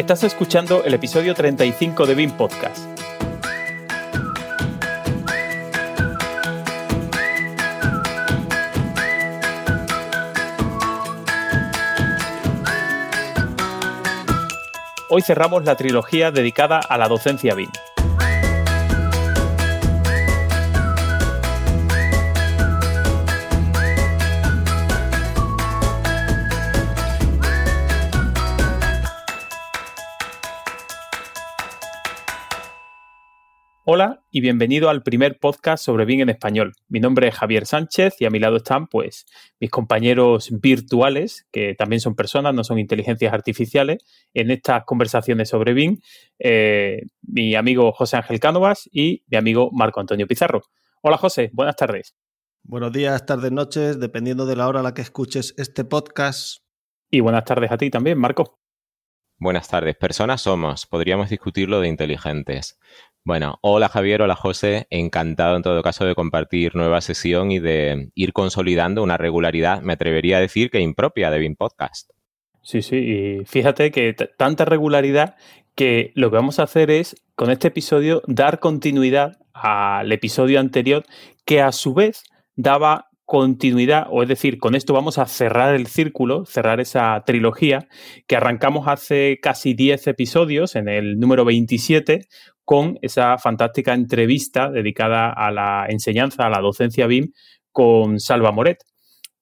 Estás escuchando el episodio 35 de BIM Podcast. Hoy cerramos la trilogía dedicada a la docencia BIM. Hola y bienvenido al primer podcast sobre BIM en español. Mi nombre es Javier Sánchez y a mi lado están pues mis compañeros virtuales, que también son personas, no son inteligencias artificiales, en estas conversaciones sobre BIM, eh, mi amigo José Ángel Cánovas y mi amigo Marco Antonio Pizarro. Hola José, buenas tardes. Buenos días, tardes, noches, dependiendo de la hora a la que escuches este podcast. Y buenas tardes a ti también, Marco. Buenas tardes. Personas somos. Podríamos discutirlo de inteligentes. Bueno, hola Javier, hola José, encantado en todo caso de compartir nueva sesión y de ir consolidando una regularidad, me atrevería a decir que impropia de BIM Podcast. Sí, sí, y fíjate que tanta regularidad que lo que vamos a hacer es, con este episodio, dar continuidad al episodio anterior que a su vez daba continuidad, o es decir, con esto vamos a cerrar el círculo, cerrar esa trilogía que arrancamos hace casi 10 episodios, en el número 27, con esa fantástica entrevista dedicada a la enseñanza, a la docencia BIM con Salva Moret.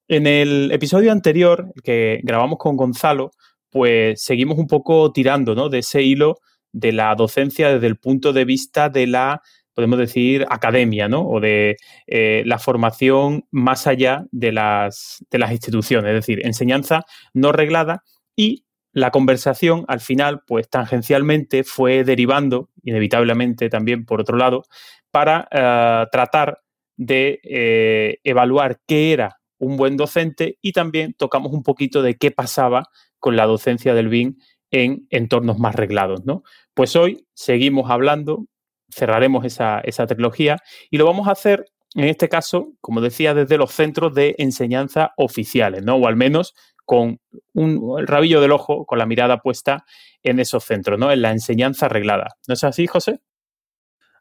En el episodio anterior que grabamos con Gonzalo, pues seguimos un poco tirando ¿no? de ese hilo de la docencia desde el punto de vista de la podemos decir, academia, ¿no? O de eh, la formación más allá de las, de las instituciones, es decir, enseñanza no reglada y la conversación al final, pues tangencialmente fue derivando, inevitablemente también por otro lado, para eh, tratar de eh, evaluar qué era un buen docente y también tocamos un poquito de qué pasaba con la docencia del BIM en entornos más reglados, ¿no? Pues hoy seguimos hablando cerraremos esa, trilogía y lo vamos a hacer, en este caso, como decía, desde los centros de enseñanza oficiales, ¿no? O al menos con un, el rabillo del ojo, con la mirada puesta en esos centros, ¿no? En la enseñanza arreglada. ¿No es así, José?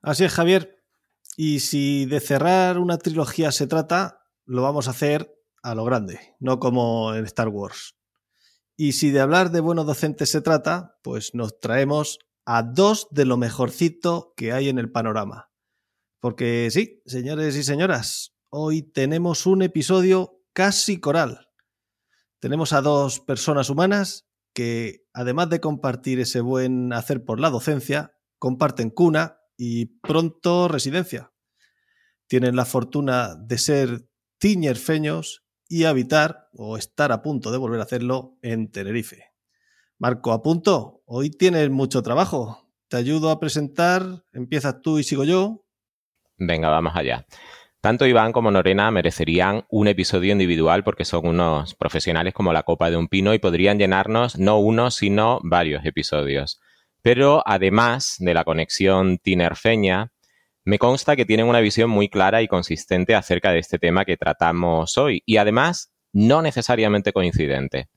Así es, Javier. Y si de cerrar una trilogía se trata, lo vamos a hacer a lo grande, no como en Star Wars. Y si de hablar de buenos docentes se trata, pues nos traemos a dos de lo mejorcito que hay en el panorama. Porque sí, señores y señoras, hoy tenemos un episodio casi coral. Tenemos a dos personas humanas que, además de compartir ese buen hacer por la docencia, comparten cuna y pronto residencia. Tienen la fortuna de ser tiñerfeños y habitar o estar a punto de volver a hacerlo en Tenerife. Marco, a punto. Hoy tienes mucho trabajo. Te ayudo a presentar. Empiezas tú y sigo yo. Venga, vamos allá. Tanto Iván como Norena merecerían un episodio individual porque son unos profesionales como la copa de un pino y podrían llenarnos no uno, sino varios episodios. Pero además de la conexión tinerfeña, me consta que tienen una visión muy clara y consistente acerca de este tema que tratamos hoy y además no necesariamente coincidente.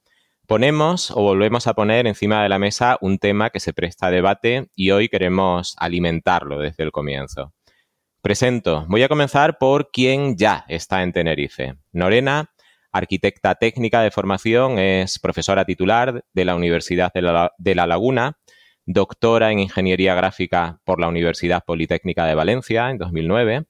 Ponemos o volvemos a poner encima de la mesa un tema que se presta a debate y hoy queremos alimentarlo desde el comienzo. Presento, voy a comenzar por quien ya está en Tenerife. Norena, arquitecta técnica de formación, es profesora titular de la Universidad de la, Laguna, doctora en Ingeniería Gráfica por la Universidad Politécnica de Valencia en 2009,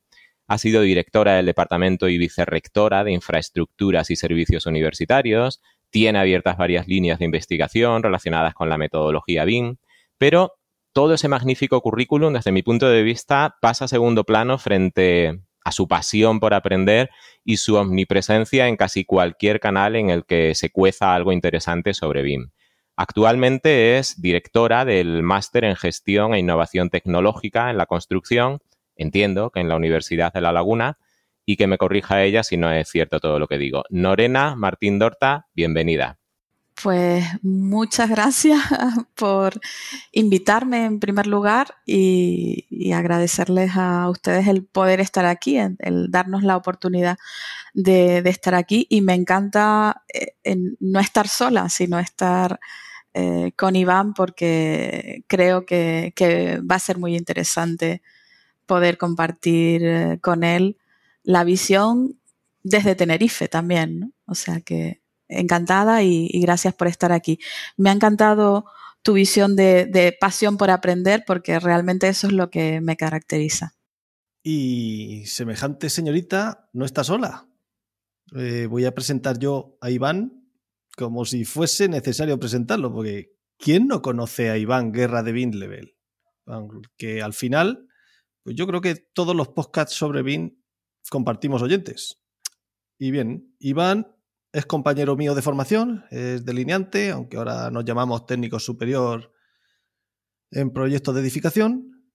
ha sido directora del Departamento y vicerrectora de Infraestructuras y Servicios Universitarios, tiene abiertas varias líneas de investigación relacionadas con la metodología BIM, pero todo ese magnífico currículum, desde mi punto de vista, pasa a segundo plano frente a su pasión por aprender y su omnipresencia en casi cualquier canal en el que se cueza algo interesante sobre BIM. Actualmente es directora del Máster en Gestión e Innovación Tecnológica en la Construcción, entiendo que en la Universidad de La Laguna, y que me corrija ella si no es cierto todo lo que digo. Norena Martín Dorta, bienvenida. Pues muchas gracias por invitarme en primer lugar y, agradecerles a ustedes el poder estar aquí, el, darnos la oportunidad de, estar aquí y me encanta eh, no estar sola, sino estar eh, con Iván porque creo que, va a ser muy interesante poder compartir eh, con él la visión desde Tenerife también. O sea que encantada y, gracias por estar aquí. Me ha encantado tu visión de, pasión por aprender porque realmente eso es lo que me caracteriza. Y semejante señorita no está sola. Eh, voy a presentar yo a Iván como si fuese necesario presentarlo, porque ¿quién no conoce a Iván Guerra de Bin Level? Que al final, pues yo creo que todos los podcasts sobre Bin compartimos oyentes. Y bien, Iván es compañero mío de formación, es delineante, aunque ahora nos llamamos técnico superior en proyectos de edificación.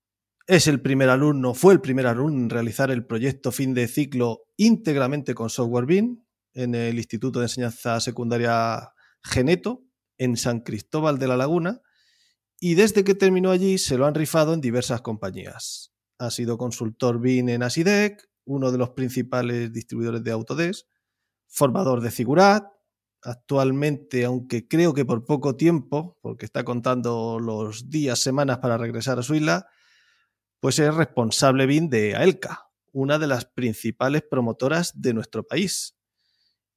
Es el primer alumno, fue el primer alumno en realizar el proyecto fin de ciclo íntegramente con software BIM en el Instituto de Enseñanza Secundaria Geneto, en San Cristóbal de la Laguna, y desde que terminó allí se lo han rifado en diversas compañías. Ha sido consultor BIM en Asidec, uno de los principales distribuidores de Autodesk, formador de Figurat. Actualmente, aunque creo que por poco tiempo, porque está contando los días, semanas para regresar a su isla, pues es responsable BIM de AELCA, una de las principales promotoras de nuestro país.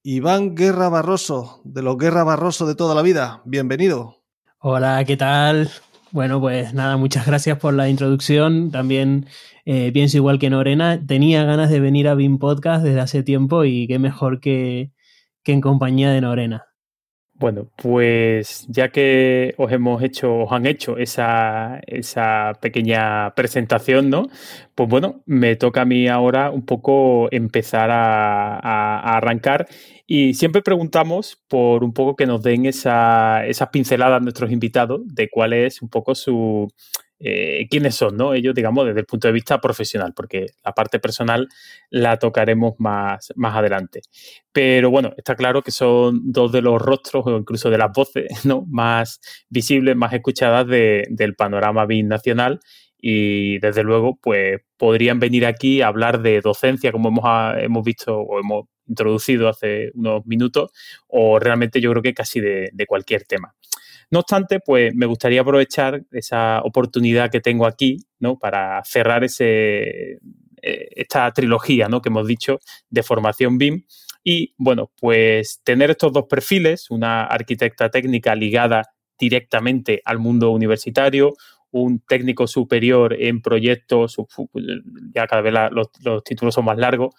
Iván Guerra Barroso, de los Guerra Barroso de toda la vida, bienvenido. Hola, ¿qué tal? Bueno, pues nada, muchas gracias por la introducción. También eh, pienso igual que Norena, tenía ganas de venir a BIM Podcast desde hace tiempo y qué mejor que, que en compañía de Norena. Bueno, pues ya que os hemos hecho, os han hecho esa, esa, pequeña presentación, ¿no? Pues bueno, me toca a mí ahora un poco empezar a, arrancar. Y siempre preguntamos por un poco que nos den esa, esas pinceladas nuestros invitados de cuál es un poco su, eh, quiénes son, ¿no? Ellos, digamos, desde el punto de vista profesional, porque la parte personal la tocaremos más, más adelante. Pero bueno, está claro que son dos de los rostros o incluso de las voces ¿no? más visibles, más escuchadas del panorama BIM nacional y desde luego, pues podrían venir aquí a hablar de docencia, como hemos, hemos visto o hemos introducido hace unos minutos, o realmente yo creo que casi de cualquier tema. No obstante, pues me gustaría aprovechar esa oportunidad que tengo aquí, ¿no? Para cerrar ese, eh, esta trilogía, ¿no? Que hemos dicho de formación BIM. Y bueno, pues tener estos dos perfiles, una arquitecta técnica ligada directamente al mundo universitario, un técnico superior en proyectos, ya cada vez los, los, títulos son más largos,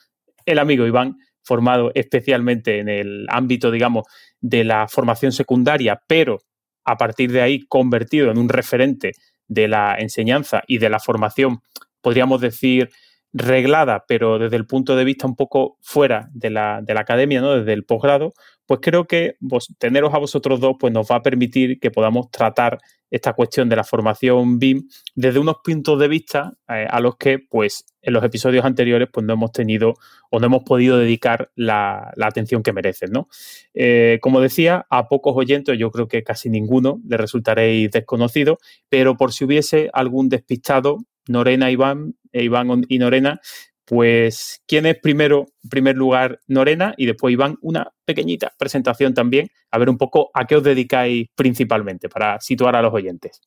el amigo Iván, formado especialmente en el ámbito, digamos, de la formación secundaria, pero a partir de ahí convertido en un referente de la enseñanza y de la formación, podríamos decir, reglada, pero desde el punto de vista un poco fuera de la, de la academia, ¿no? desde el posgrado, pues creo que vos, teneros a vosotros dos pues nos va a permitir que podamos tratar esta cuestión de la formación BIM desde unos puntos de vista eh, a los que, pues, en los episodios anteriores, pues no hemos tenido o no hemos podido dedicar la, atención que merecen, ¿no? Eh, como decía, a pocos oyentes, yo creo que casi ninguno le resultaréis desconocido, pero por si hubiese algún despistado, Norena, Iván, e Iván y Norena, pues, ¿quién es primero, en primer lugar, Norena? Y después, Iván, una pequeñita presentación también, a ver un poco a qué os dedicáis principalmente, para situar a los oyentes.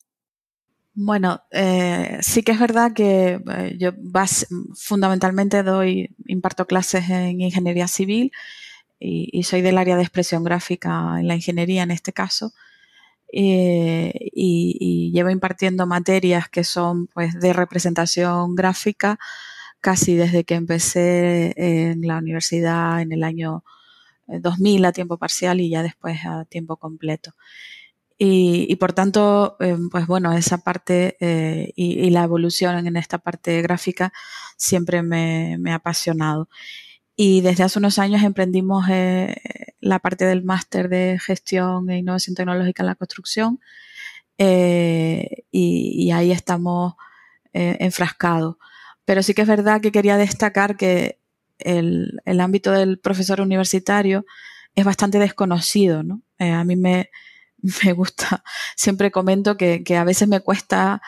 Bueno, eh, sí que es verdad que eh, yo fundamentalmente doy, imparto clases en ingeniería civil y, soy del área de expresión gráfica en la ingeniería en este caso. Eh, y, llevo impartiendo materias que son pues de representación gráfica casi desde que empecé en la universidad en el año 2000 eh, a tiempo parcial y ya después a tiempo completo. Y, por tanto, eh, pues bueno, esa parte y, la evolución en esta parte gráfica siempre me, ha apasionado. Y desde hace unos años emprendimos la parte del máster de gestión e innovación tecnológica en la construcción y, y, ahí estamos enfrascados. Pero sí que es verdad que quería destacar que el, ámbito del profesor universitario es bastante desconocido, ¿no? Eh, a mí me, gusta, siempre comento que, a veces me cuesta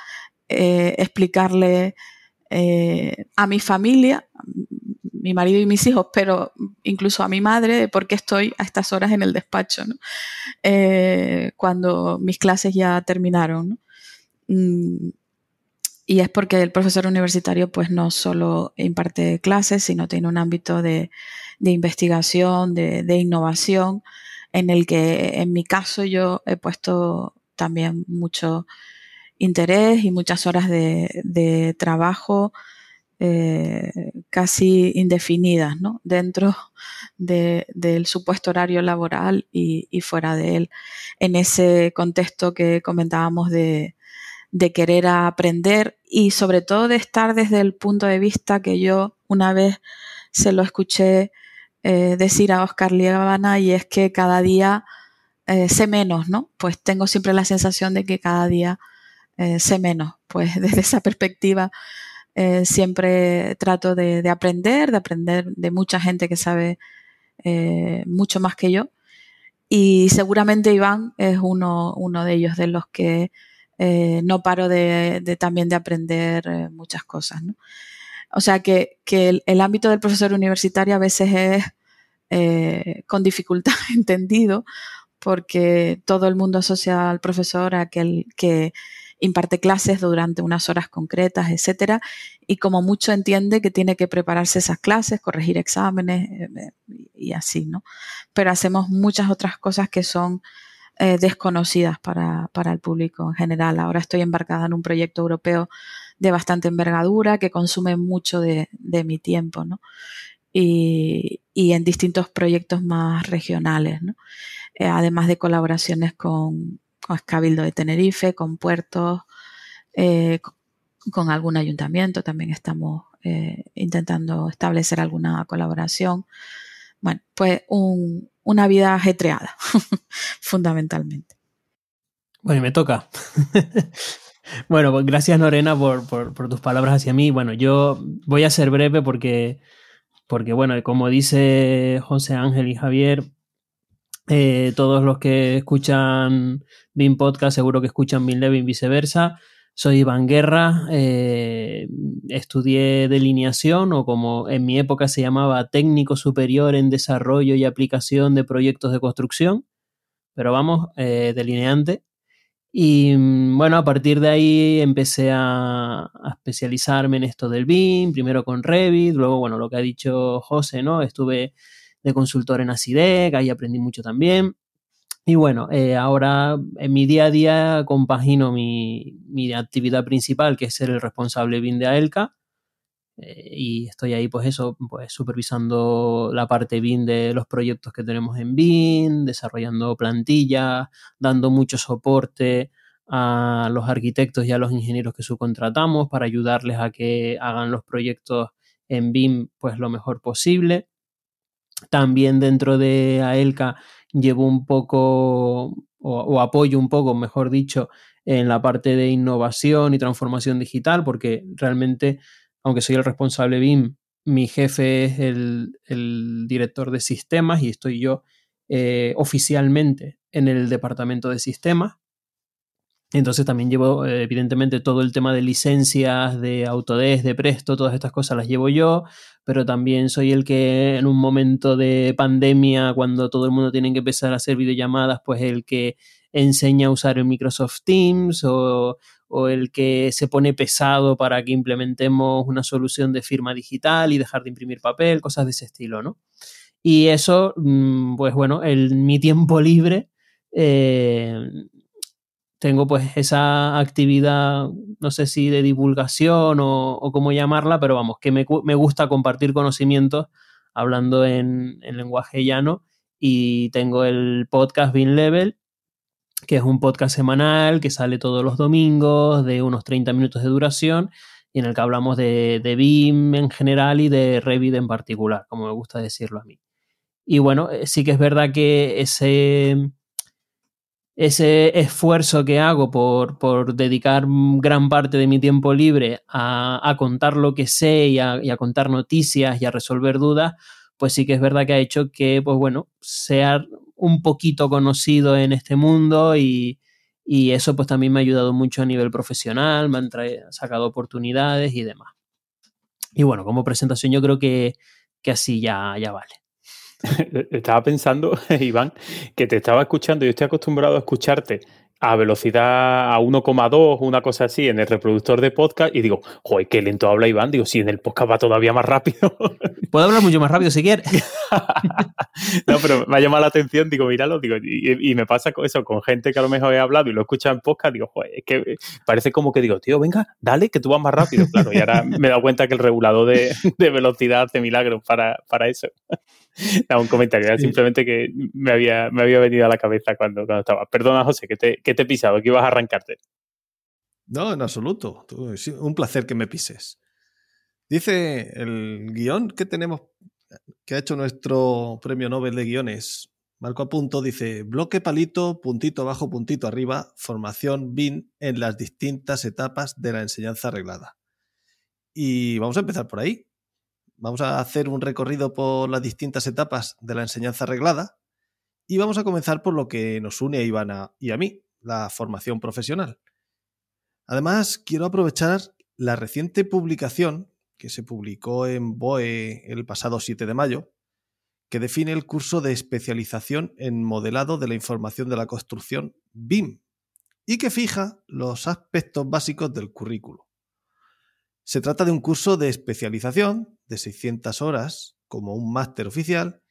eh, explicarle eh, a mi familia, mi marido y mis hijos, pero incluso a mi madre de por qué estoy a estas horas en el despacho, eh, cuando mis clases ya terminaron. Mm, y es porque el profesor universitario pues no solo imparte clases, sino tiene un ámbito de, investigación, de, innovación, en el que en mi caso yo he puesto también mucho interés y muchas horas de, trabajo eh, casi indefinidas ¿no? dentro del supuesto horario laboral y, fuera de él. En ese contexto que comentábamos de, querer aprender y sobre todo de estar desde el punto de vista que yo una vez se lo escuché eh, decir a Oscar Liebana y es que cada día eh, sé menos, ¿no? Pues tengo siempre la sensación de que cada día sé menos. Pues desde esa perspectiva siempre trato de, de, aprender, de aprender de mucha gente que sabe mucho más que yo. Y seguramente Iván es uno, uno de ellos, de los que eh, no paro de, también de aprender eh, muchas cosas. O sea que, el, ámbito del profesor universitario a veces es eh, con dificultad entendido porque todo el mundo asocia al profesor a aquel que imparte clases durante unas horas concretas, etcétera, y como mucho entiende que tiene que prepararse esas clases, corregir exámenes y así, ¿no? Pero hacemos muchas otras cosas que son eh, desconocidas para, el público en general. Ahora estoy embarcada en un proyecto europeo de bastante envergadura que consume mucho de, mi tiempo, ¿no? Y, en distintos proyectos más regionales, ¿no? Eh, además de colaboraciones con, con Cabildo de Tenerife, con puertos, eh, con, algún ayuntamiento, también estamos intentando establecer alguna colaboración. Bueno, pues un, una vida ajetreada, fundamentalmente. Bueno, me toca. bueno, pues gracias Lorena por, tus palabras hacia mí. Bueno, yo voy a ser breve porque, porque bueno, como dice José Ángel y Javier, eh, todos los que escuchan BIM Podcast seguro que escuchan BIM Leve y viceversa. Soy Iván Guerra, eh, estudié delineación o como en mi época se llamaba técnico superior en desarrollo y aplicación de proyectos de construcción, pero vamos, eh, delineante. Y mm, bueno, a partir de ahí empecé a, especializarme en esto del BIM, primero con Revit, luego, bueno, lo que ha dicho José, ¿no? Estuve de consultor en Acidec, ahí aprendí mucho también. Y bueno, eh, ahora en mi día a día compagino mi, actividad principal, que es ser el responsable BIM de AELCA. Eh, y estoy ahí, pues eso, pues supervisando la parte BIM de los proyectos que tenemos en BIM, desarrollando plantillas, dando mucho soporte a los arquitectos y a los ingenieros que subcontratamos para ayudarles a que hagan los proyectos en BIM pues lo mejor posible. También dentro de AELCA llevo un poco o, apoyo un poco, mejor dicho, en la parte de innovación y transformación digital, porque realmente, aunque soy el responsable BIM, mi jefe es el, director de sistemas y estoy yo eh, oficialmente en el departamento de sistemas. Entonces también llevo, eh, evidentemente, todo el tema de licencias, de Autodesk, de Presto, todas estas cosas las llevo yo, pero también soy el que en un momento de pandemia, cuando todo el mundo tiene que empezar a hacer videollamadas, pues el que enseña a usar el Microsoft Teams o, el que se pone pesado para que implementemos una solución de firma digital y dejar de imprimir papel, cosas de ese estilo, ¿no? Y eso, mm, pues bueno, en mi tiempo libre eh, tengo pues esa actividad, no sé si de divulgación o, cómo llamarla, pero vamos, que me, gusta compartir conocimientos hablando en, lenguaje llano y tengo el podcast Bean Level, que es un podcast semanal que sale todos los domingos de unos 30 minutos de duración y en el que hablamos de, de BIM en general y de Revit en particular, como me gusta decirlo a mí. Y bueno, eh, sí que es verdad que ese ese esfuerzo que hago por, dedicar gran parte de mi tiempo libre a, contar lo que sé y a, contar noticias y a resolver dudas, pues sí que es verdad que ha hecho que, pues bueno, sea un poquito conocido en este mundo y, eso pues también me ha ayudado mucho a nivel profesional, me han sacado oportunidades y demás. Y bueno, como presentación yo creo que, que así ya, ya vale. Estaba pensando, Iván, que te estaba escuchando. Yo estoy acostumbrado a escucharte a velocidad a 1,2, una cosa así, en el reproductor de podcast y digo, joder, qué lento habla Iván. Digo, si en el podcast va todavía más rápido. Puedo hablar mucho más rápido si quieres. no, pero me ha llamado la atención, digo, míralo, digo, y, me pasa con eso, con gente que a lo mejor he hablado y lo escucha en podcast, digo, joder, es que parece como que digo, tío, venga, dale, que tú vas más rápido, claro. Y ahora me he dado cuenta que el regulador de, velocidad hace milagros para, para eso. No, un comentario, era simplemente que me había, me había venido a la cabeza cuando, cuando estaba. Perdona, José, que te, que te he pisado, que ibas a arrancarte. No, en absoluto. Un placer que me pises. Dice el guion que tenemos, que ha hecho nuestro premio Nobel de guiones, Marco Apunto, dice bloque palito, puntito abajo, puntito arriba, formación BIN en las distintas etapas de la enseñanza arreglada. Y vamos a empezar por ahí. Vamos a hacer un recorrido por las distintas etapas de la enseñanza arreglada y vamos a comenzar por lo que nos une a Ivana y a mí, la formación profesional. Además, quiero aprovechar la reciente publicación que se publicó en BOE el pasado 7 de mayo, que define el curso de especialización en modelado de la información de la construcción BIM y que fija los aspectos básicos del currículo. Se trata de un curso de especialización de 600 horas, como un máster oficial,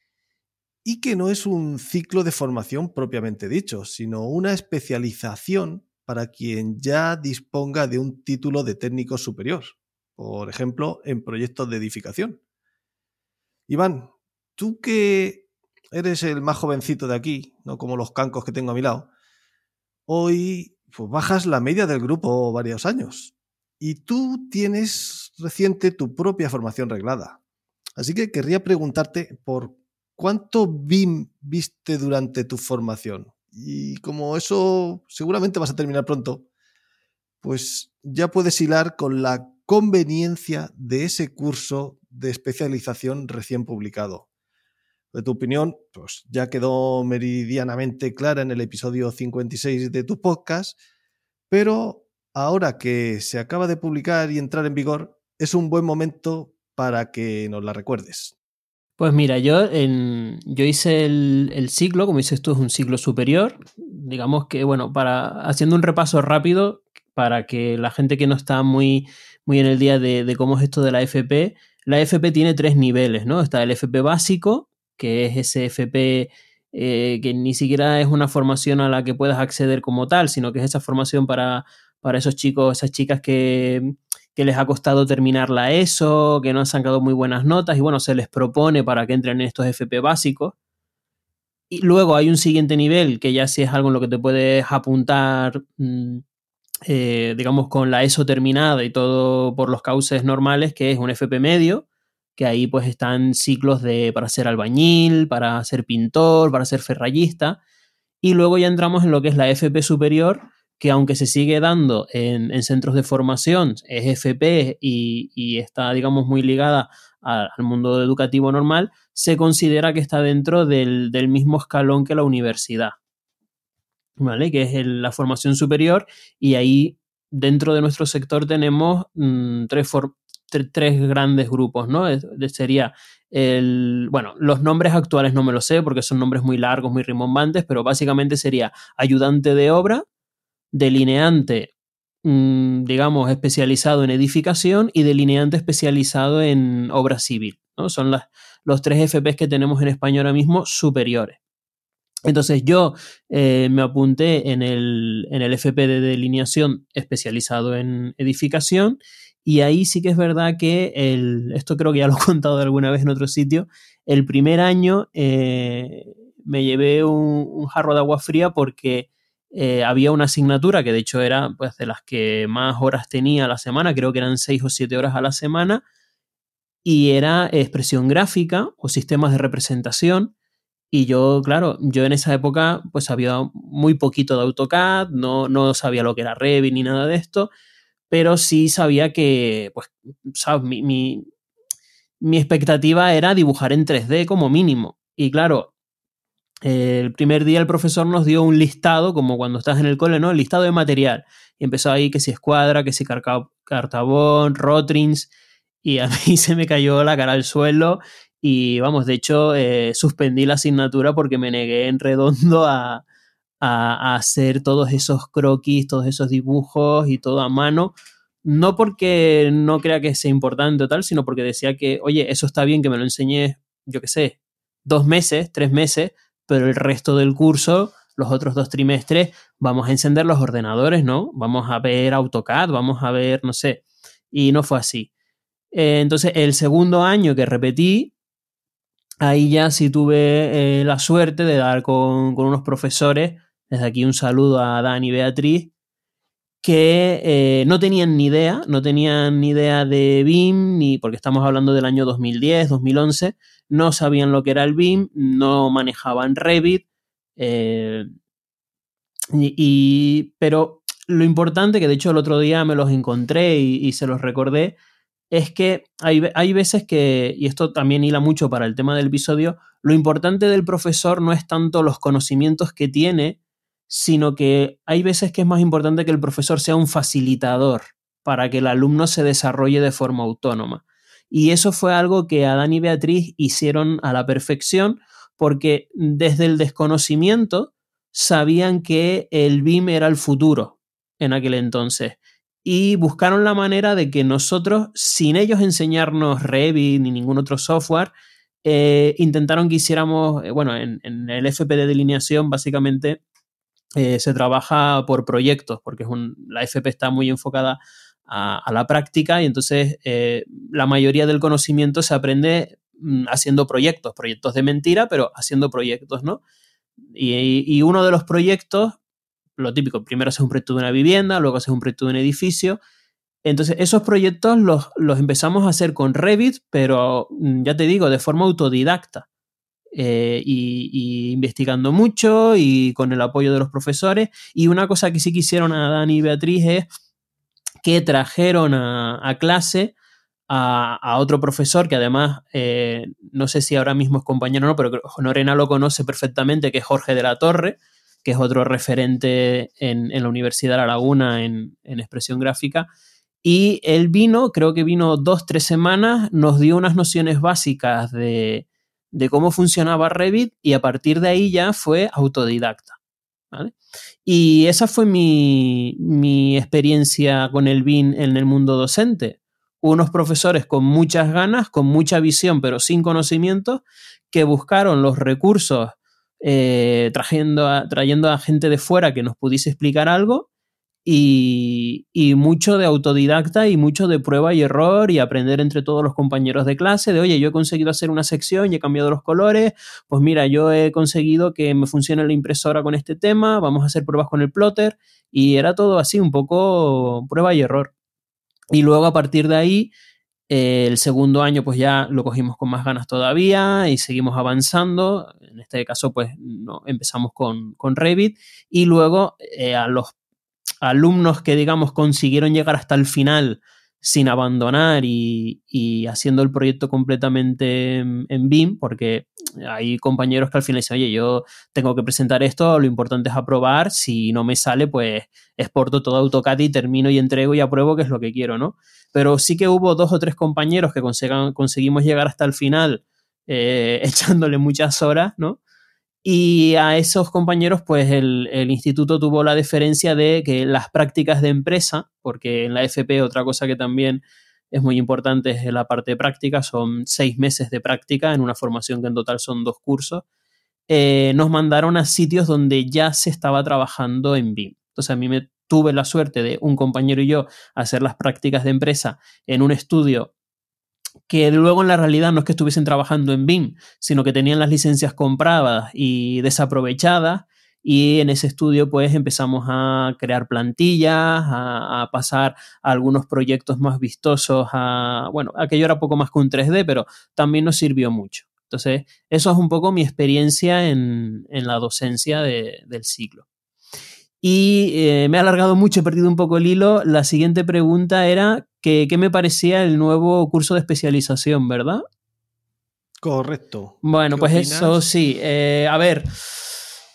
y que no es un ciclo de formación propiamente dicho, sino una especialización para quien ya disponga de un título de técnico superior, por ejemplo, en proyectos de edificación. Iván, tú que eres el más jovencito de aquí, no como los cancos que tengo a mi lado, hoy pues, bajas la media del grupo varios años. Y tú tienes reciente tu propia formación reglada. Así que querría preguntarte por cuánto viste durante tu formación. Y como eso seguramente vas a terminar pronto, pues ya puedes hilar con la conveniencia de ese curso de especialización recién publicado. De tu opinión, pues ya quedó meridianamente clara en el episodio 56 de tu podcast, pero ahora que se acaba de publicar y entrar en vigor, es un buen momento para que nos la recuerdes. Pues mira, yo, en, yo hice el, ciclo, como dices tú, es un ciclo superior. Digamos que, bueno, para haciendo un repaso rápido para que la gente que no está muy, muy en el día de, cómo es esto de la FP, la FP tiene tres niveles, ¿no? Está el FP básico, que es ese FP eh, que ni siquiera es una formación a la que puedas acceder como tal, sino que es esa formación para para esos chicos, esas chicas que, les ha costado terminar la ESO, que no han sacado muy buenas notas y bueno, se les propone para que entren en estos FP básicos. Y luego hay un siguiente nivel que ya sí es algo en lo que te puedes apuntar, mm, eh, digamos, con la ESO terminada y todo por los cauces normales, que es un FP medio, que ahí pues están ciclos de para ser albañil, para ser pintor, para ser ferrallista. Y luego ya entramos en lo que es la FP superior, que aunque se sigue dando en, centros de formación, es FP y, está, digamos, muy ligada al mundo educativo normal, se considera que está dentro del, mismo escalón que la universidad, ¿vale? Que es la formación superior y ahí dentro de nuestro sector tenemos mm, tres, grandes grupos, ¿no? sería el, bueno, los nombres actuales no me lo sé porque son nombres muy largos, muy rimbombantes, pero básicamente sería ayudante de obra, delineante, mm, digamos, especializado en edificación y delineante especializado en obra civil. ¿no? Son los tres FPs que tenemos en España ahora mismo superiores. Entonces yo eh, me apunté en el, en el FP de delineación especializado en edificación y ahí sí que es verdad que el, esto creo que ya lo he contado alguna vez en otro sitio, el primer año eh, me llevé un, jarro de agua fría porque eh, había una asignatura que de hecho era pues, de las que más horas tenía a la semana, creo que eran seis o siete horas a la semana, y era expresión gráfica o sistemas de representación. Y yo, claro, yo en esa época pues había muy poquito de AutoCAD, no, no sabía lo que era Revit ni nada de esto, pero sí sabía que, pues, ¿sabes? Mi, mi, mi expectativa era dibujar en 3D como mínimo. Y claro, el primer día el profesor nos dio un listado, como cuando estás en el cole, ¿no? El listado de material. Y empezó ahí que si escuadra, que si cartabón, rotrins, y a mí se me cayó la cara al suelo Y vamos, de hecho, eh, suspendí la asignatura porque me negué en redondo a, a, hacer todos esos croquis, todos esos dibujos y todo a mano. No porque no crea que sea importante o tal, sino porque decía que, oye, eso está bien que me lo enseñes, yo qué sé, dos meses, tres meses, pero el resto del curso, los otros dos trimestres, vamos a encender los ordenadores, ¿no? Vamos a ver AutoCAD, vamos a ver, no sé. Y no fue así. Eh, entonces, el segundo año que repetí, ahí ya sí tuve eh, la suerte de dar con, con, unos profesores desde aquí un saludo a Dani y Beatriz, que eh, no tenían ni idea, no tenían ni idea de BIM, ni porque estamos hablando del año 2010, 2011, no sabían lo que era el BIM, no manejaban Revit, eh, y, pero lo importante, que de hecho el otro día me los encontré y, se los recordé, es que hay, hay, veces que, y esto también hila mucho para el tema del episodio, lo importante del profesor no es tanto los conocimientos que tiene, sino que hay veces que es más importante que el profesor sea un facilitador para que el alumno se desarrolle de forma autónoma. Y eso fue algo que Adán y Beatriz hicieron a la perfección porque desde el desconocimiento sabían que el BIM era el futuro en aquel entonces y buscaron la manera de que nosotros, sin ellos enseñarnos Revit ni ningún otro software, eh, intentaron que hiciéramos, eh, bueno, en, en, el FP de delineación básicamente eh, se trabaja por proyectos, porque es la FP está muy enfocada a, la práctica y entonces eh, la mayoría del conocimiento se aprende mm, haciendo proyectos, proyectos de mentira, pero haciendo proyectos, ¿no? Y, uno de los proyectos, lo típico, primero haces un proyecto de una vivienda, luego haces un proyecto de un edificio. Entonces, esos proyectos los, los empezamos a hacer con Revit, pero mm, ya te digo, de forma autodidacta. Eh, y, investigando mucho y con el apoyo de los profesores. Y una cosa que sí quisieron a Dani y Beatriz es que trajeron a, clase a, otro profesor que además, eh, no sé si ahora mismo es compañero o no, pero Norena lo conoce perfectamente, que es Jorge de la Torre, que es otro referente en, la Universidad de La Laguna en, en expresión gráfica. Y él vino, creo que vino dos, tres semanas, nos dio unas nociones básicas de, de cómo funcionaba Revit y a partir de ahí ya fue autodidacta. Y esa fue mi, experiencia con el BIM en el mundo docente. Unos profesores con muchas ganas, con mucha visión, pero sin conocimiento, que buscaron los recursos eh, trayendo, trayendo a gente de fuera que nos pudiese explicar algo y, mucho de autodidacta y mucho de prueba y error y aprender entre todos los compañeros de clase de, oye, yo he conseguido hacer una sección y he cambiado los colores, pues mira, yo he conseguido que me funcione la impresora con este tema, vamos a hacer pruebas con el plotter y era todo así, un poco prueba y error. Y luego a partir de ahí, eh, el segundo año pues ya lo cogimos con más ganas todavía y seguimos avanzando. En este caso pues no, empezamos con, con Revit y luego eh, a los alumnos que, digamos, consiguieron llegar hasta el final sin abandonar y, haciendo el proyecto completamente en, BIM, porque hay compañeros que al final dicen, oye, yo tengo que presentar esto, lo importante es aprobar, si no me sale, pues exporto todo AutoCAD y termino y entrego y apruebo, que es lo que quiero, ¿no? Pero sí que hubo dos o tres compañeros que conseguimos llegar hasta el final eh, echándole muchas horas, ¿no? Y a esos compañeros, pues el, instituto tuvo la deferencia de que las prácticas de empresa, porque en la FP otra cosa que también es muy importante es la parte de práctica, son seis meses de práctica en una formación que en total son dos cursos, eh, nos mandaron a sitios donde ya se estaba trabajando en BIM. Entonces a mí me tuve la suerte de un compañero y yo hacer las prácticas de empresa en un estudio que luego en la realidad no es que estuviesen trabajando en BIM, sino que tenían las licencias compradas y desaprovechadas y en ese estudio pues empezamos a crear plantillas, a, pasar a algunos proyectos más vistosos, bueno, aquello era poco más que un 3D, pero también nos sirvió mucho. Entonces, eso es un poco mi experiencia en, la docencia del ciclo. Y eh, me ha alargado mucho, he perdido un poco el hilo. La siguiente pregunta era que, qué me parecía el nuevo curso de especialización, ¿verdad? Correcto. Bueno, pues eso sí. Eh, a ver,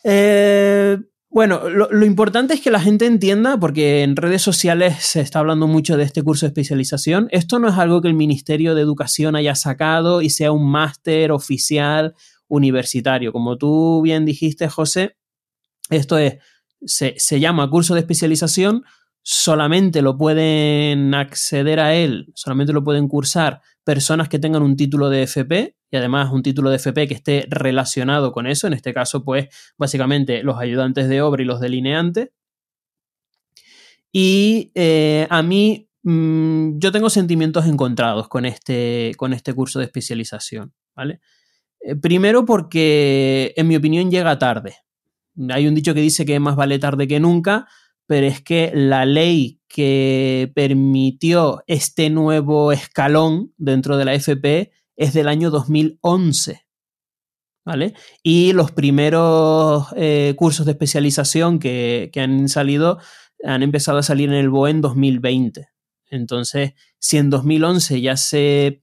eh, Bueno, lo, importante es que la gente entienda, porque en redes sociales se está hablando mucho de este curso de especialización. Esto no es algo que el Ministerio de Educación haya sacado y sea un máster oficial universitario. Como tú bien dijiste, José, esto es, se, se llama curso de especialización, solamente lo pueden acceder a él, solamente lo pueden cursar personas que tengan un título de FP, y además un título de FP que esté relacionado con eso, en este caso pues básicamente los ayudantes de obra y los delineantes. Y eh, a mí mm, yo tengo sentimientos encontrados con este, con este curso de especialización, ¿vale? Eh, primero porque en mi opinión llega tarde. Hay un dicho que dice que más vale tarde que nunca, pero es que la ley que permitió este nuevo escalón dentro de la FP es del año 2011. ¿Vale? Y los primeros eh, cursos de especialización que, han salido han empezado a salir en el BOE en 2020. Entonces, si en 2011 ya se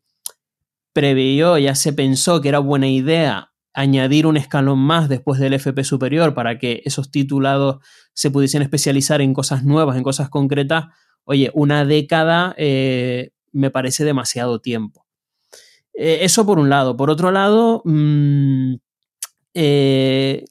preveyó, ya se pensó que era buena idea añadir un escalón más después del FP superior para que esos titulados se pudiesen especializar en cosas nuevas, en cosas concretas, oye, una década eh, me parece demasiado tiempo. Eh, eso por un lado. Por otro lado, mm, eh,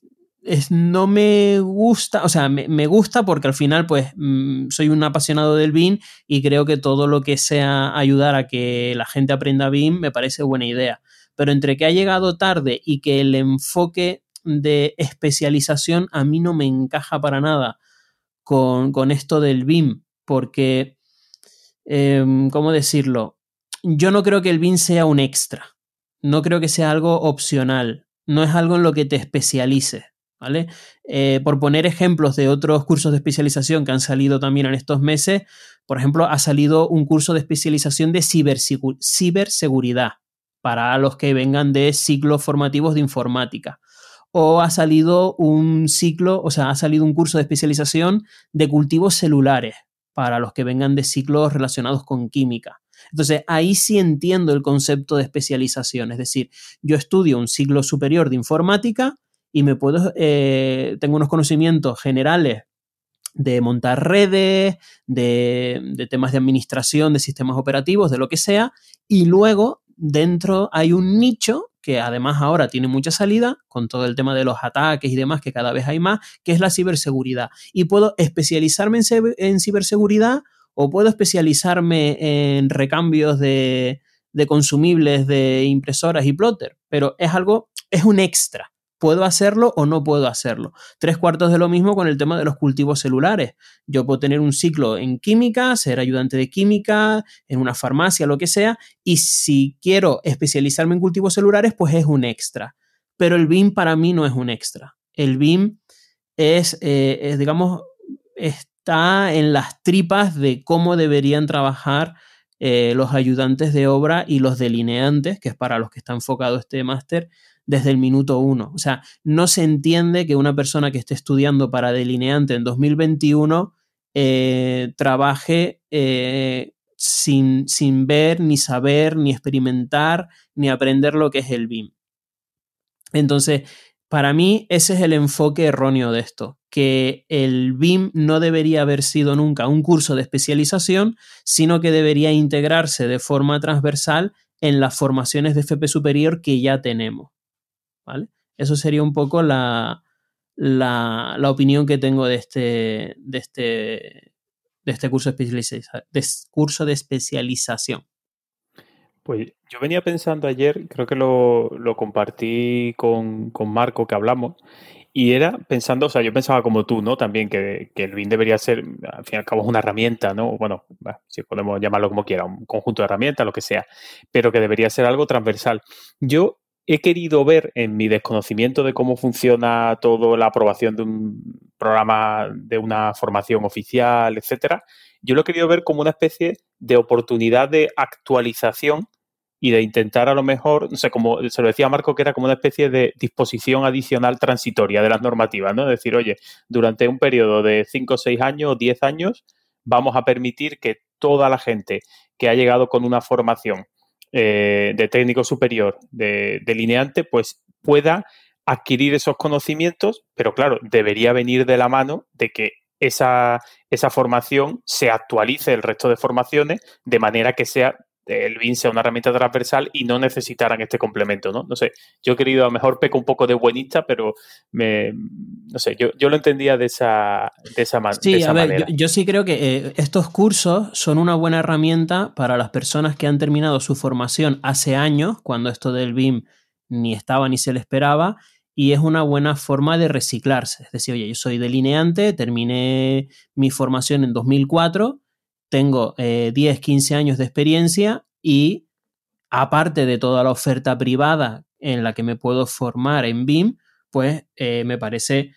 no me gusta, o sea, me, gusta porque al final, pues, mm, soy un apasionado del BIM y creo que todo lo que sea ayudar a que la gente aprenda BIM me parece buena idea. Pero entre que ha llegado tarde y que el enfoque de especialización a mí no me encaja para nada con, esto del BIM, porque, em, ¿cómo decirlo? yo no creo que el BIM sea un extra. No creo que sea algo opcional. No es algo en lo que te especialices. ¿Vale? Eh, por poner ejemplos de otros cursos de especialización que han salido también en estos meses, por ejemplo, ha salido un curso de especialización de ciberseguridad para los que vengan de ciclos formativos de informática. O ha salido un ciclo, o sea, ha salido un curso de especialización de cultivos celulares para los que vengan de ciclos relacionados con química. Entonces, ahí sí entiendo el concepto de especialización, es decir, yo estudio un ciclo superior de informática y me puedo, eh, tengo unos conocimientos generales de montar redes, de, de, temas de administración, de sistemas operativos, de lo que sea, y luego dentro hay un nicho que además ahora tiene mucha salida con todo el tema de los ataques y demás, que cada vez hay más, que es la ciberseguridad. Y puedo especializarme en, ciberseguridad o puedo especializarme en recambios de, consumibles de impresoras y plotter, pero es algo, es un extra. ¿Puedo hacerlo o no puedo hacerlo? Tres cuartos de lo mismo con el tema de los cultivos celulares. Yo puedo tener un ciclo en química, ser ayudante de química, en una farmacia, lo que sea, y si quiero especializarme en cultivos celulares, pues es un extra. Pero el BIM para mí no es un extra. El BIM es, eh, es digamos, es, está en las tripas de cómo deberían trabajar eh, los ayudantes de obra y los delineantes, que es para los que está enfocado este máster, desde el minuto uno. O sea, no se entiende que una persona que esté estudiando para delineante en 2021 eh, trabaje eh, sin, sin ver, ni saber, ni experimentar, ni aprender lo que es el BIM. Entonces, para mí ese es el enfoque erróneo de esto, que el BIM no debería haber sido nunca un curso de especialización, sino que debería integrarse de forma transversal en las formaciones de FP superior que ya tenemos. ¿Vale? Eso sería un poco la, la, opinión que tengo de este, de este, de este curso, de curso de especialización. Pues yo venía pensando ayer, creo que lo, compartí con, Marco, que hablamos, y era pensando, o sea, yo pensaba como tú, ¿no? También que, el BIM debería ser, al fin y al cabo, una herramienta, ¿no? Bueno, si podemos llamarlo como quiera, un conjunto de herramientas, lo que sea, pero que debería ser algo transversal. Yo he querido ver en mi desconocimiento de cómo funciona toda la aprobación de un programa, de una formación oficial, etcétera, yo lo he querido ver como una especie de oportunidad de actualización y de intentar a lo mejor, no sé, como se lo decía Marco, que era como una especie de disposición adicional transitoria de las normativas, ¿no? Es decir, oye, durante un periodo de 5, 6 años o 10 años vamos a permitir que toda la gente que ha llegado con una formación eh, de técnico superior, de delineante, pues pueda adquirir esos conocimientos, pero claro, debería venir de la mano de que esa, esa formación se actualice el resto de formaciones de manera que sea el BIM sea una herramienta transversal y no necesitaran este complemento, ¿no? No sé, yo he querido, a lo mejor peco un poco de buenista, pero me, no sé, yo, yo lo entendía de esa, de esa, sí, a ver, Yo, sí creo que eh, estos cursos son una buena herramienta para las personas que han terminado su formación hace años, cuando esto del BIM ni estaba ni se le esperaba, y es una buena forma de reciclarse. Es decir, oye, yo soy delineante, terminé mi formación en 2004, tengo 10, eh, 15 años de experiencia y aparte de toda la oferta privada en la que me puedo formar en BIM, pues eh, me parece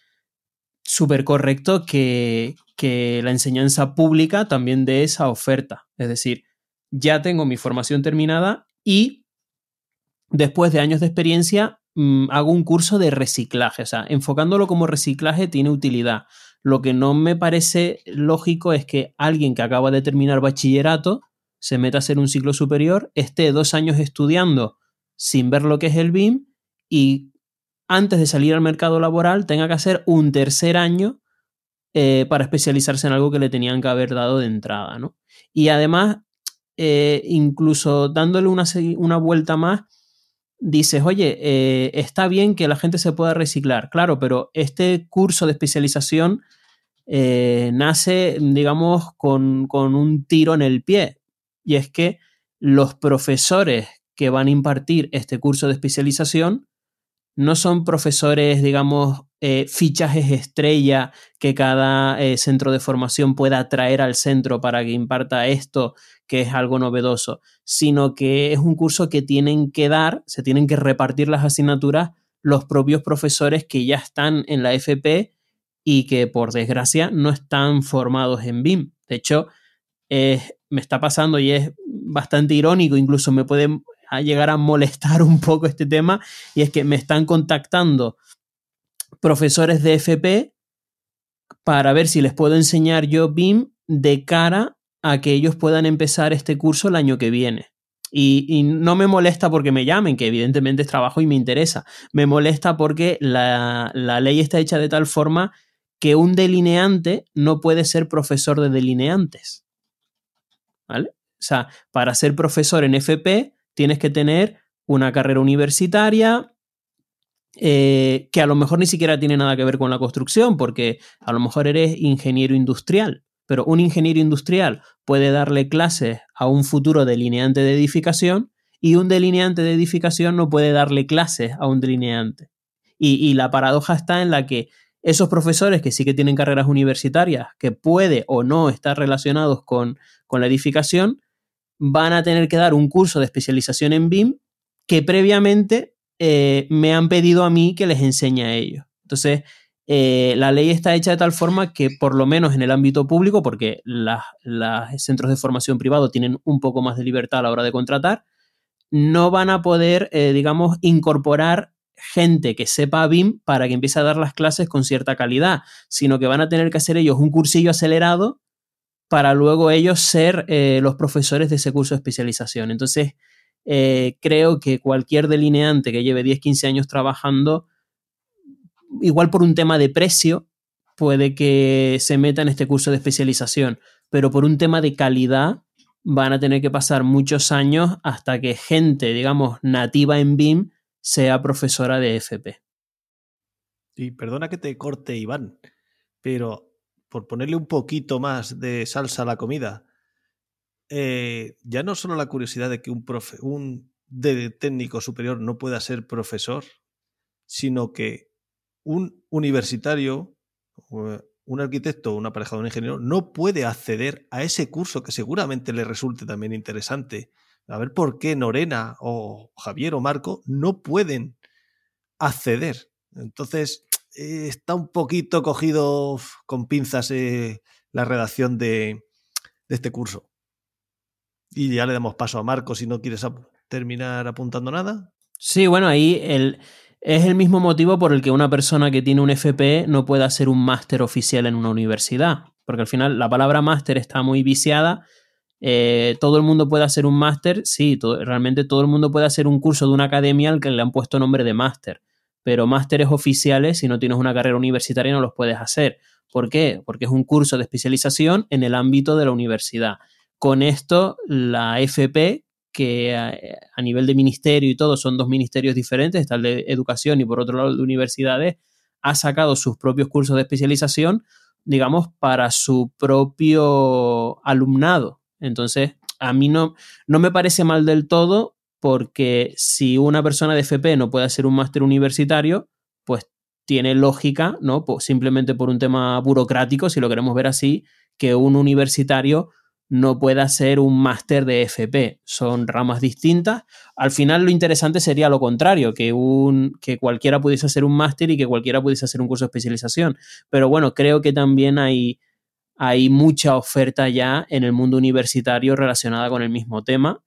súper correcto que, que la enseñanza pública también dé esa oferta. Es decir, ya tengo mi formación terminada y después de años de experiencia Mm, hago un curso de reciclaje. O sea, enfocándolo como reciclaje tiene utilidad. Lo que no me parece lógico es que alguien que acaba de terminar bachillerato se meta a hacer un ciclo superior, esté dos años estudiando sin ver lo que es el BIM y antes de salir al mercado laboral tenga que hacer un tercer año eh, para especializarse en algo que le tenían que haber dado de entrada. ¿no? Y además, eh, incluso dándole una, una vuelta más, dices, oye, eh, está bien que la gente se pueda reciclar, claro, pero este curso de especialización eh, nace, digamos, con, con, un tiro en el pie. Y es que los profesores que van a impartir este curso de especialización no son profesores, digamos, eh, fichajes estrella que cada eh, centro de formación pueda traer al centro para que imparta esto, que es algo novedoso, sino que es un curso que tienen que dar, se tienen que repartir las asignaturas los propios profesores que ya están en la FP y que por desgracia no están formados en BIM. De hecho, me está pasando y es bastante irónico, incluso me puede llegar a molestar un poco este tema, y es que me están contactando profesores de FP para ver si les puedo enseñar yo BIM de cara a que ellos puedan empezar este curso el año que viene. Y, no me molesta porque me llamen, que evidentemente es trabajo y me interesa. Me molesta porque la, la ley está hecha de tal forma que un delineante no puede ser profesor de delineantes. ¿Vale? O sea, para ser profesor en FP tienes que tener una carrera universitaria, eh, que a lo mejor ni siquiera tiene nada que ver con la construcción, porque a lo mejor eres ingeniero industrial, pero un ingeniero industrial puede darle clases a un futuro delineante de edificación y un delineante de edificación no puede darle clases a un delineante. Y, la paradoja está en la que esos profesores que sí que tienen carreras universitarias, que puede o no estar relacionados con, con la edificación, van a tener que dar un curso de especialización en BIM que previamente eh, me han pedido a mí que les enseñe a ellos. Entonces, eh, la ley está hecha de tal forma que, por lo menos en el ámbito público, porque los centros de formación privado tienen un poco más de libertad a la hora de contratar, no van a poder, eh, digamos, incorporar gente que sepa BIM para que empiece a dar las clases con cierta calidad, sino que van a tener que hacer ellos un cursillo acelerado para luego ellos ser los profesores de ese curso de especialización. Entonces, eh, creo que cualquier delineante que lleve 10, 15 años trabajando, igual por un tema de precio, puede que se meta en este curso de especialización, pero por un tema de calidad van a tener que pasar muchos años hasta que gente, digamos, nativa en BIM sea profesora de FP. Y perdona que te corte, Iván, pero por ponerle un poquito más de salsa a la comida, eh, ya no solo la curiosidad de que un, de técnico superior no pueda ser profesor, sino que un universitario, un arquitecto una pareja de un ingeniero no puede acceder a ese curso que seguramente le resulte también interesante. A ver por qué Norena o Javier o Marco no pueden acceder. Entonces, eh, está un poquito cogido con pinzas eh, la redacción de este curso. Y ya le damos paso a Marco si no quieres terminar apuntando nada. Sí, bueno, ahí es el mismo motivo por el que una persona que tiene un FP no puede hacer un máster oficial en una universidad. Porque al final la palabra máster está muy viciada. Eh, todo el mundo puede hacer un máster, sí, realmente todo el mundo puede hacer un curso de una academia al que le han puesto nombre de máster. Pero másteres oficiales, si no tienes una carrera universitaria, no los puedes hacer. ¿Por qué? Porque es un curso de especialización en el ámbito de la universidad. Con esto, la FP, que a, nivel de ministerio y todo son dos ministerios diferentes, está el de educación y por otro lado el de universidades, ha sacado sus propios cursos de especialización, digamos, para su propio alumnado. Entonces, a mí no, no me parece mal del todo porque si una persona de FP no puede hacer un máster universitario, pues tiene lógica, ¿no? Pues simplemente por un tema burocrático, si lo queremos ver así, que un universitario no pueda ser un máster de FP. Son ramas distintas. Al final lo interesante sería lo contrario, que, un, que cualquiera pudiese hacer un máster y que cualquiera pudiese hacer un curso de especialización. Pero bueno, creo que también hay, hay mucha oferta ya en el mundo universitario relacionada con el mismo tema,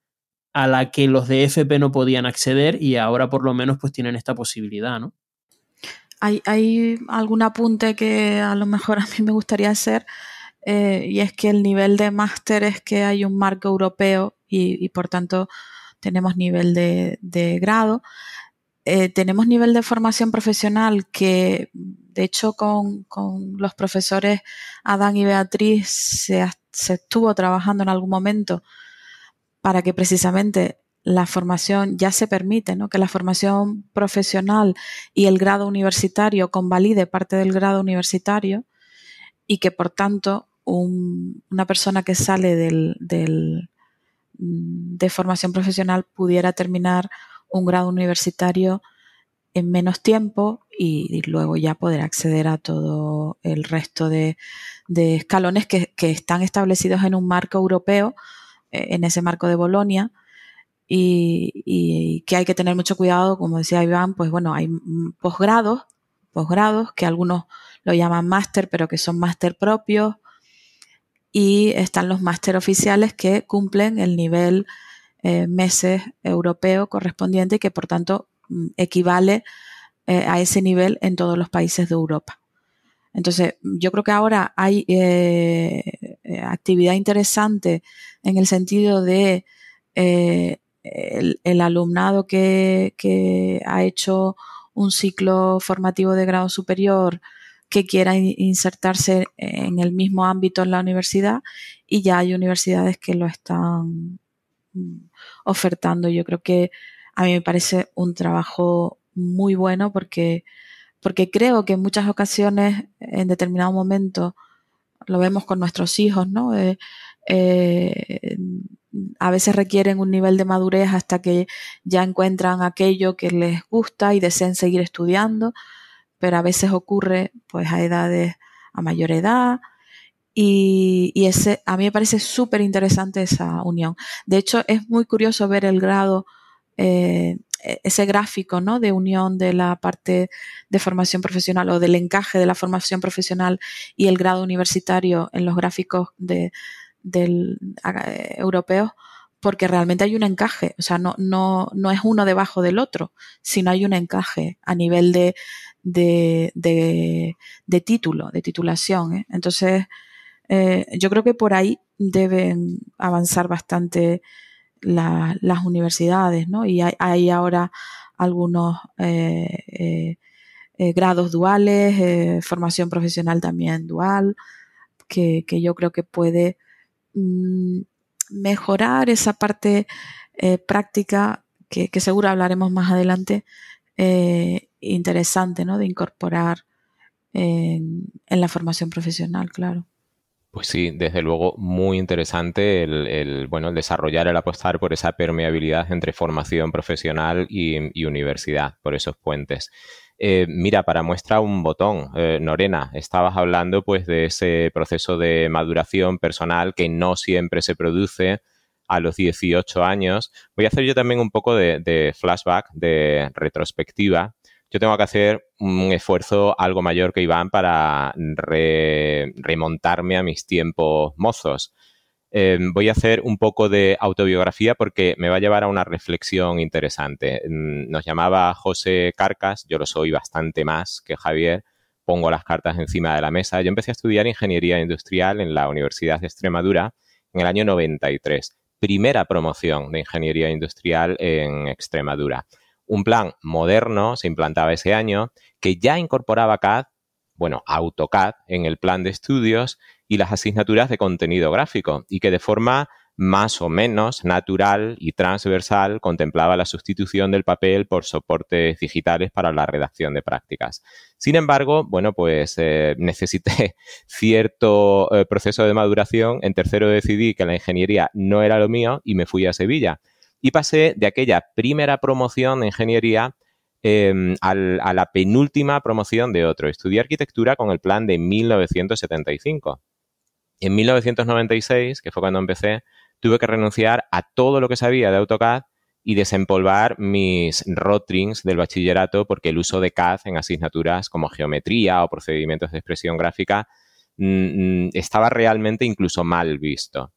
a la que los de FP no podían acceder y ahora por lo menos pues tienen esta posibilidad, ¿no? Hay, algún apunte que a lo mejor a mí me gustaría hacer eh, y es que el nivel de máster es que hay un marco europeo y, por tanto tenemos nivel de, grado. Eh, tenemos nivel de formación profesional que, de hecho, con, los profesores Adán y Beatriz se, estuvo trabajando en algún momento para que precisamente la formación ya se permite, ¿no? que la formación profesional y el grado universitario convalide parte del grado universitario y que por tanto una persona que sale del, mm, de formación profesional pudiera terminar un grado universitario en menos tiempo y, luego ya poder acceder a todo el resto de, escalones que, están establecidos en un marco europeo, en ese marco de Bolonia, y, que hay que tener mucho cuidado, como decía Iván, pues bueno, hay posgrados, posgrados que algunos lo llaman máster, pero que son máster propios, y están los máster oficiales que cumplen el nivel eh, meses europeo correspondiente y que por tanto mm, equivale eh, a ese nivel en todos los países de Europa. Entonces, yo creo que ahora hay eh, actividad interesante en el sentido de el, alumnado que, que, ha hecho un ciclo formativo de grado superior que quiera insertarse en el mismo ámbito en la universidad y ya hay universidades que lo están mm, ofertando. Yo creo que a mí me parece un trabajo muy bueno porque, porque creo que en muchas ocasiones, en determinado momento, lo vemos con nuestros hijos, ¿no? Eh, eh, a veces requieren un nivel de madurez hasta que ya encuentran aquello que les gusta y deseen seguir estudiando pero a veces ocurre pues a edades a mayor edad y, ese a mí me parece súper interesante esa unión. De hecho, es muy curioso ver el grado, eh, ese gráfico ¿no? de unión de la parte de formación profesional o del encaje de la formación profesional y el grado universitario en los gráficos de, del, europeos porque realmente hay un encaje, o sea, no, no, no es uno debajo del otro, sino hay un encaje a nivel de, de, de, título, de titulación. ¿eh? Entonces, eh, yo creo que por ahí deben avanzar bastante las universidades, ¿no? Y hay, ahora algunos eh, grados duales, formación profesional también dual, que, yo creo que puede mm, mejorar esa parte práctica que, que, seguro hablaremos más adelante interesante ¿no? de incorporar en, la formación profesional, claro. Pues sí, desde luego muy interesante el, bueno, el desarrollar, el apostar por esa permeabilidad entre formación profesional y, universidad, por esos puentes. Eh, mira, para muestra un botón, eh, Norena, estabas hablando pues de ese proceso de maduración personal que no siempre se produce a los 18 años. Voy a hacer yo también un poco de flashback, de retrospectiva, yo tengo que hacer un esfuerzo algo mayor que Iván para remontarme a mis tiempos mozos. Em, voy a hacer un poco de autobiografía porque me va a llevar a una reflexión interesante. Mm, nos llamaba José Carcas, yo lo soy bastante más que Javier, pongo las cartas encima de la mesa. Yo empecé a estudiar ingeniería industrial en la Universidad de Extremadura en el año 93, primera promoción de ingeniería industrial en Extremadura Un plan moderno se implantaba ese año que ya incorporaba CAD, bueno, AutoCAD en el plan de estudios y las asignaturas de contenido gráfico y que de forma más o menos natural y transversal contemplaba la sustitución del papel por soportes digitales para la redacción de prácticas. Sin embargo, bueno, pues eh, necesité cierto eh, proceso de maduración. En tercero decidí que la ingeniería no era lo mío y me fui a Sevilla. Y pasé de aquella primera promoción de ingeniería em, a la penúltima promoción de otro. Estudié arquitectura con el plan de 1975. En 1996, que fue cuando empecé, tuve que renunciar a todo lo que sabía de AutoCAD y desempolvar mis rotrings del bachillerato porque el uso de CAD en asignaturas como geometría o procedimientos de expresión gráfica mm, mm, estaba realmente incluso mal visto.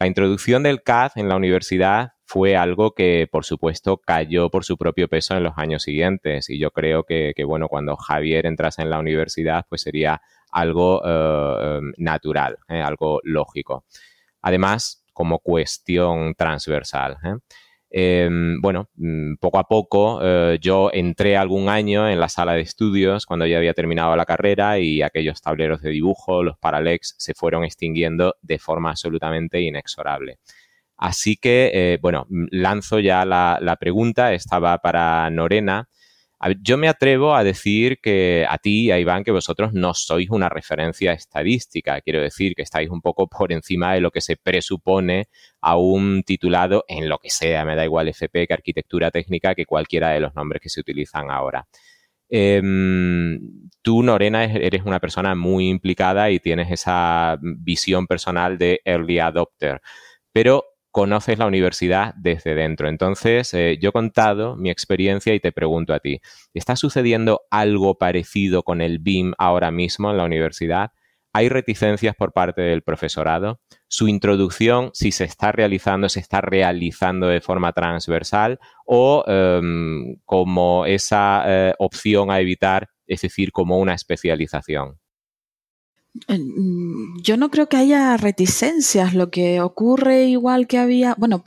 La introducción del CAD en la universidad fue algo que, por supuesto, cayó por su propio peso en los años siguientes. Y yo creo que, bueno, cuando Javier entrase en la universidad, pues sería algo eh, em, natural, eh, algo lógico. Además, como cuestión transversal. ¿eh? Em, bueno, mm, poco a poco yo entré algún año en la sala de estudios cuando ya había terminado la carrera y aquellos tableros de dibujo, los paralex, se fueron extinguiendo de forma absolutamente inexorable. Así que, eh, bueno, mm, lanzo ya la, la pregunta, estaba para Norena yo me atrevo a decir que a ti, a Iván, que vosotros no sois una referencia estadística. Quiero decir que estáis un poco por encima de lo que se presupone a un titulado en lo que sea, me da igual FP que arquitectura técnica, que cualquiera de los nombres que se utilizan ahora. Em, tú, Norena, eres una persona muy implicada y tienes esa visión personal de early adopter. Pero conoces la universidad desde dentro. Entonces, eh, yo he contado mi experiencia y te pregunto a ti, ¿está sucediendo algo parecido con el BIM ahora mismo en la universidad? ¿Hay reticencias por parte del profesorado? ¿Su introducción, si se está realizando, se está realizando de forma transversal o em, como esa eh, opción a evitar, es decir, como una especialización? Yo no creo que haya reticencias. Lo que ocurre igual que había, bueno,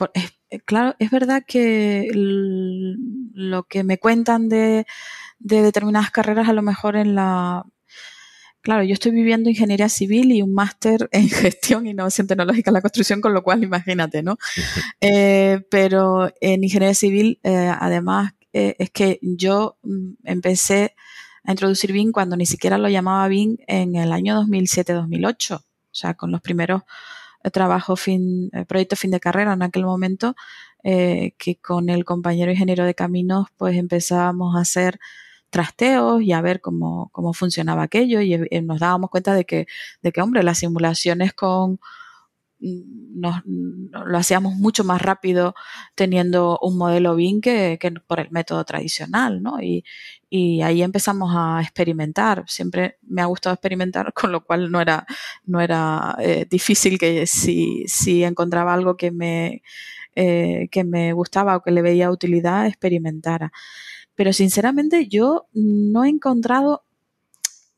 eh, claro, es verdad que lo que me cuentan de, determinadas carreras a lo mejor en la... Claro, yo estoy viviendo ingeniería civil y un máster en gestión innovación tecnológica en la construcción, con lo cual imagínate, ¿no? Eh, pero en ingeniería civil, eh, además, es que yo mm, empecé a introducir BIM cuando ni siquiera lo llamaba BIM en el año 2007-2008, o sea, con los primeros eh, trabajos, fin, eh, proyectos fin de carrera en aquel momento, eh, que con el compañero ingeniero de caminos, pues empezábamos a hacer trasteos y a ver cómo, cómo funcionaba aquello y nos dábamos cuenta de que, de que, hombre, las simulaciones con, nos, lo hacíamos mucho más rápido teniendo un modelo BIM que, por el método tradicional, ¿no? Y, ahí empezamos a experimentar. Siempre me ha gustado experimentar, con lo cual no era, no era eh, difícil que si, si, encontraba algo que me, eh, que me gustaba o que le veía utilidad, experimentara. Pero sinceramente yo no he encontrado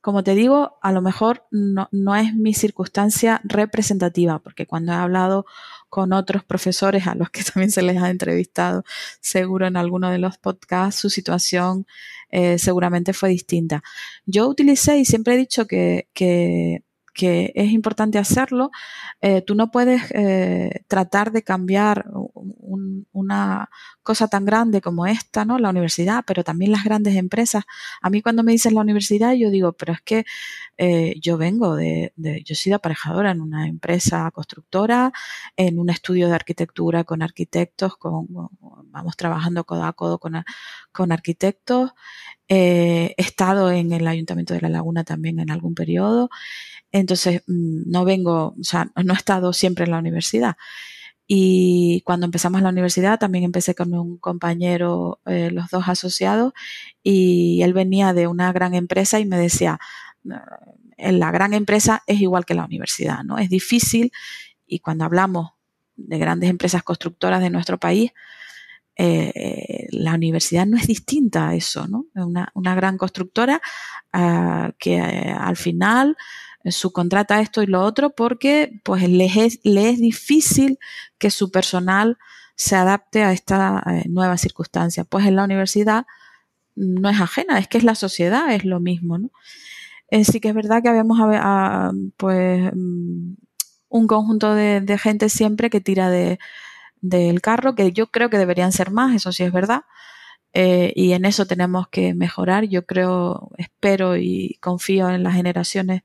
como te digo, a lo mejor no, es mi circunstancia representativa, porque cuando he hablado con otros profesores a los que también se les ha entrevistado, seguro en alguno de los podcasts, su situación eh, seguramente fue distinta. Yo utilicé y siempre he dicho que, que que es importante hacerlo. Eh, tú no puedes eh, tratar de cambiar una cosa tan grande como esta, ¿no? La universidad, pero también las grandes empresas. A mí cuando me dices la universidad, yo digo, pero es que eh, yo vengo de, yo he sido aparejadora en una empresa constructora, en un estudio de arquitectura con arquitectos, vamos trabajando codo a codo con, arquitectos. he estado en el Ayuntamiento de La Laguna también en algún periodo. Entonces, mm, no vengo, o sea, no he estado siempre en la universidad. Y cuando empezamos la universidad también empecé con un compañero, eh, los dos asociados, y él venía de una gran empresa y me decía, en la gran empresa es igual que la universidad, ¿no? Es difícil y cuando hablamos de grandes empresas constructoras de nuestro país, eh, la universidad no es distinta a eso, ¿no? Una, una gran constructora ah, que eh, al final subcontrata esto y lo otro porque pues les es, es difícil que su personal se adapte a esta eh, nueva circunstancia. Pues en la universidad no es ajena, es que es la sociedad, es lo mismo, ¿no? Eh, sí que es verdad que habíamos pues mm, un conjunto de, gente siempre que tira de, del carro, que yo creo que deberían ser más, eso sí es verdad. Eh, y en eso tenemos que mejorar. Yo creo, espero y confío en las generaciones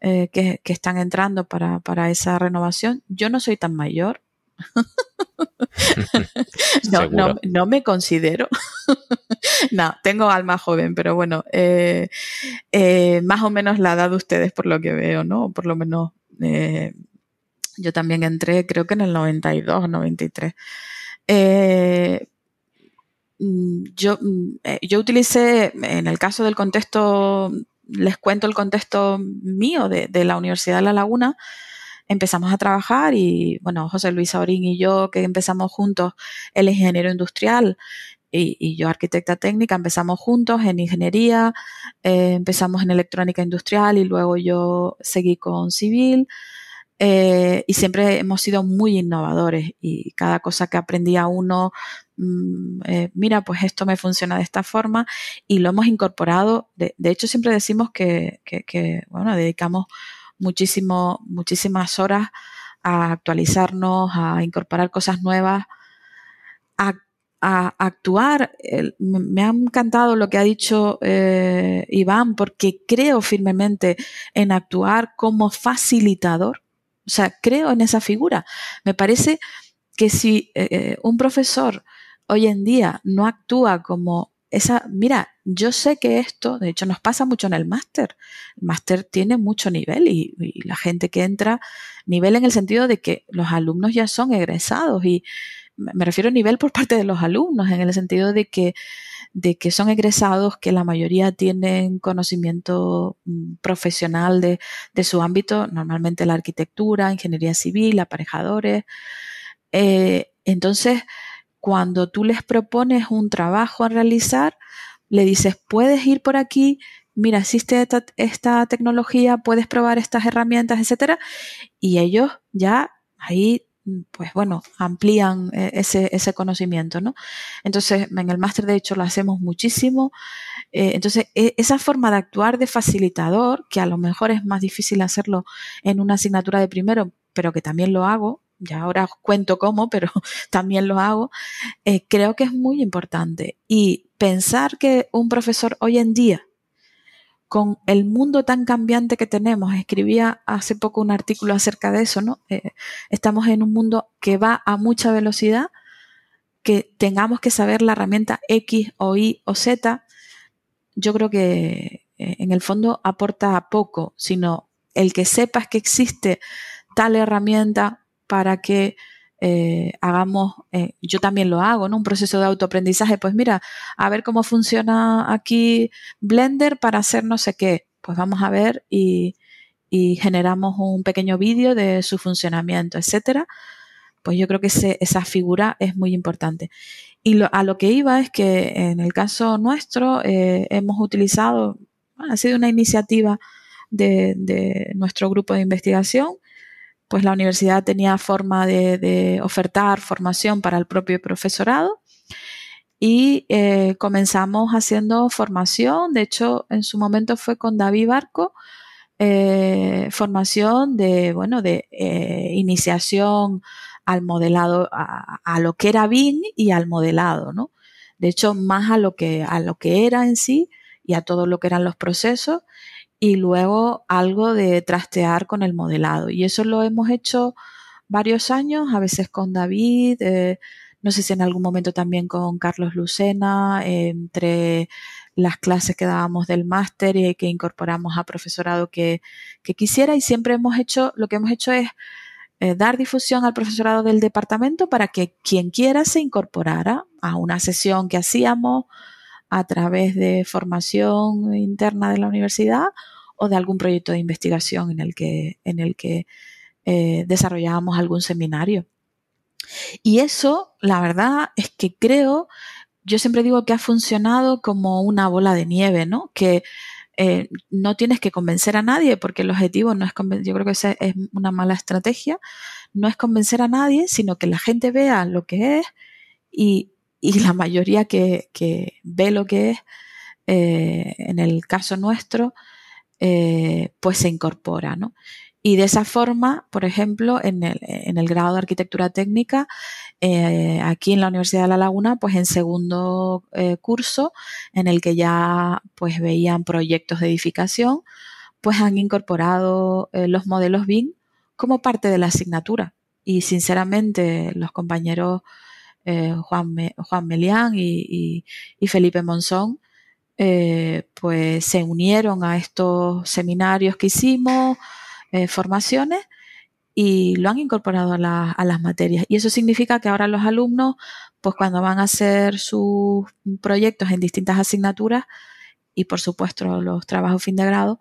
eh, que, están entrando para, para, esa renovación. Yo no soy tan mayor. no, no, no, me considero. no, tengo alma joven, pero bueno, eh, más o menos la edad de ustedes por lo que veo, ¿no? Por lo menos yo también entré, creo que en el 92, 93. Eh, mm, yo, mm, eh, yo utilicé, en el caso del contexto, les cuento el contexto mío de, la Universidad de La Laguna, empezamos a trabajar y, bueno, José Luis Aurín y yo, que empezamos juntos, el ingeniero industrial y, yo arquitecta técnica, empezamos juntos en ingeniería, eh, empezamos en electrónica industrial y luego yo seguí con civil. Eh, y siempre hemos sido muy innovadores y cada cosa que aprendía uno, eh, mira, pues esto me funciona de esta forma y lo hemos incorporado. De, hecho, siempre decimos que, bueno, dedicamos muchísimo, muchísimas horas a actualizarnos, a incorporar cosas nuevas, a, actuar. me ha encantado lo que ha dicho eh, Iván porque creo firmemente en actuar como facilitador o sea, creo en esa figura. Me parece que si eh, un profesor hoy en día no actúa como esa, mira, yo sé que esto, de hecho nos pasa mucho en el máster. El máster tiene mucho nivel y, la gente que entra, nivel en el sentido de que los alumnos ya son egresados y me refiero a nivel por parte de los alumnos, en el sentido de que de que son egresados que la mayoría tienen conocimiento mm, profesional de, su ámbito, normalmente la arquitectura, ingeniería civil, aparejadores. Eh, entonces, cuando tú les propones un trabajo a realizar, le dices, puedes ir por aquí, mira, existe esta, esta tecnología, puedes probar estas herramientas, etcétera, y ellos ya ahí pues bueno, amplían eh, ese, ese conocimiento, ¿no? Entonces, en el máster de hecho lo hacemos muchísimo. Eh, entonces, e, esa forma de actuar de facilitador, que a lo mejor es más difícil hacerlo en una asignatura de primero, pero que también lo hago, ya ahora os cuento cómo, pero también lo hago, eh, creo que es muy importante. Y pensar que un profesor hoy en día con el mundo tan cambiante que tenemos. Escribía hace poco un artículo acerca de eso, ¿no? Eh, estamos en un mundo que va a mucha velocidad, que tengamos que saber la herramienta X o Y o Z. Yo creo que eh, en el fondo aporta poco, sino el que sepas que existe tal herramienta para que eh, hagamos, eh, yo también lo hago, ¿no? Un proceso de autoaprendizaje, pues mira, a ver cómo funciona aquí Blender para hacer no sé qué. Pues vamos a ver y, generamos un pequeño vídeo de su funcionamiento, etcétera. Pues yo creo que esa figura es muy importante. Y a lo que iba es que en el caso nuestro eh, hemos utilizado, ha sido una iniciativa de nuestro grupo de investigación, pues la universidad tenía forma de, ofertar formación para el propio profesorado y eh, comenzamos haciendo formación, de hecho en su momento fue con David Barco, eh, formación de, bueno, de eh, iniciación al modelado, a, a, lo que era BIM y al modelado, ¿no? De hecho, más a lo que, a lo que era en sí y a todo lo que eran los procesos y luego algo de trastear con el modelado. Y eso lo hemos hecho varios años, a veces con David, eh, no sé si en algún momento también con Carlos Lucena, entre las clases que dábamos del máster y que incorporamos a profesorado que, quisiera y siempre hemos hecho, lo que hemos hecho es eh, dar difusión al profesorado del departamento para que quien quiera se incorporara a una sesión que hacíamos a través de formación interna de la universidad o de algún proyecto de investigación en el que, en el que eh, desarrollábamos algún seminario. Y eso, la verdad, es que creo, yo siempre digo que ha funcionado como una bola de nieve, ¿no? Que eh, no tienes que convencer a nadie porque el objetivo no es convencer, yo creo que esa es una mala estrategia, no es convencer a nadie, sino que la gente vea lo que es y, la mayoría que, ve lo que es, eh, en el caso nuestro, eh, pues se incorpora, ¿no? Y de esa forma, por ejemplo, en el, en el grado de arquitectura técnica, eh, aquí en la Universidad de La Laguna, pues en segundo curso, en el que ya pues veían proyectos de edificación, pues han incorporado los modelos BIM como parte de la asignatura. Y sinceramente, los compañeros Juan, Juan Melián y, Felipe Monzón, pues se unieron a estos seminarios que hicimos, eh, formaciones y lo han incorporado a, las materias. Y eso significa que ahora los alumnos, pues cuando van a hacer sus proyectos en distintas asignaturas y por supuesto los trabajos fin de grado,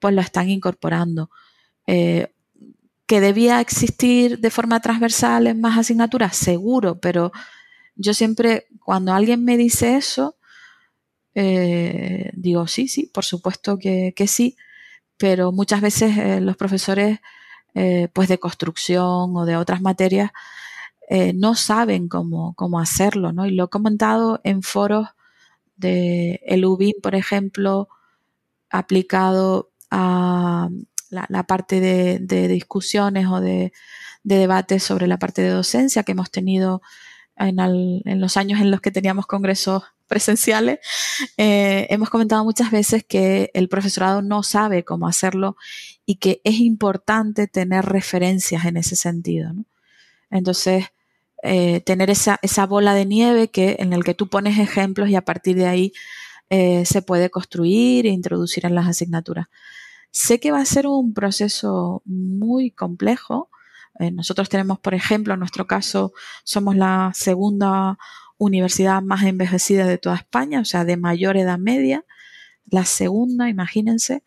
pues lo están incorporando. Eh, que debía existir de forma transversal en más asignaturas, seguro, pero yo siempre, cuando alguien me dice eso, eh, digo, sí, sí, por supuesto que, que sí, pero muchas veces eh, los profesores eh, pues de construcción o de otras materias no saben cómo, cómo, hacerlo, ¿no? Y lo he comentado en foros de el por ejemplo, aplicado a la, parte de, discusiones o de, de, debates sobre la parte de docencia que hemos tenido en, los años en los que teníamos congresos presenciales, eh, hemos comentado muchas veces que el profesorado no sabe cómo hacerlo y que es importante tener referencias en ese sentido. Entonces, eh, tener esa, esa, bola de nieve que, en el que tú pones ejemplos y a partir de ahí eh, se puede construir e introducir en las asignaturas. Sé que va a ser un proceso muy complejo. nosotros tenemos, por ejemplo, en nuestro caso, somos la segunda universidad más envejecida de toda España, o sea, de mayor edad media, la segunda, imagínense.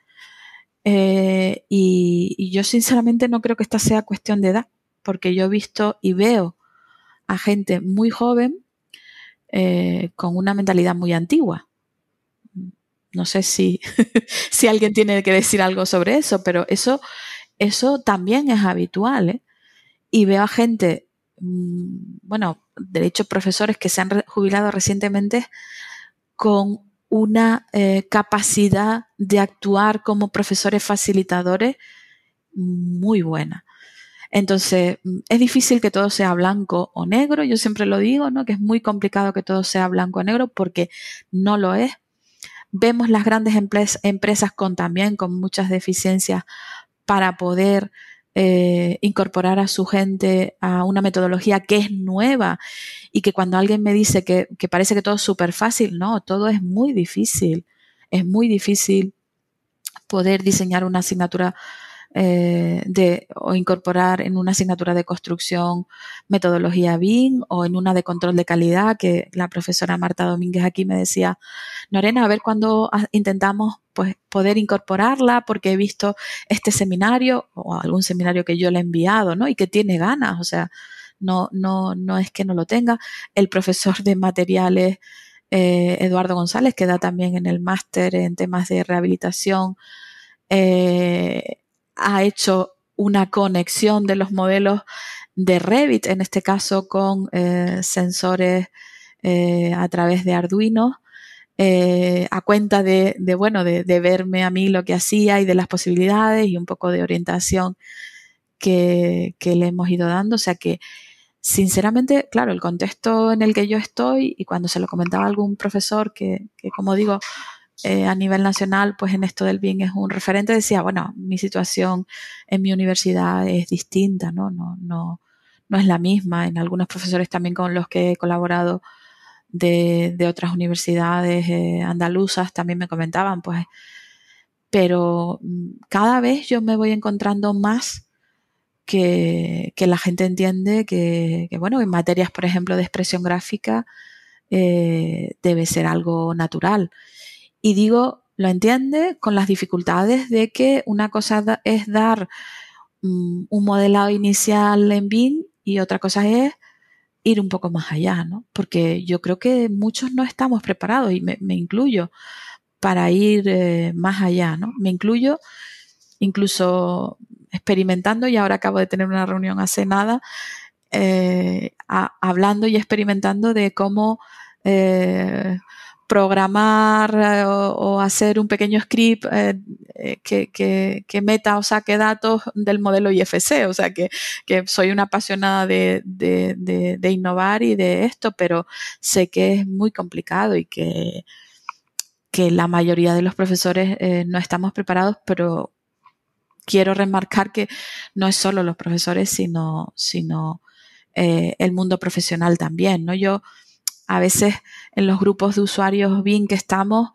Eh, y, yo sinceramente no creo que esta sea cuestión de edad, porque yo he visto y veo a gente muy joven eh, con una mentalidad muy antigua. No sé si, si alguien tiene que decir algo sobre eso, pero eso, eso también es habitual. ¿eh? Y veo a gente Mm, bueno, de hecho, profesores que se han jubilado recientemente con una eh, capacidad de actuar como profesores facilitadores muy buena. Entonces, mm, es difícil que todo sea blanco o negro, yo siempre lo digo, ¿no? Que es muy complicado que todo sea blanco o negro porque no lo es. Vemos las grandes empresas con también con muchas deficiencias para poder eh, incorporar a su gente a una metodología que es nueva y que cuando alguien me dice que, que parece que todo es súper fácil, no, todo es muy difícil. Es muy difícil poder diseñar una asignatura eh, de, o incorporar en una asignatura de construcción metodología BIM o en una de control de calidad, que la profesora Marta Domínguez aquí me decía, Norena, a ver cuándo intentamos pues, poder incorporarla, porque he visto este seminario o algún seminario que yo le he enviado, ¿no? Y que tiene ganas, o sea, no, no, no es que no lo tenga. El profesor de materiales eh, Eduardo González, que da también en el máster en temas de rehabilitación, eh, ha hecho una conexión de los modelos de Revit, en este caso con eh, sensores eh, a través de Arduino, eh, a cuenta de, bueno, de, verme a mí lo que hacía y de las posibilidades y un poco de orientación que, le hemos ido dando. O sea que, sinceramente, claro, el contexto en el que yo estoy y cuando se lo comentaba algún profesor que, que como digo, eh, a nivel nacional, pues en esto del bien es un referente, decía, bueno, mi situación en mi universidad es distinta, ¿no? No, no, no es la misma. En algunos profesores también con los que he colaborado de, otras universidades eh, andaluzas también me comentaban, pues, pero mm, cada vez yo me voy encontrando más que, la gente entiende que, bueno, en materias, por ejemplo, de expresión gráfica, eh, debe ser algo natural. Y digo, lo entiende con las dificultades de que una cosa es dar mm, un modelado inicial en BIM y otra cosa es ir un poco más allá, ¿no? Porque yo creo que muchos no estamos preparados, y me, incluyo, para ir eh, más allá, ¿no? Me incluyo incluso experimentando y ahora acabo de tener una reunión hace nada eh, hablando y experimentando de cómo eh, programar eh, o, hacer un pequeño script que, meta o saque datos del modelo IFC. O sea, que, soy una apasionada de, innovar y de esto, pero sé que es muy complicado y que, que la mayoría de los profesores no estamos preparados, pero quiero remarcar que no es solo los profesores, sino, sino eh, el mundo profesional también, ¿no? Yo a veces en los grupos de usuarios bien que estamos,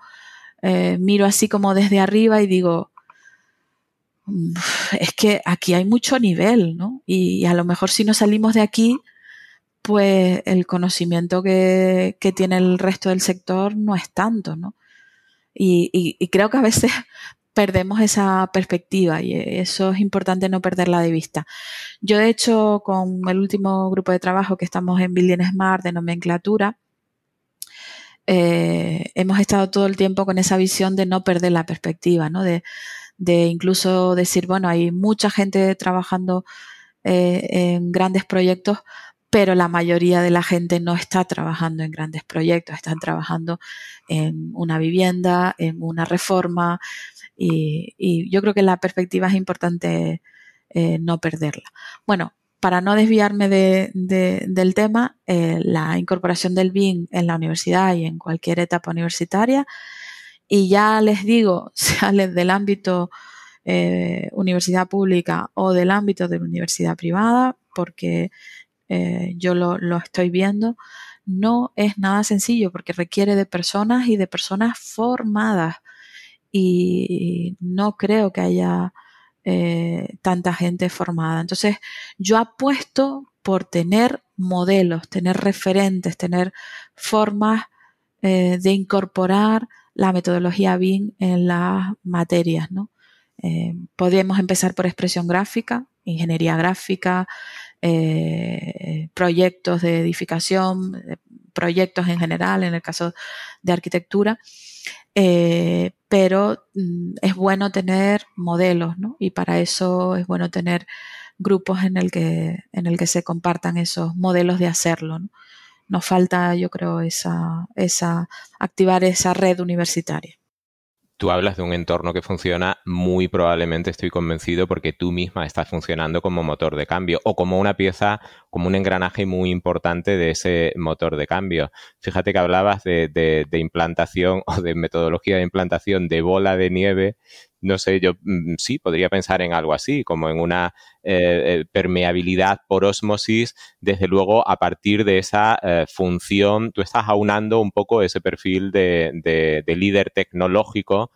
eh, miro así como desde arriba y digo, es que aquí hay mucho nivel, ¿no? Y, a lo mejor si no salimos de aquí, pues el conocimiento que, tiene el resto del sector no es tanto, ¿no? Y, creo que a veces perdemos esa perspectiva y eso es importante no perderla de vista. Yo, de hecho, con el último grupo de trabajo que estamos en Building Smart de nomenclatura, eh, hemos estado todo el tiempo con esa visión de no perder la perspectiva, ¿no? de, incluso decir, bueno, hay mucha gente trabajando eh, en grandes proyectos, pero la mayoría de la gente no está trabajando en grandes proyectos, están trabajando en una vivienda, en una reforma, y, yo creo que la perspectiva es importante eh, no perderla. Bueno, para no desviarme del tema, eh, la incorporación del BIM en la universidad y en cualquier etapa universitaria, y ya les digo, sale del ámbito eh, universidad pública o del ámbito de la universidad privada, porque yo lo, lo estoy viendo, no es nada sencillo porque requiere de personas y de personas formadas y no creo que haya eh, tanta gente formada. Entonces, yo apuesto por tener modelos, tener referentes, tener formas eh, de incorporar la metodología BIM en las materias. ¿no? Eh, podríamos empezar por expresión gráfica, ingeniería gráfica, proyectos de edificación, proyectos en general, en el caso de arquitectura. Eh, pero mm, es bueno tener modelos, ¿no? Y para eso es bueno tener grupos en el que, en el que se compartan esos modelos de hacerlo. ¿no? Nos falta, yo creo, esa, esa, activar esa red universitaria tú hablas de un entorno que funciona, muy probablemente estoy convencido porque tú misma estás funcionando como motor de cambio o como una pieza, como un engranaje muy importante de ese motor de cambio. Fíjate que hablabas de, implantación o de metodología de implantación de bola de nieve. No sé, yo mm, sí podría pensar en algo así, como en una eh, eh, permeabilidad por osmosis, desde luego a partir de esa eh, función, tú estás aunando un poco ese perfil de, líder tecnológico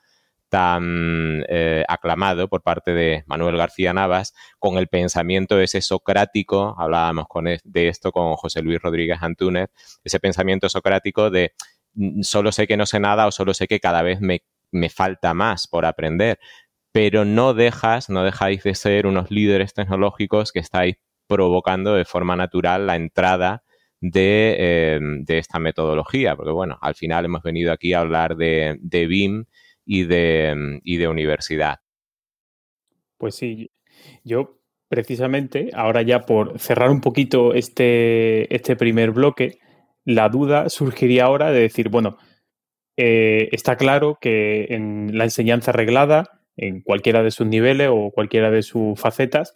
tan aclamado por parte de Manuel García Navas, con el pensamiento ese socrático, hablábamos con, de esto con José Luis Rodríguez Antúnez, ese pensamiento socrático de mm, solo sé que no sé nada o solo sé que cada vez me, me falta más por aprender pero no dejas, no dejáis de ser unos líderes tecnológicos que estáis provocando de forma natural la entrada de, em, esta metodología, porque bueno, al final hemos venido aquí a hablar de, BIM y de, y de universidad. Pues sí, yo precisamente, ahora ya por cerrar un poquito este, este primer bloque, la duda surgiría ahora de decir, bueno, eh, está claro que en la enseñanza reglada en cualquiera de sus niveles o cualquiera de sus facetas,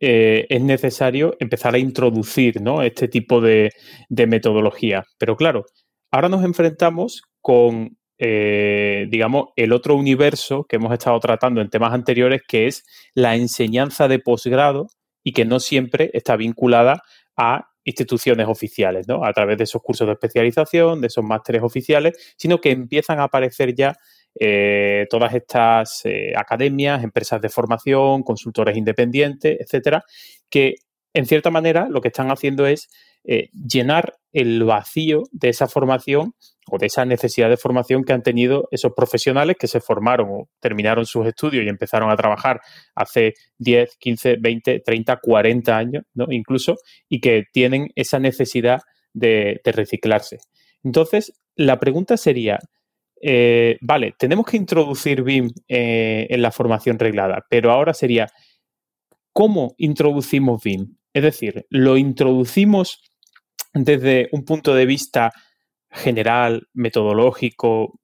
eh, es necesario empezar a introducir ¿no? este tipo de, metodología. Pero claro, ahora nos enfrentamos con, eh, digamos, el otro universo que hemos estado tratando en temas anteriores, que es la enseñanza de posgrado y que no siempre está vinculada a instituciones oficiales, ¿no? A través de esos cursos de especialización, de esos másteres oficiales, sino que empiezan a aparecer ya eh, todas estas eh, academias, empresas de formación, consultores independientes, etcétera, que en cierta manera lo que están haciendo es eh, llenar el vacío de esa formación o de esa necesidad de formación que han tenido esos profesionales que se formaron o terminaron sus estudios y empezaron a trabajar hace 10, 15, 20, 30, 40 años, ¿no? Incluso, y que tienen esa necesidad de reciclarse. Entonces, la pregunta sería, eh, vale, tenemos que introducir BIM eh, en la formación reglada, pero ahora sería, ¿cómo introducimos BIM? Es decir, ¿lo introducimos desde un punto de vista general, metodológico,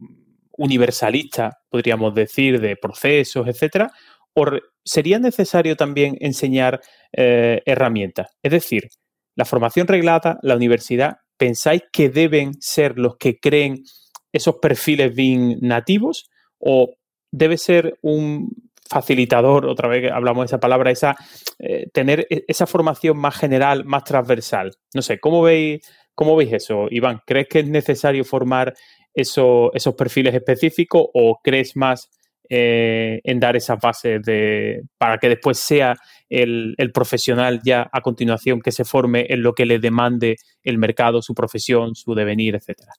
universalista, podríamos decir, de procesos, etcétera? ¿O sería necesario también enseñar eh, herramientas? Es decir, la formación reglada, la universidad, ¿pensáis que deben ser los que creen esos perfiles BIM nativos o debe ser un facilitador, otra vez hablamos de esa palabra, esa, eh, tener e, esa formación más general, más transversal. No sé, ¿cómo veis, cómo veis eso, Iván? ¿Crees que es necesario formar esos perfiles específicos o crees más eh, en dar esas bases de, para que después sea el, el, profesional ya a continuación que se forme en lo que le demande el mercado, su profesión, su devenir, etcétera?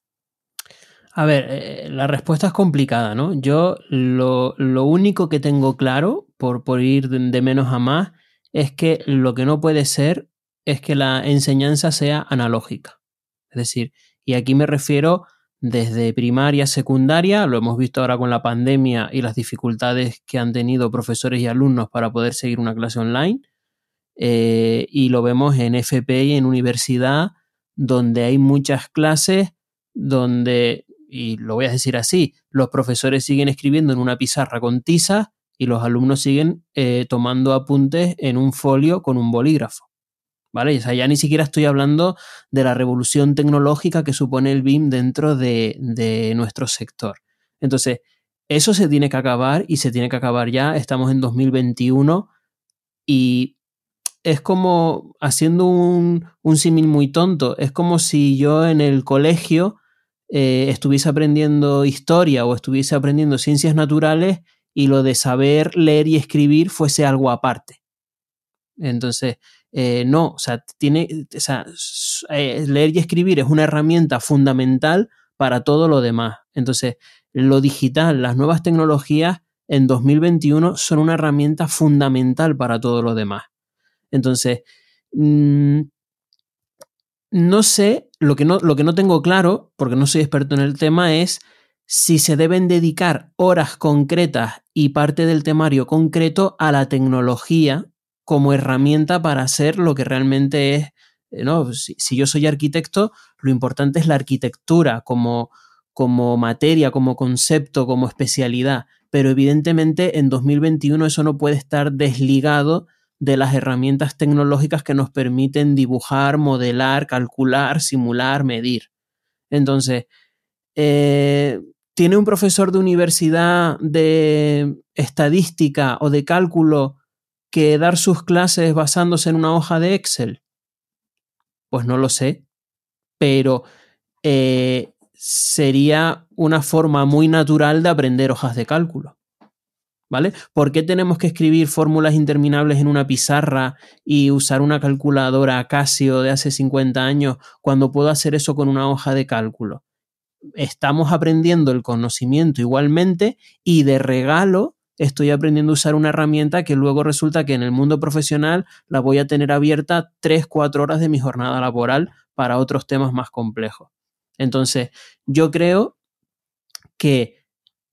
A ver, eh, la respuesta es complicada, ¿no? Yo lo, único que tengo claro, por, por ir de, menos a más, es que lo que no puede ser es que la enseñanza sea analógica. Es decir, y aquí me refiero desde primaria, secundaria, lo hemos visto ahora con la pandemia y las dificultades que han tenido profesores y alumnos para poder seguir una clase online, eh, y lo vemos en FP y en universidad, donde hay muchas clases donde y lo voy a decir así, los profesores siguen escribiendo en una pizarra con tiza y los alumnos siguen eh, tomando apuntes en un folio con un bolígrafo. ¿Vale? O sea, ya ni siquiera estoy hablando de la revolución tecnológica que supone el BIM dentro de, de nuestro sector. Entonces, eso se tiene que acabar y se tiene que acabar ya. Estamos en 2021 y es como haciendo un, un símil muy tonto. Es como si yo en el colegio eh, estuviese aprendiendo historia o estuviese aprendiendo ciencias naturales y lo de saber leer y escribir fuese algo aparte. Entonces, eh, no, o sea, tiene, o sea, eh, leer y escribir es una herramienta fundamental para todo lo demás. Entonces, lo digital, las nuevas tecnologías en 2021 son una herramienta fundamental para todo lo demás. Entonces, mmm, no sé, lo que no, lo que no tengo claro, porque no soy experto en el tema, es si se deben dedicar horas concretas y parte del temario concreto a la tecnología como herramienta para hacer lo que realmente es. Eh, ¿no? Si, yo soy arquitecto, lo importante es la arquitectura como, como materia, como concepto, como especialidad. Pero evidentemente en 2021 eso no puede estar desligado de las herramientas tecnológicas que nos permiten dibujar, modelar, calcular, simular, medir. Entonces, eh, ¿tiene un profesor de universidad de estadística o de cálculo que dar sus clases basándose en una hoja de Excel? Pues no lo sé, pero eh, sería una forma muy natural de aprender hojas de cálculo. ¿Vale? ¿Por qué tenemos que escribir fórmulas interminables en una pizarra y usar una calculadora Casio de hace 50 años cuando puedo hacer eso con una hoja de cálculo? Estamos aprendiendo el conocimiento igualmente y de regalo estoy aprendiendo a usar una herramienta que luego resulta que en el mundo profesional la voy a tener abierta 3, 4 horas de mi jornada laboral para otros temas más complejos. Entonces, yo creo que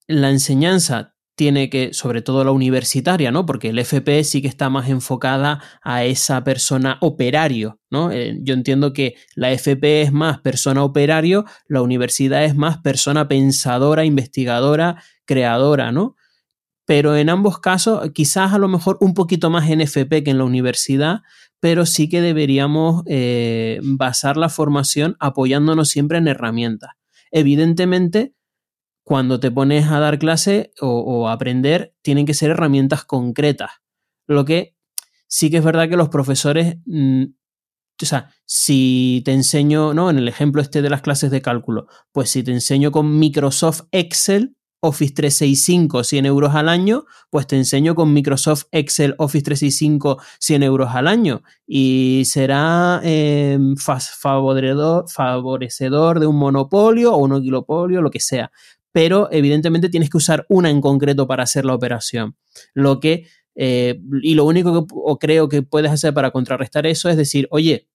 la enseñanza tiene que, sobre todo la universitaria, ¿no? Porque el FP sí que está más enfocada a esa persona operario, ¿no? Eh, yo entiendo que la FP es más persona operario, la universidad es más persona pensadora, investigadora, creadora, ¿no? Pero en ambos casos, quizás a lo mejor un poquito más en FP que en la universidad, pero sí que deberíamos eh, basar la formación apoyándonos siempre en herramientas. Evidentemente, cuando te pones a dar clase o, aprender, tienen que ser herramientas concretas. Lo que sí que es verdad que los profesores, mm, o sea, si te enseño, ¿no? En el ejemplo este de las clases de cálculo, pues si te enseño con Microsoft Excel, Office 365 100 euros al año, pues te enseño con Microsoft Excel Office 365 100 euros al año y será em, favorecedor, favorecedor de un monopolio o un oligopolio, lo que sea pero evidentemente tienes que usar una en concreto para hacer la operación. Lo que, eh, y lo único que creo que puedes hacer para contrarrestar eso es decir, oye,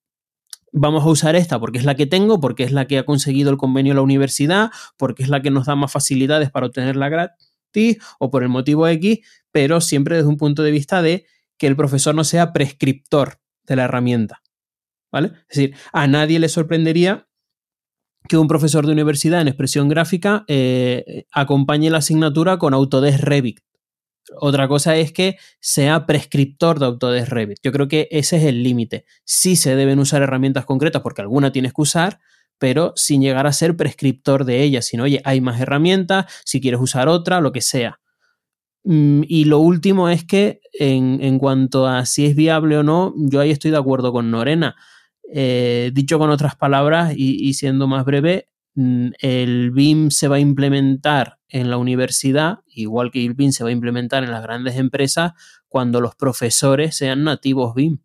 vamos a usar esta porque es la que tengo, porque es la que ha conseguido el convenio de la universidad, porque es la que nos da más facilidades para obtenerla gratis o por el motivo X, pero siempre desde un punto de vista de que el profesor no sea prescriptor de la herramienta. ¿Vale? Es decir, a nadie le sorprendería que un profesor de universidad en expresión gráfica eh, acompañe la asignatura con Autodesk Revit. Otra cosa es que sea prescriptor de Autodesk Revit. Yo creo que ese es el límite. Sí se deben usar herramientas concretas porque alguna tienes que usar, pero sin llegar a ser prescriptor de ellas, sino, oye, hay más herramientas, si quieres usar otra, lo que sea. Mm, y lo último es que en, cuanto a si es viable o no, yo ahí estoy de acuerdo con Norena. Eh, dicho con otras palabras y, siendo más breve, mm, el BIM se va a implementar en la universidad, igual que el BIM se va a implementar en las grandes empresas, cuando los profesores sean nativos BIM.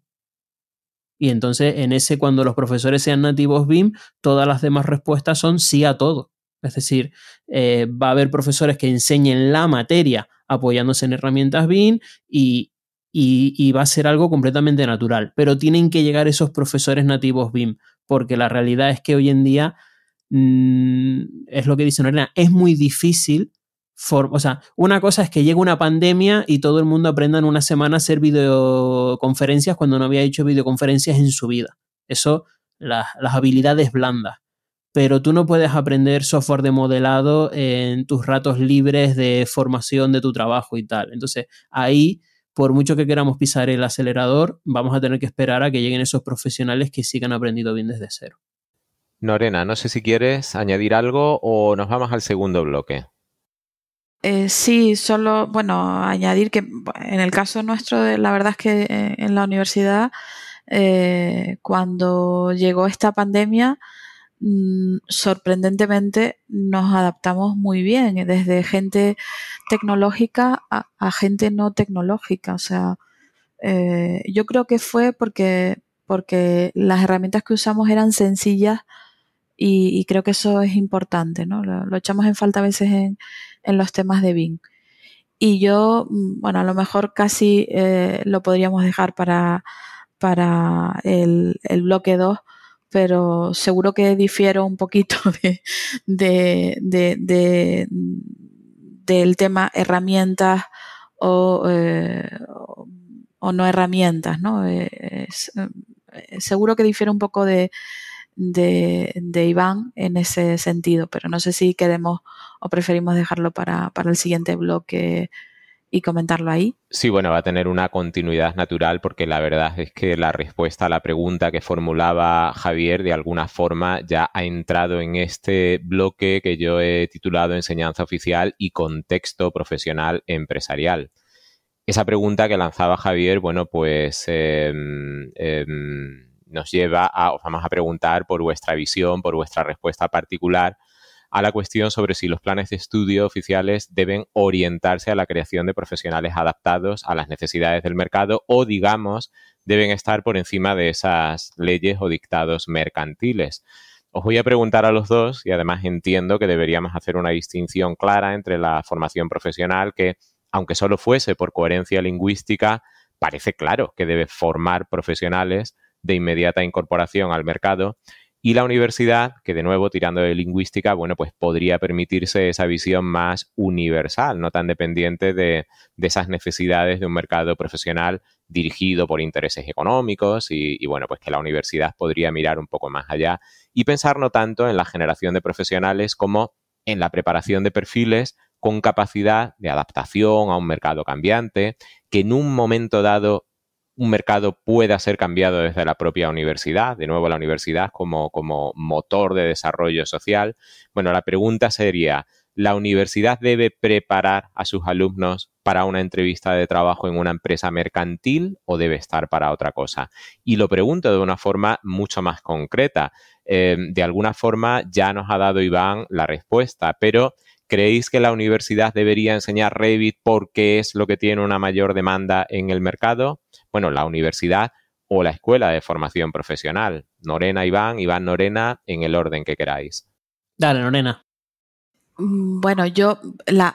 Y entonces, en ese, cuando los profesores sean nativos BIM, todas las demás respuestas son sí a todo. Es decir, eh, va a haber profesores que enseñen la materia apoyándose en herramientas BIM y, y, va a ser algo completamente natural. Pero tienen que llegar esos profesores nativos BIM, porque la realidad es que hoy en día mm, es lo que dice Norena, es muy difícil. o sea, una cosa es que llegue una pandemia y todo el mundo aprenda en una semana a hacer videoconferencias cuando no había hecho videoconferencias en su vida. Eso, las habilidades blandas. Pero tú no puedes aprender software de modelado en tus ratos libres de formación de tu trabajo y tal. Entonces, ahí por mucho que queramos pisar el acelerador, vamos a tener que esperar a que lleguen esos profesionales que sigan aprendido bien desde cero. Norena, no sé si quieres añadir algo o nos vamos al segundo bloque. Eh, sí, solo, bueno, añadir que en el caso nuestro, la verdad es que eh, en la universidad, eh, cuando llegó esta pandemia, sorprendentemente nos adaptamos muy bien, desde gente tecnológica a, gente no tecnológica. O sea, eh, yo creo que fue porque, porque las herramientas que usamos eran sencillas y, creo que eso es importante, ¿no? Lo, echamos en falta a veces en, en, los temas de BIM. Y yo, mm, bueno, a lo mejor casi eh, lo podríamos dejar para, para el, el bloque 2 pero seguro que difiero un poquito de, del tema herramientas o, eh, no herramientas, ¿no? Eh, eh, seguro que difiere un poco de, de, Iván en ese sentido, pero no sé si queremos o preferimos dejarlo para, para el siguiente bloque y comentarlo ahí. Sí, bueno, va a tener una continuidad natural porque la verdad es que la respuesta a la pregunta que formulaba Javier de alguna forma ya ha entrado en este bloque que yo he titulado Enseñanza Oficial y Contexto Profesional Empresarial. Esa pregunta que lanzaba Javier, bueno, pues em, em, nos lleva a, os vamos a preguntar por vuestra visión, por vuestra respuesta particular a la cuestión sobre si los planes de estudio oficiales deben orientarse a la creación de profesionales adaptados a las necesidades del mercado o, digamos, deben estar por encima de esas leyes o dictados mercantiles. Os voy a preguntar a los dos y además entiendo que deberíamos hacer una distinción clara entre la formación profesional que, aunque solo fuese por coherencia lingüística, parece claro que debe formar profesionales de inmediata incorporación al mercado y la universidad, que de nuevo, tirando de lingüística, bueno, pues podría permitirse esa visión más universal, no tan dependiente de, esas necesidades de un mercado profesional dirigido por intereses económicos y, y, bueno, pues que la universidad podría mirar un poco más allá y pensar no tanto en la generación de profesionales como en la preparación de perfiles con capacidad de adaptación a un mercado cambiante, que en un momento dado un mercado pueda ser cambiado desde la propia universidad, de nuevo la universidad como, como motor de desarrollo social. Bueno, la pregunta sería, ¿la universidad debe preparar a sus alumnos para una entrevista de trabajo en una empresa mercantil o debe estar para otra cosa? Y lo pregunto de una forma mucho más concreta. Eh, de alguna forma ya nos ha dado Iván la respuesta, pero ¿Creéis que la universidad debería enseñar Revit porque es lo que tiene una mayor demanda en el mercado? bueno, la universidad o la escuela de formación profesional. Norena, Iván, Iván, Norena, en el orden que queráis. Dale, Norena. Mm, bueno, yo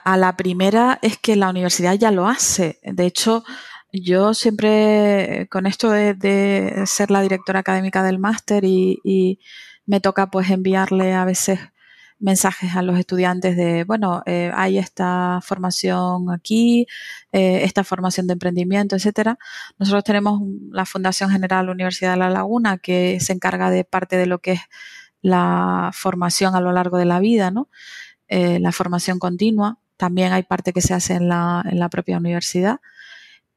a la primera es que la universidad ya lo hace. De hecho, yo siempre, con esto de, ser la directora académica del máster y, me toca pues enviarle a veces mensajes a los estudiantes de, bueno, eh, hay esta formación aquí, eh, esta formación de emprendimiento, etcétera. Nosotros tenemos la Fundación General Universidad de La Laguna que se encarga de parte de lo que es la formación a lo largo de la vida, ¿no? Eh, la formación continua. También hay parte que se hace en la, en la propia universidad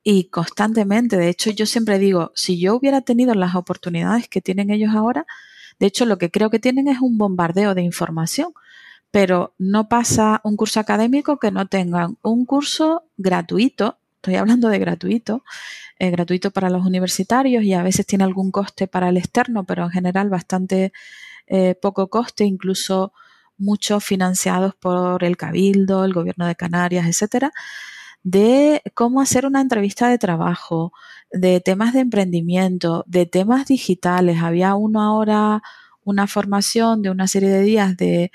y constantemente. De hecho, yo siempre digo, si yo hubiera tenido las oportunidades que tienen ellos ahora, de hecho, lo que creo que tienen es un bombardeo de información, pero no pasa un curso académico que no tengan un curso gratuito, estoy hablando de gratuito, eh, gratuito para los universitarios y a veces tiene algún coste para el externo, pero en general bastante eh, poco coste, incluso muchos financiados por el Cabildo, el Gobierno de Canarias, etcétera, de cómo hacer una entrevista de trabajo, de temas de emprendimiento, de temas digitales. Había uno ahora, una formación de una serie de días de,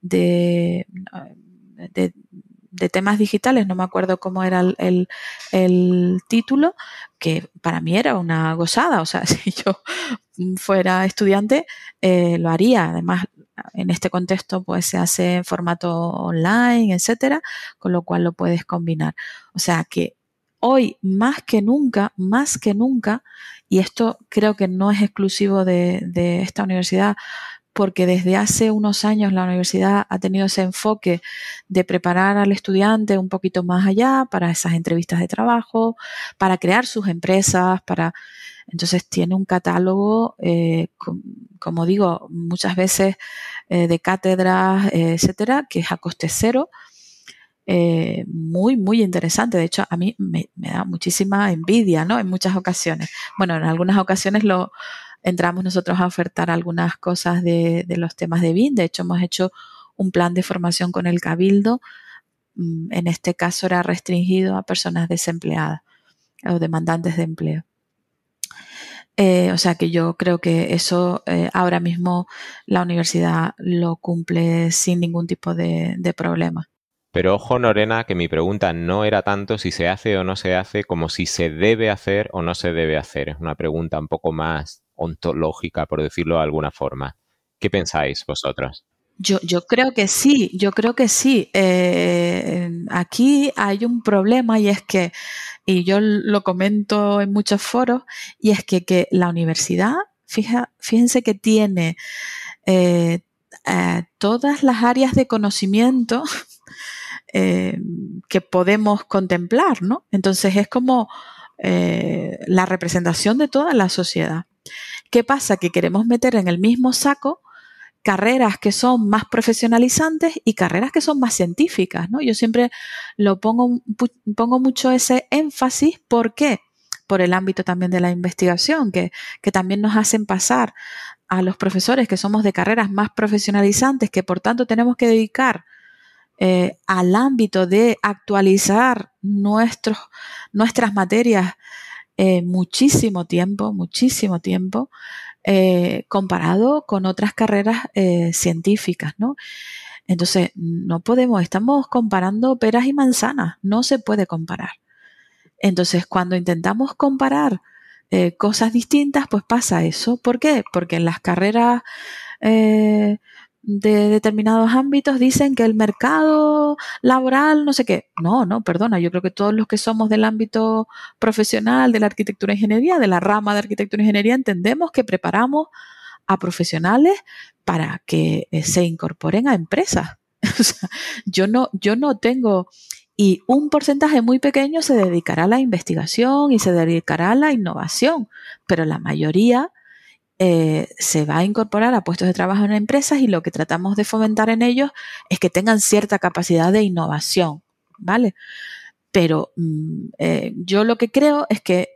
de, de, temas digitales, no me acuerdo cómo era el, el, título, que para mí era una gozada. O sea, si yo fuera estudiante, eh, lo haría. Además, en este contexto pues se hace en formato online, etcétera, con lo cual lo puedes combinar. O sea que hoy más que nunca, más que nunca, y esto creo que no es exclusivo de, esta universidad, porque desde hace unos años la universidad ha tenido ese enfoque de preparar al estudiante un poquito más allá para esas entrevistas de trabajo, para crear sus empresas, para entonces tiene un catálogo, eh, como digo, muchas veces eh, de cátedras, eh, etcétera, que es a coste cero. muy, muy interesante. De hecho, a mí me, da muchísima envidia, ¿no? En muchas ocasiones. Bueno, en algunas ocasiones lo entramos nosotros a ofertar algunas cosas de, los temas de BIN. De hecho, hemos hecho un plan de formación con el Cabildo. Mm, en este caso era restringido a personas desempleadas o demandantes de empleo. Eh, o sea que yo creo que eso eh, ahora mismo la universidad lo cumple sin ningún tipo de, problema. Pero ojo, Norena, que mi pregunta no era tanto si se hace o no se hace, como si se debe hacer o no se debe hacer. Es una pregunta un poco más ontológica, por decirlo de alguna forma. ¿Qué pensáis vosotros? Yo, creo que sí, yo creo que sí. Eh, aquí hay un problema y es que, y yo lo comento en muchos foros, y es que, que la universidad, fija, fíjense que tiene eh, eh, todas las áreas de conocimiento que podemos contemplar, ¿no? Entonces es como la representación de toda la sociedad. ¿Qué pasa? Que queremos meter en el mismo saco carreras que son más profesionalizantes y carreras que son más científicas, ¿no? Yo siempre lo pongo, pongo mucho ese énfasis, ¿por qué? Por el ámbito también de la investigación, que, que también nos hacen pasar a los profesores que somos de carreras más profesionalizantes, que por tanto tenemos que dedicar eh, al ámbito de actualizar nuestros, nuestras materias eh, muchísimo tiempo, muchísimo tiempo. Eh, comparado con otras carreras eh, científicas, ¿no? Entonces, no podemos, estamos comparando peras y manzanas, no se puede comparar. Entonces, cuando intentamos comparar cosas distintas, pues pasa eso. ¿Por qué? Porque en las carreras de determinados ámbitos dicen que el mercado laboral, no sé qué. No, no, perdona, yo creo que todos los que somos del ámbito profesional de la arquitectura e ingeniería, de la rama de arquitectura e ingeniería, entendemos que preparamos a profesionales para que eh, se incorporen a empresas. yo no, yo no tengo, y un porcentaje muy pequeño se dedicará a la investigación y se dedicará a la innovación, pero la mayoría eh, se va a incorporar a puestos de trabajo en empresas y lo que tratamos de fomentar en ellos es que tengan cierta capacidad de innovación, ¿vale? Pero mm, eh, yo lo que creo es que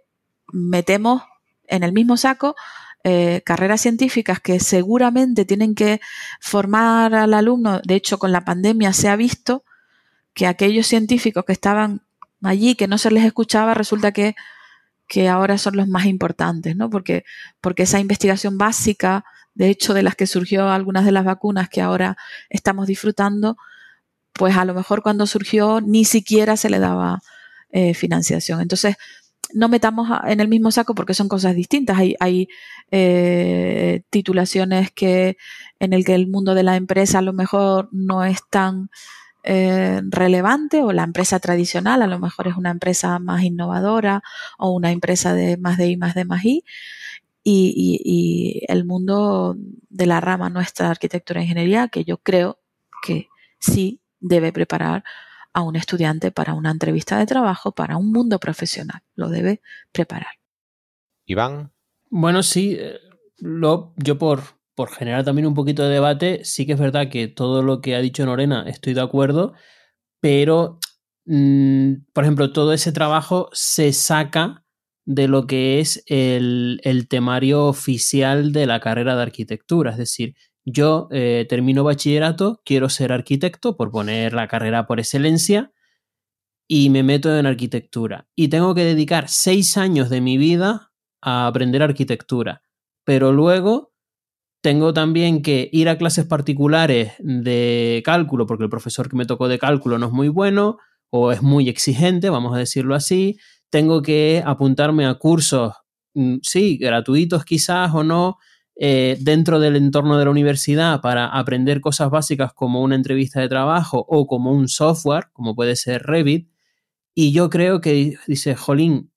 metemos en el mismo saco eh, carreras científicas que seguramente tienen que formar al alumno, de hecho con la pandemia se ha visto que aquellos científicos que estaban allí, que no se les escuchaba, resulta que que ahora son los más importantes, ¿no? Porque, porque esa investigación básica, de hecho, de las que surgió algunas de las vacunas que ahora estamos disfrutando, pues a lo mejor cuando surgió ni siquiera se le daba eh, financiación. Entonces, no metamos en el mismo saco porque son cosas distintas. Hay, eh, titulaciones que en el que el mundo de la empresa a lo mejor no es tan eh, relevante o la empresa tradicional a lo mejor es una empresa más innovadora o una empresa de más de I más de más I. Y, y el mundo de la rama nuestra arquitectura e ingeniería, que yo creo que sí debe preparar a un estudiante para una entrevista de trabajo, para un mundo profesional. Lo debe preparar. Iván. Bueno, sí, eh, lo, yo por, por generar también un poquito de debate, sí que es verdad que todo lo que ha dicho Norena estoy de acuerdo, pero, mm, por ejemplo, todo ese trabajo se saca de lo que es el, el, temario oficial de la carrera de arquitectura. Es decir, yo eh, termino bachillerato, quiero ser arquitecto, por poner la carrera por excelencia, y me meto en arquitectura. Y tengo que dedicar seis años de mi vida a aprender arquitectura. Pero luego tengo también que ir a clases particulares de cálculo, porque el profesor que me tocó de cálculo no es muy bueno o es muy exigente, vamos a decirlo así. Tengo que apuntarme a cursos, mm, sí, gratuitos quizás o no, eh, dentro del entorno de la universidad para aprender cosas básicas como una entrevista de trabajo o como un software, como puede ser Revit. Y yo creo que dice, Jolín,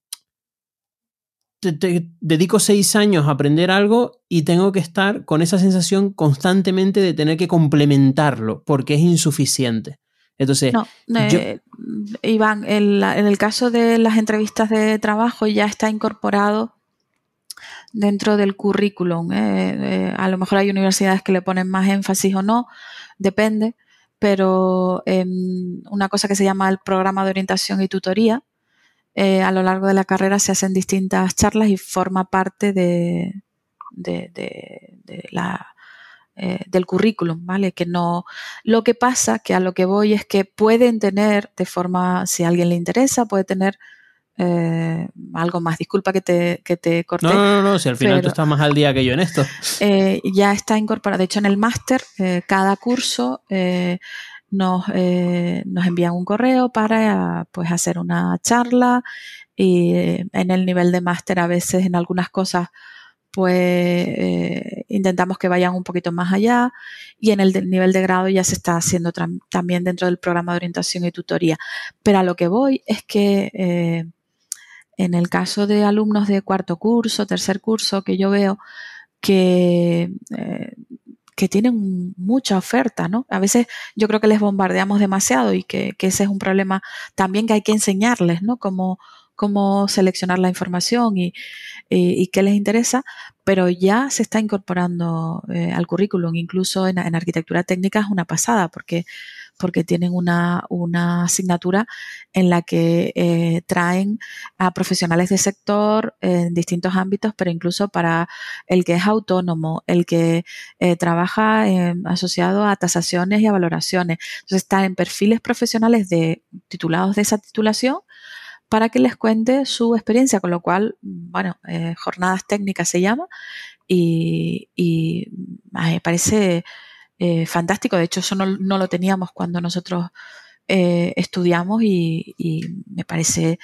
te, dedico seis años a aprender algo y tengo que estar con esa sensación constantemente de tener que complementarlo porque es insuficiente. Entonces, no, eh, Iván, en, en, el caso de las entrevistas de trabajo ya está incorporado dentro del currículum. ¿eh? Eh, a lo mejor hay universidades que le ponen más énfasis o no, depende, pero em, una cosa que se llama el programa de orientación y tutoría, eh, a lo largo de la carrera se hacen distintas charlas y forma parte de, la, del currículum, ¿vale? Que no. Lo que pasa, que a lo que voy es que pueden tener, de forma, si a alguien le interesa, puede tener eh, algo más. Disculpa que te, que te corté. No, no, no, si al final tú estás más al día que yo en esto. Eh, ya está incorporado. De hecho, en el máster, eh, cada curso nos, nos envían un correo para pues, hacer una charla y en el nivel de máster a veces en algunas cosas pues intentamos que vayan un poquito más allá y en el nivel de grado ya se está haciendo también dentro del programa de orientación y tutoría. Pero a lo que voy es que en el caso de alumnos de cuarto curso, tercer curso, que yo veo que, eh, que tienen mucha oferta, ¿no? A veces yo creo que les bombardeamos demasiado y que, ese es un problema también que hay que enseñarles, ¿no? Cómo, cómo seleccionar la información y, qué les interesa, pero ya se está incorporando eh, al currículum, incluso en, en, arquitectura técnica es una pasada, porque porque tienen una, asignatura en la que eh, traen a profesionales de sector en distintos ámbitos, pero incluso para el que es autónomo, el que eh, trabaja asociado a tasaciones y a valoraciones. Entonces están en perfiles profesionales de titulados de esa titulación para que les cuente su experiencia, con lo cual, bueno, eh, jornadas técnicas se llama y, y me parece eh, fantástico. De hecho, eso no, lo teníamos cuando nosotros eh, estudiamos y, me parece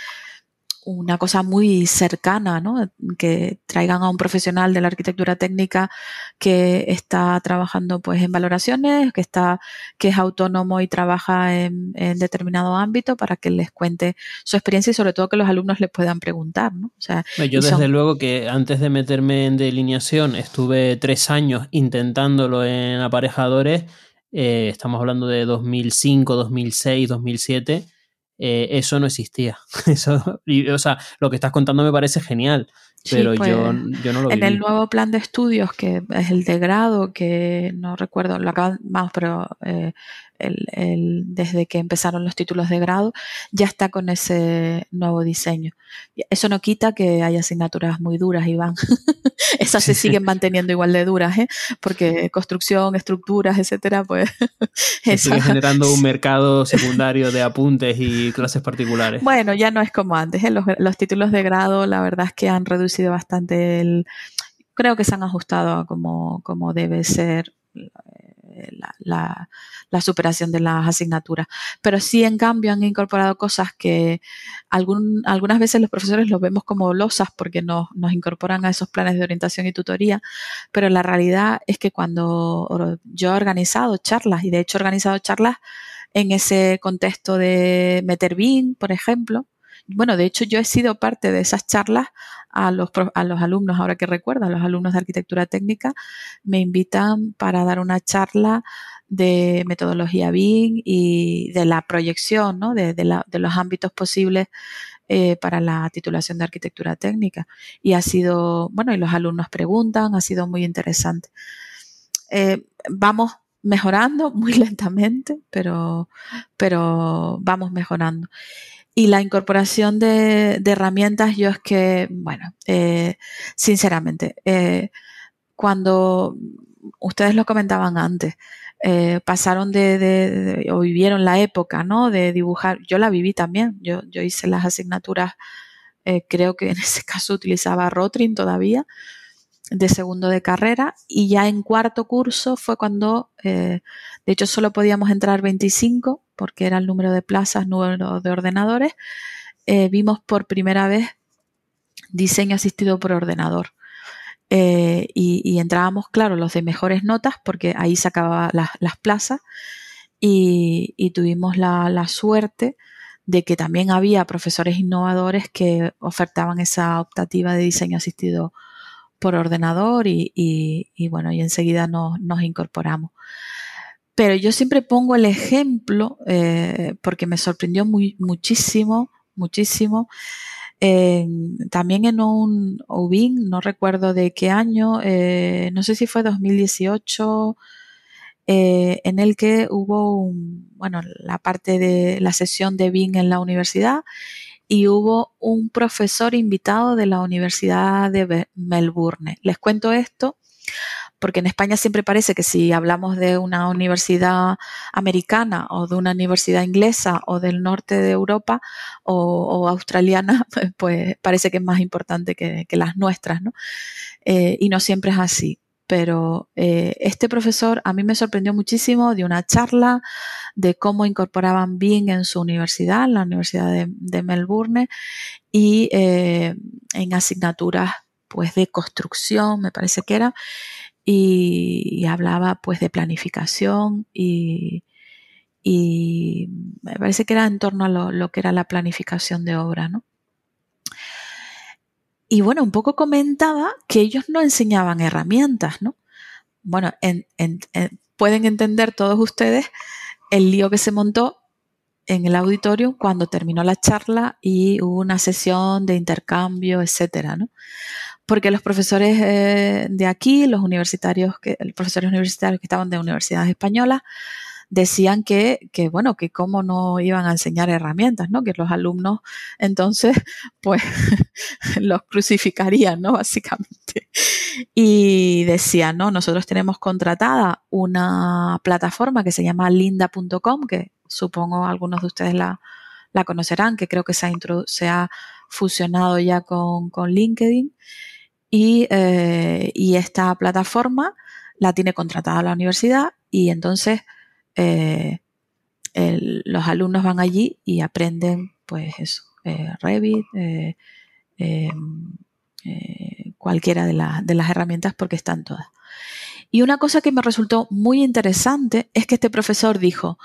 una cosa muy cercana, ¿no? Que traigan a un profesional de la arquitectura técnica que está trabajando pues en valoraciones, que está, que es autónomo y trabaja en, determinado ámbito para que les cuente su experiencia y sobre todo que los alumnos les puedan preguntar, ¿no? O sea, yo desde luego que antes de meterme en delineación estuve tres años intentándolo en aparejadores. Eh, estamos hablando de 2005, 2006, 2007 eh, eso no existía. Eso, o sea, lo que estás contando me parece genial, pero yo, pues, yo, no lo En el nuevo plan de estudios, que es el de grado, que no recuerdo, lo acaban, vamos, pero eh, el, desde que empezaron los títulos de grado, ya está con ese nuevo diseño. Eso no quita que haya asignaturas muy duras, Iván. Esas se siguen manteniendo igual de duras, ¿eh? porque construcción, estructuras, etcétera, pues. Se sigue generando un mercado secundario de apuntes y clases particulares. Bueno, ya no es como antes. ¿eh? Los, los títulos de grado, la verdad es que han reducido bastante el. Creo que se han ajustado a como, como debe ser la, superación de las asignaturas. Pero sí, en cambio, han incorporado cosas que algunas veces los profesores los vemos como losas porque nos, nos incorporan a esos planes de orientación y tutoría, pero la realidad es que cuando yo he organizado charlas, y de hecho he organizado charlas en ese contexto de meter BIM, por ejemplo, bueno, de hecho yo he sido parte de esas charlas a los, a los alumnos, ahora que recuerdo, a los alumnos de arquitectura técnica, me invitan para dar una charla de metodología BIM y de la proyección, ¿no? de, los ámbitos posibles eh, para la titulación de arquitectura técnica. Y ha sido, bueno, y los alumnos preguntan, ha sido muy interesante. Eh, vamos mejorando muy lentamente, pero, pero vamos mejorando. Y la incorporación de, herramientas, yo es que, bueno, eh, sinceramente, eh, cuando ustedes lo comentaban antes, eh, pasaron de, o vivieron la época, ¿no? De dibujar, yo la viví también, yo, yo hice las asignaturas, creo que en ese caso utilizaba Rotring todavía, de segundo de carrera, y ya en cuarto curso fue cuando, de hecho solo podíamos entrar 25, porque era el número de plazas, número de ordenadores, eh, vimos por primera vez diseño asistido por ordenador. Eh, y, entrábamos, claro, los de mejores notas, porque ahí se acababan las plazas, y, tuvimos la, suerte de que también había profesores innovadores que ofertaban esa optativa de diseño asistido por ordenador y, bueno, y enseguida nos incorporamos. Pero yo siempre pongo el ejemplo, eh, porque me sorprendió muchísimo, muchísimo. también en un UBIN, no recuerdo de qué año, eh, no sé si fue 2018, eh, en el que hubo, bueno, la parte de la sesión de BIN en la universidad y hubo un profesor invitado de la Universidad de Melbourne. Les cuento esto porque en España siempre parece que si hablamos de una universidad americana o de una universidad inglesa o del norte de Europa o, australiana, pues parece que es más importante que, las nuestras, ¿no? Eh, y no siempre es así. Pero eh, este profesor a mí me sorprendió muchísimo de una charla de cómo incorporaban BIM en su universidad, la Universidad de, Melbourne, y eh, en asignaturas pues de construcción, me parece que era, y, hablaba pues de planificación y, me parece que era en torno a lo, que era la planificación de obra, ¿no? Y bueno, un poco comentaba que ellos no enseñaban herramientas, ¿no? Bueno, pueden entender todos ustedes el lío que se montó en el auditorio cuando terminó la charla y hubo una sesión de intercambio, etcétera, ¿no? Porque los profesores eh, de aquí, los universitarios, que, los profesores universitarios que estaban de universidades españolas, decían que, bueno, que cómo no iban a enseñar herramientas, ¿no? Que los alumnos entonces, pues, los crucificarían, ¿no? Básicamente. Y decían, ¿no? Nosotros tenemos contratada una plataforma que se llama linda.com, que supongo algunos de ustedes la, conocerán, que creo que se ha, se ha fusionado ya con LinkedIn. Eh, y, esta plataforma la tiene contratada la universidad y entonces eh, los alumnos van allí y aprenden pues eso, eh, Revit, cualquiera de, de las herramientas porque están todas. Y una cosa que me resultó muy interesante es que este profesor dijo,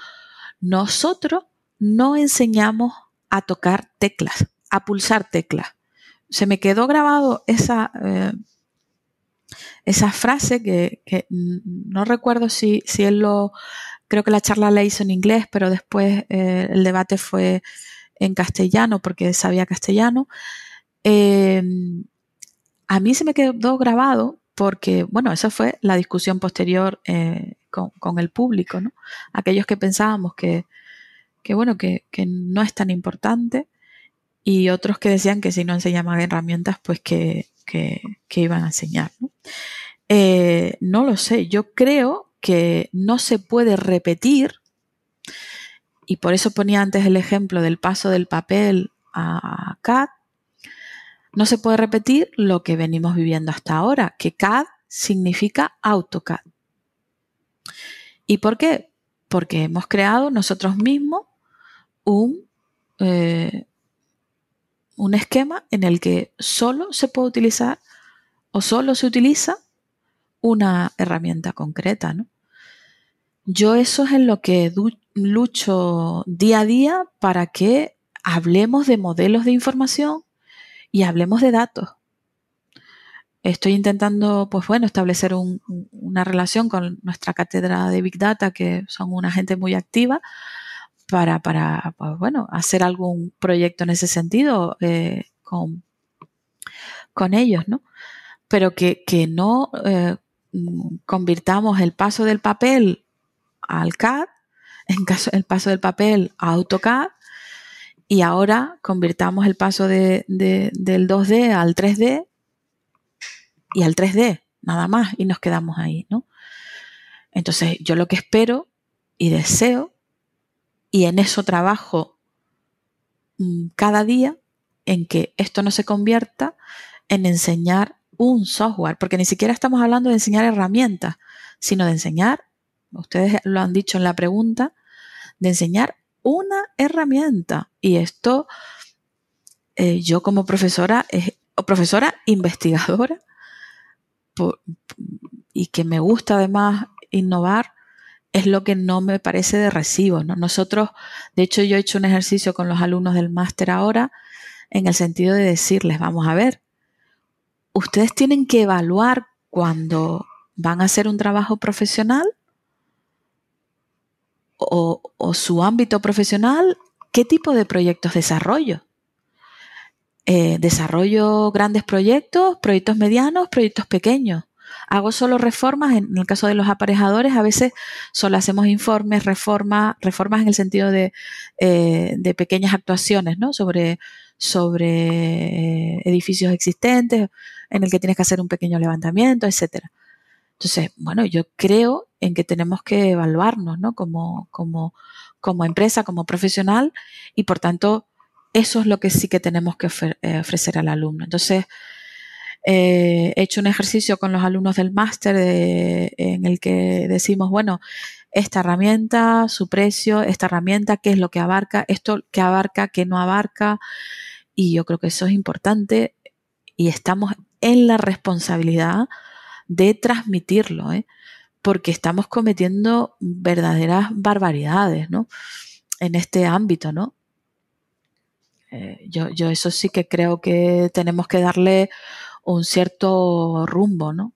nosotros no enseñamos a tocar teclas, a pulsar teclas se me quedó grabado esa, eh, esa frase que, no recuerdo si, si, él lo, creo que la charla la hizo en inglés, pero después eh, el debate fue en castellano porque sabía castellano. Em, a mí se me quedó grabado porque, bueno, esa fue la discusión posterior eh, con, el público, ¿no? Aquellos que pensábamos que, que bueno, que, que no es tan importante y otros que decían que si no enseñaban herramientas, pues que, iban a enseñar. ¿no? Eh, no lo sé, yo creo que no se puede repetir, y por eso ponía antes el ejemplo del paso del papel a CAD, no se puede repetir lo que venimos viviendo hasta ahora, que CAD significa AutoCAD. ¿Y por qué? Porque hemos creado nosotros mismos un, eh, un esquema en el que solo se puede utilizar o solo se utiliza una herramienta concreta, ¿no? Yo eso es en lo que lucho día a día para que hablemos de modelos de información y hablemos de datos. Estoy intentando, pues bueno, establecer una relación con nuestra cátedra de Big Data, que son una gente muy activa, para, para pues bueno, hacer algún proyecto en ese sentido eh, con, con ellos, ¿no? Pero que, no eh, convirtamos el paso del papel al CAD, en caso el paso del papel a AutoCAD, y ahora convirtamos el paso de, del 2D al 3D y al 3D, nada más, y nos quedamos ahí, ¿no? Entonces, yo lo que espero y deseo, y en eso trabajo mm, cada día, en que esto no se convierta en enseñar un software, porque ni siquiera estamos hablando de enseñar herramientas, sino de enseñar, ustedes lo han dicho en la pregunta, de enseñar una herramienta. Y esto, eh, yo como profesora, o profesora investigadora, y que me gusta además innovar, es lo que no me parece de recibo. Nosotros, de hecho, yo he hecho un ejercicio con los alumnos del máster ahora en el sentido de decirles, vamos a ver, ustedes tienen que evaluar cuando van a hacer un trabajo profesional o, su ámbito profesional, qué tipo de proyectos desarrollo. Eh, desarrollo grandes proyectos, proyectos medianos, proyectos pequeños. Hago solo reformas, en el caso de los aparejadores, a veces solo hacemos informes, reformas, reformas en el sentido de, eh, pequeñas actuaciones, ¿no? Sobre, sobre eh, edificios existentes, en el que tienes que hacer un pequeño levantamiento, etcétera. Entonces, bueno, yo creo en que tenemos que evaluarnos, ¿no? Como, como, como empresa, como profesional, y por tanto, eso es lo que sí que tenemos que eh, ofrecer al alumno. Entonces, eh, he hecho un ejercicio con los alumnos del máster en el que decimos, bueno, esta herramienta, su precio, esta herramienta, qué es lo que abarca, esto que abarca, qué no abarca. Y yo creo que eso es importante y estamos en la responsabilidad de transmitirlo, ¿eh? porque estamos cometiendo verdaderas barbaridades, ¿no? En este ámbito, ¿no? Eh, yo, yo eso sí que creo que tenemos que darle un cierto rumbo, ¿no?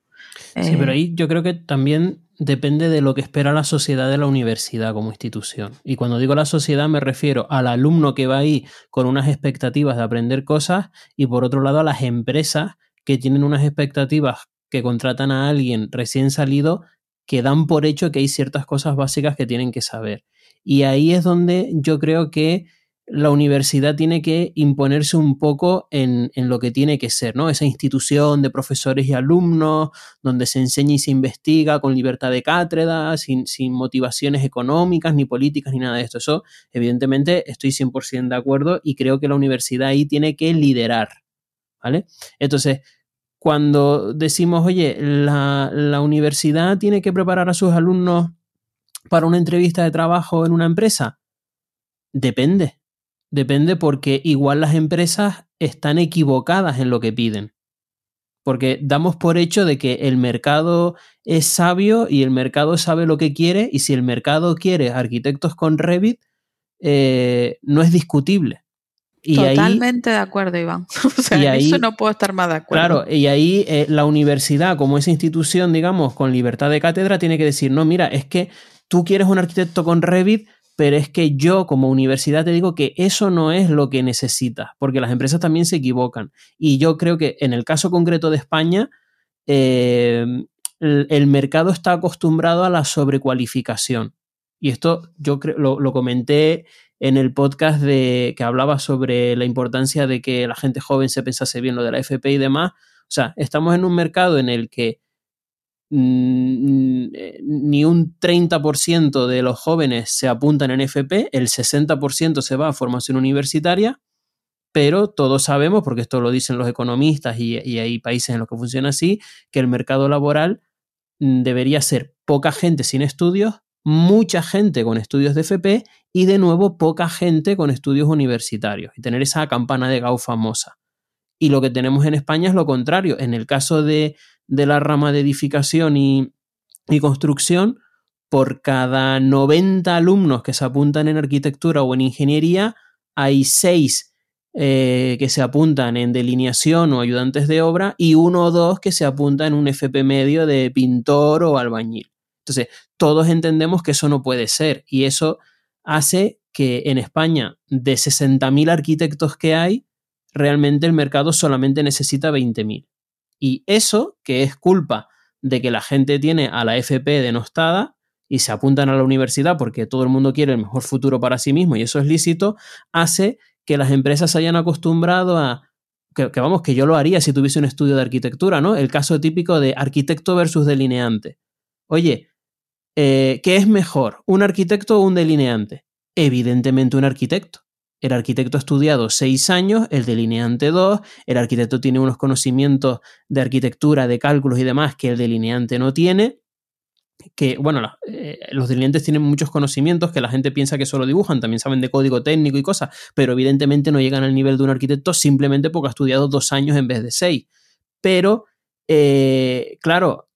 sí, pero eh, ahí yo creo que también depende de lo que espera la sociedad de la universidad como institución. Y cuando digo la sociedad me refiero al alumno que va ahí con unas expectativas de aprender cosas y por otro lado a las empresas que tienen unas expectativas que contratan a alguien recién salido que dan por hecho que hay ciertas cosas básicas que tienen que saber. Y ahí es donde yo creo que la universidad tiene que imponerse un poco en, lo que tiene que ser, ¿no? Esa institución de profesores y alumnos, donde se enseña y se investiga con libertad de cátedra, sin, sin motivaciones económicas, ni políticas, ni nada de esto. Eso, evidentemente, estoy 100% de acuerdo y creo que la universidad ahí tiene que liderar, ¿vale? Entonces, cuando decimos, oye, la, la universidad tiene que preparar a sus alumnos para una entrevista de trabajo en una empresa, depende Depende porque igual las empresas están equivocadas en lo que piden. Porque damos por hecho de que el mercado es sabio y el mercado sabe lo que quiere y si el mercado quiere arquitectos con Revit, eh, no es discutible. Y Totalmente de acuerdo, Iván. O sea, eso no puedo estar más de acuerdo. Claro, y ahí eh, la universidad, como esa institución, digamos, con libertad de cátedra, tiene que decir, no, mira, es que tú quieres un arquitecto con Revit, pero es que yo como universidad te digo que eso no es lo que necesitas, porque las empresas también se equivocan. Y yo creo que en el caso concreto de España, eh, el, mercado está acostumbrado a la sobrecualificación. Y esto yo creo, lo, comenté en el podcast de, que hablaba sobre la importancia de que la gente joven se pensase bien lo de la FP y demás. O sea, estamos en un mercado en el que ni un 30% de los jóvenes se apuntan en FP, el 60% se va a formación universitaria, pero todos sabemos, porque esto lo dicen los economistas y, hay países en los que funciona así, que el mercado laboral mm, debería ser poca gente sin estudios mucha gente con estudios de FP y de nuevo poca gente con estudios universitarios y tener esa campana de Gauss famosa. Y lo que tenemos en España es lo contrario. En el caso de, la rama de edificación y, y construcción, por cada 90 alumnos que se apuntan en arquitectura o en ingeniería, hay 6 eh, que se apuntan en delineación o ayudantes de obra y uno o dos que se apuntan en un FP medio de pintor o albañil. Entonces, todos entendemos que eso no puede ser y eso hace que en España, de 60.000 arquitectos que hay, realmente el mercado solamente necesita 20.000. Y eso, que es culpa de que la gente tiene a la FP denostada y se apuntan a la universidad porque todo el mundo quiere el mejor futuro para sí mismo y eso es lícito, hace que las empresas se hayan acostumbrado a, que, vamos, que yo lo haría si tuviese un estudio de arquitectura, ¿no? El caso típico de arquitecto versus delineante. Oye, eh, ¿qué es mejor, un arquitecto o un delineante? Evidentemente un arquitecto. El arquitecto ha estudiado seis años, el delineante dos, el arquitecto tiene unos conocimientos de arquitectura, de cálculos y demás que el delineante no tiene, que, bueno, eh, los delineantes tienen muchos conocimientos que la gente piensa que solo dibujan, también saben de código técnico y cosas, pero evidentemente no llegan al nivel de un arquitecto simplemente porque ha estudiado dos años en vez de seis. Pero, eh, claro,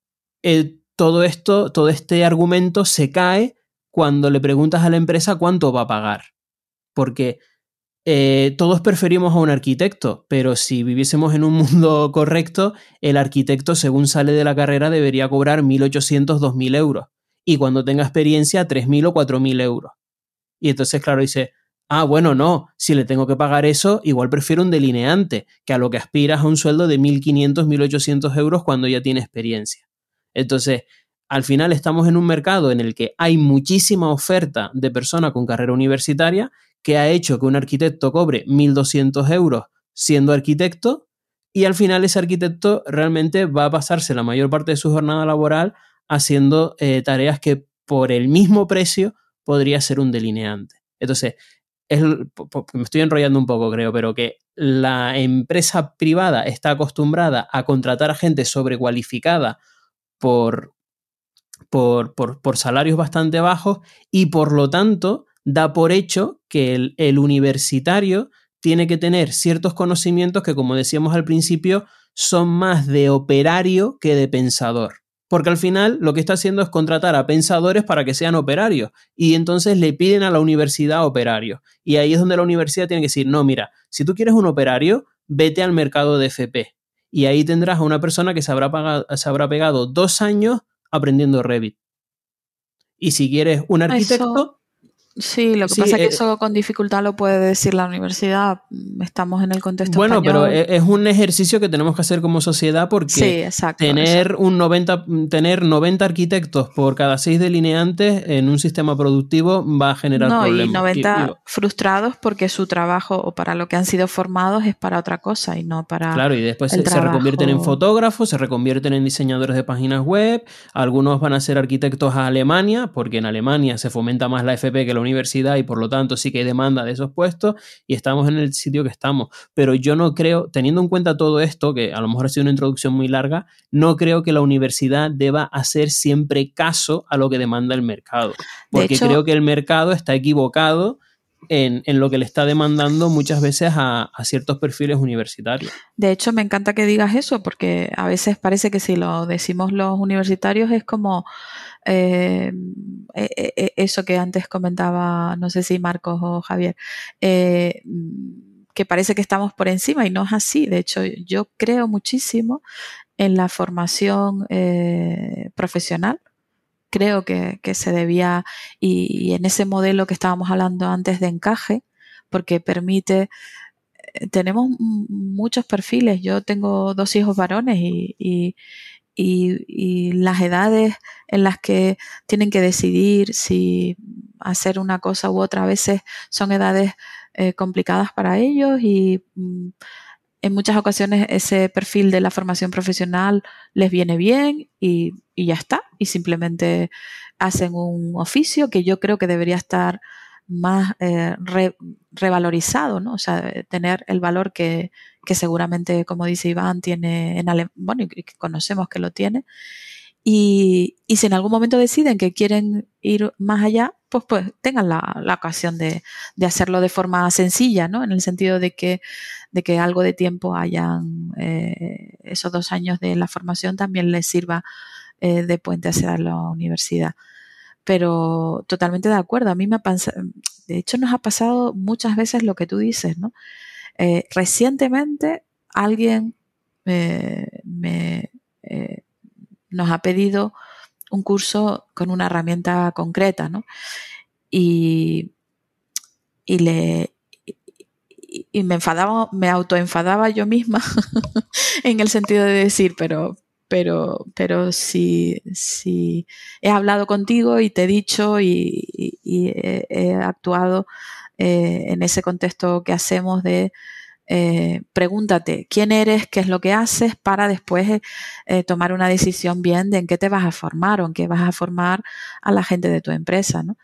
todo esto, todo este argumento se cae cuando le preguntas a la empresa cuánto va a pagar. Porque eh, todos preferimos a un arquitecto, pero si viviésemos en un mundo correcto, el arquitecto, según sale de la carrera, debería cobrar 1.800, 2.000 euros. Y cuando tenga experiencia, 3.000 o 4.000 euros. Y entonces, claro, dice, ah, bueno, no, si le tengo que pagar eso, igual prefiero un delineante, que a lo que aspiras a un sueldo de 1.500, 1.800 euros cuando ya tiene experiencia. Entonces, al final estamos en un mercado en el que hay muchísima oferta de personas con carrera universitaria que ha hecho que un arquitecto cobre 1.200 euros siendo arquitecto y al final ese arquitecto realmente va a pasarse la mayor parte de su jornada laboral haciendo eh, tareas que por el mismo precio podría ser un delineante. Entonces, me estoy enrollando un poco, creo, pero que la empresa privada está acostumbrada a contratar a gente sobrecualificada por, por, por salarios bastante bajos y por lo tanto da por hecho que el, universitario tiene que tener ciertos conocimientos que, como decíamos al principio, son más de operario que de pensador. Porque al final lo que está haciendo es contratar a pensadores para que sean operarios. Y entonces le piden a la universidad operarios. Y ahí es donde la universidad tiene que decir, no, mira, si tú quieres un operario, vete al mercado de FP. Y ahí tendrás a una persona que se habrá, se habrá pegado dos años aprendiendo Revit. Y si quieres un arquitecto, Sí, lo que pasa es que eh, eso con dificultad lo puede decir la universidad. Estamos en el contexto Bueno, pero e, es un ejercicio que tenemos que hacer como sociedad porque tener un 90 tener 90 arquitectos por cada 6 delineantes en un sistema productivo va a generar no, problemas. Y 90 frustrados porque su trabajo o para lo que han sido formados es para otra cosa y no para Claro, y después se, se, reconvierten en fotógrafos, se reconvierten en diseñadores de páginas web, algunos van a ser arquitectos a Alemania porque en Alemania se fomenta más la FP que la universidad y por lo tanto sí que hay demanda de esos puestos y estamos en el sitio que estamos. Pero yo no creo, teniendo en cuenta todo esto, que a lo mejor ha sido una introducción muy larga, no creo que la universidad deba hacer siempre caso a lo que demanda el mercado. Porque creo que el mercado está equivocado. En, lo que le está demandando muchas veces a, ciertos perfiles universitarios. De hecho, me encanta que digas eso, porque a veces parece que si lo decimos los universitarios es como eh, e, e, e, eso que antes comentaba, no sé si Marcos o Javier, eh, que parece que estamos por encima y no es así. De hecho, yo creo muchísimo en la formación eh, profesional. Creo que, se debía, y, en ese modelo que estábamos hablando antes de encaje, porque permite tenemos muchos perfiles. Yo tengo dos hijos varones y, las edades en las que tienen que decidir si hacer una cosa u otra a veces son edades eh, complicadas para ellos y mm, en muchas ocasiones ese perfil de la formación profesional les viene bien y, ya está y simplemente hacen un oficio que yo creo que debería estar más eh, revalorizado, ¿no? O sea, tener el valor que, que seguramente, como dice Iván, tiene en Alemania, bueno, y que conocemos que lo tiene. Y, si en algún momento deciden que quieren ir más allá, pues, pues tengan la, ocasión de, hacerlo de forma sencilla, ¿no? En el sentido de que, de que algo de tiempo hayan, eh, esos dos años de la formación también les sirva eh, de puente hacia la universidad. Pero totalmente de acuerdo. A mí me ha de hecho nos ha pasado muchas veces lo que tú dices, ¿no? Eh, recientemente alguien me, nos ha pedido un curso con una herramienta concreta, ¿no? Y, y le y me enfadaba, me autoenfadaba yo misma en el sentido de decir, pero, pero, pero si, si he hablado contigo y te he dicho y, he, actuado eh, en ese contexto que hacemos de eh, pregúntate quién eres, qué es lo que haces para después eh, tomar una decisión bien de en qué te vas a formar o en qué vas a formar a la gente de tu empresa, ¿no?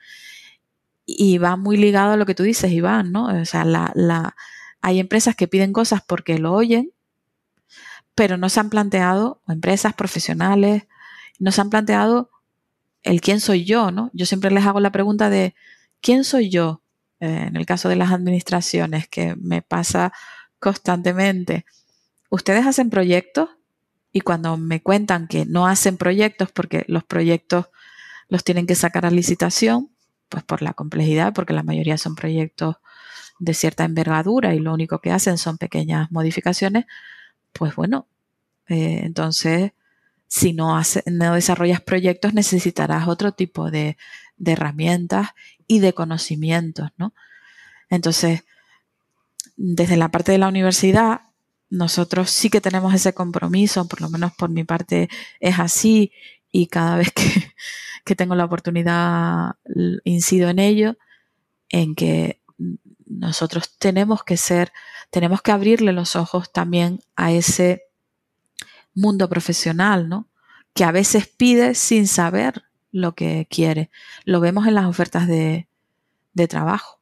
Y va muy ligado a lo que tú dices, Iván, ¿no? O sea, la, hay empresas que piden cosas porque lo oyen, pero no se han planteado, o empresas profesionales, no se han planteado el quién soy yo, ¿no? Yo siempre les hago la pregunta de quién soy yo eh, en el caso de las administraciones, que me pasa constantemente. Ustedes hacen proyectos y cuando me cuentan que no hacen proyectos porque los proyectos los tienen que sacar a licitación, pues por la complejidad, porque la mayoría son proyectos de cierta envergadura y lo único que hacen son pequeñas modificaciones, pues bueno, eh, entonces si no, no desarrollas proyectos necesitarás otro tipo de, de herramientas y de conocimientos, ¿no? Entonces, desde la parte de la universidad, nosotros sí que tenemos ese compromiso, por lo menos por mi parte es así, y cada vez que, que tengo la oportunidad incido en ello, en que nosotros tenemos que ser, tenemos que abrirle los ojos también a ese mundo profesional, ¿no? Que a veces pide sin saber lo que quiere. Lo vemos en las ofertas de, trabajo,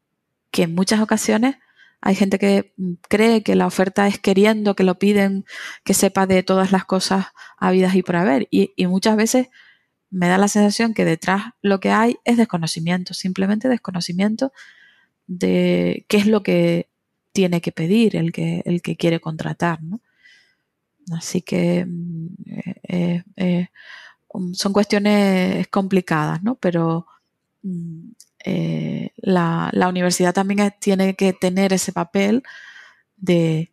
que en muchas ocasiones hay gente que cree que la oferta es queriendo, que lo piden, que sepa de todas las cosas habidas y por haber. Y, y, muchas veces me da la sensación que detrás lo que hay es desconocimiento, simplemente desconocimiento de qué es lo que tiene que pedir el que, el que quiere contratar. ¿no? Así que mm, eh, eh, eh, son cuestiones complicadas, ¿no? Pero mm, la, universidad también tiene que tener ese papel de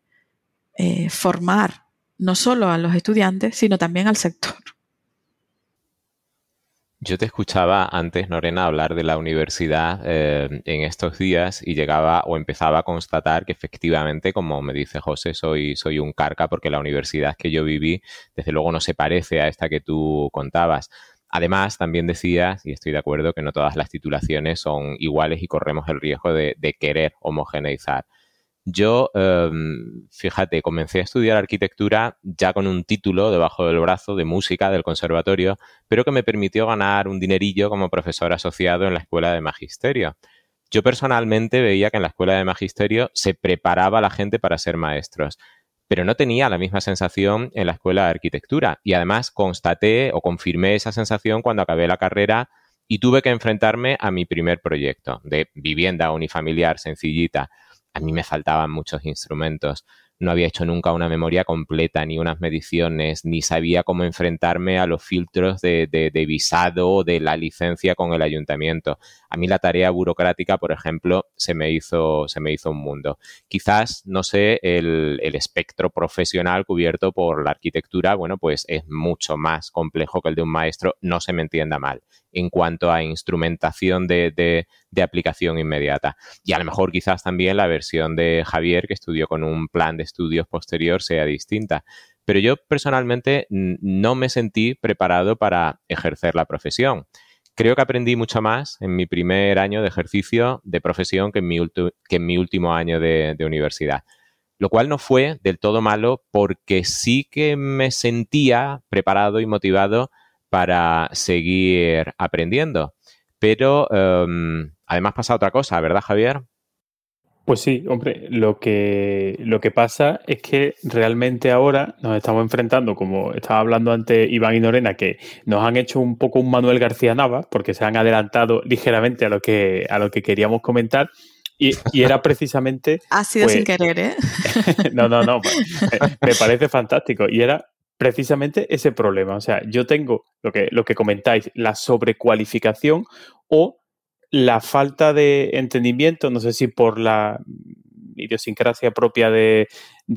formar no solo a los estudiantes, sino también al sector. Yo te escuchaba antes, Norena, hablar de la universidad eh, en estos días y llegaba o empezaba a constatar que efectivamente, como me dice José, soy, soy un carca porque la universidad que yo viví, desde luego, no se parece a esta que tú contabas. Además, también decías, y estoy de acuerdo, que no todas las titulaciones son iguales y corremos el riesgo de querer homogeneizar. Yo, em, fíjate, comencé a estudiar arquitectura ya con un título debajo del brazo de música del conservatorio, pero que me permitió ganar un dinerillo como profesor asociado en la escuela de magisterio. Yo personalmente veía que en la escuela de magisterio se preparaba la gente para ser maestros, pero no tenía la misma sensación en la escuela de arquitectura. Y además constaté o confirmé esa sensación cuando acabé la carrera y tuve que enfrentarme a mi primer proyecto de vivienda unifamiliar sencillita a mí me faltaban muchos instrumentos. No había hecho nunca una memoria completa, ni unas mediciones, ni sabía cómo enfrentarme a los filtros de, de, visado o de la licencia con el ayuntamiento. A mí la tarea burocrática, por ejemplo, se me hizo, se me hizo un mundo. Quizás, no sé, el, el espectro profesional cubierto por la arquitectura, bueno, pues es mucho más complejo que el de un maestro, no se me entienda mal en cuanto a instrumentación de, aplicación inmediata. Y a lo mejor quizás también la versión de Javier, que estudió con un plan de estudios posterior, sea distinta. Pero yo personalmente no me sentí preparado para ejercer la profesión. Creo que aprendí mucho más en mi primer año de ejercicio de profesión que en mi, último año de, de universidad lo cual no fue del todo malo porque sí que me sentía preparado y motivado para seguir aprendiendo. Pero em, además pasa otra cosa, ¿verdad, Javier? Pues sí, hombre, lo que, lo que pasa es que realmente ahora nos estamos enfrentando, como estaba hablando antes Iván y Norena, que nos han hecho un poco un Manuel García Nava, porque se han adelantado ligeramente a lo que, a lo que queríamos comentar. Y, era precisamente. ha sido pues sin querer, ¿eh? no, no, no. Me parece fantástico. Y era precisamente ese problema. O sea, yo tengo lo que, lo que comentáis, la sobrecualificación o la falta de entendimiento, no sé si por la idiosincrasia propia de,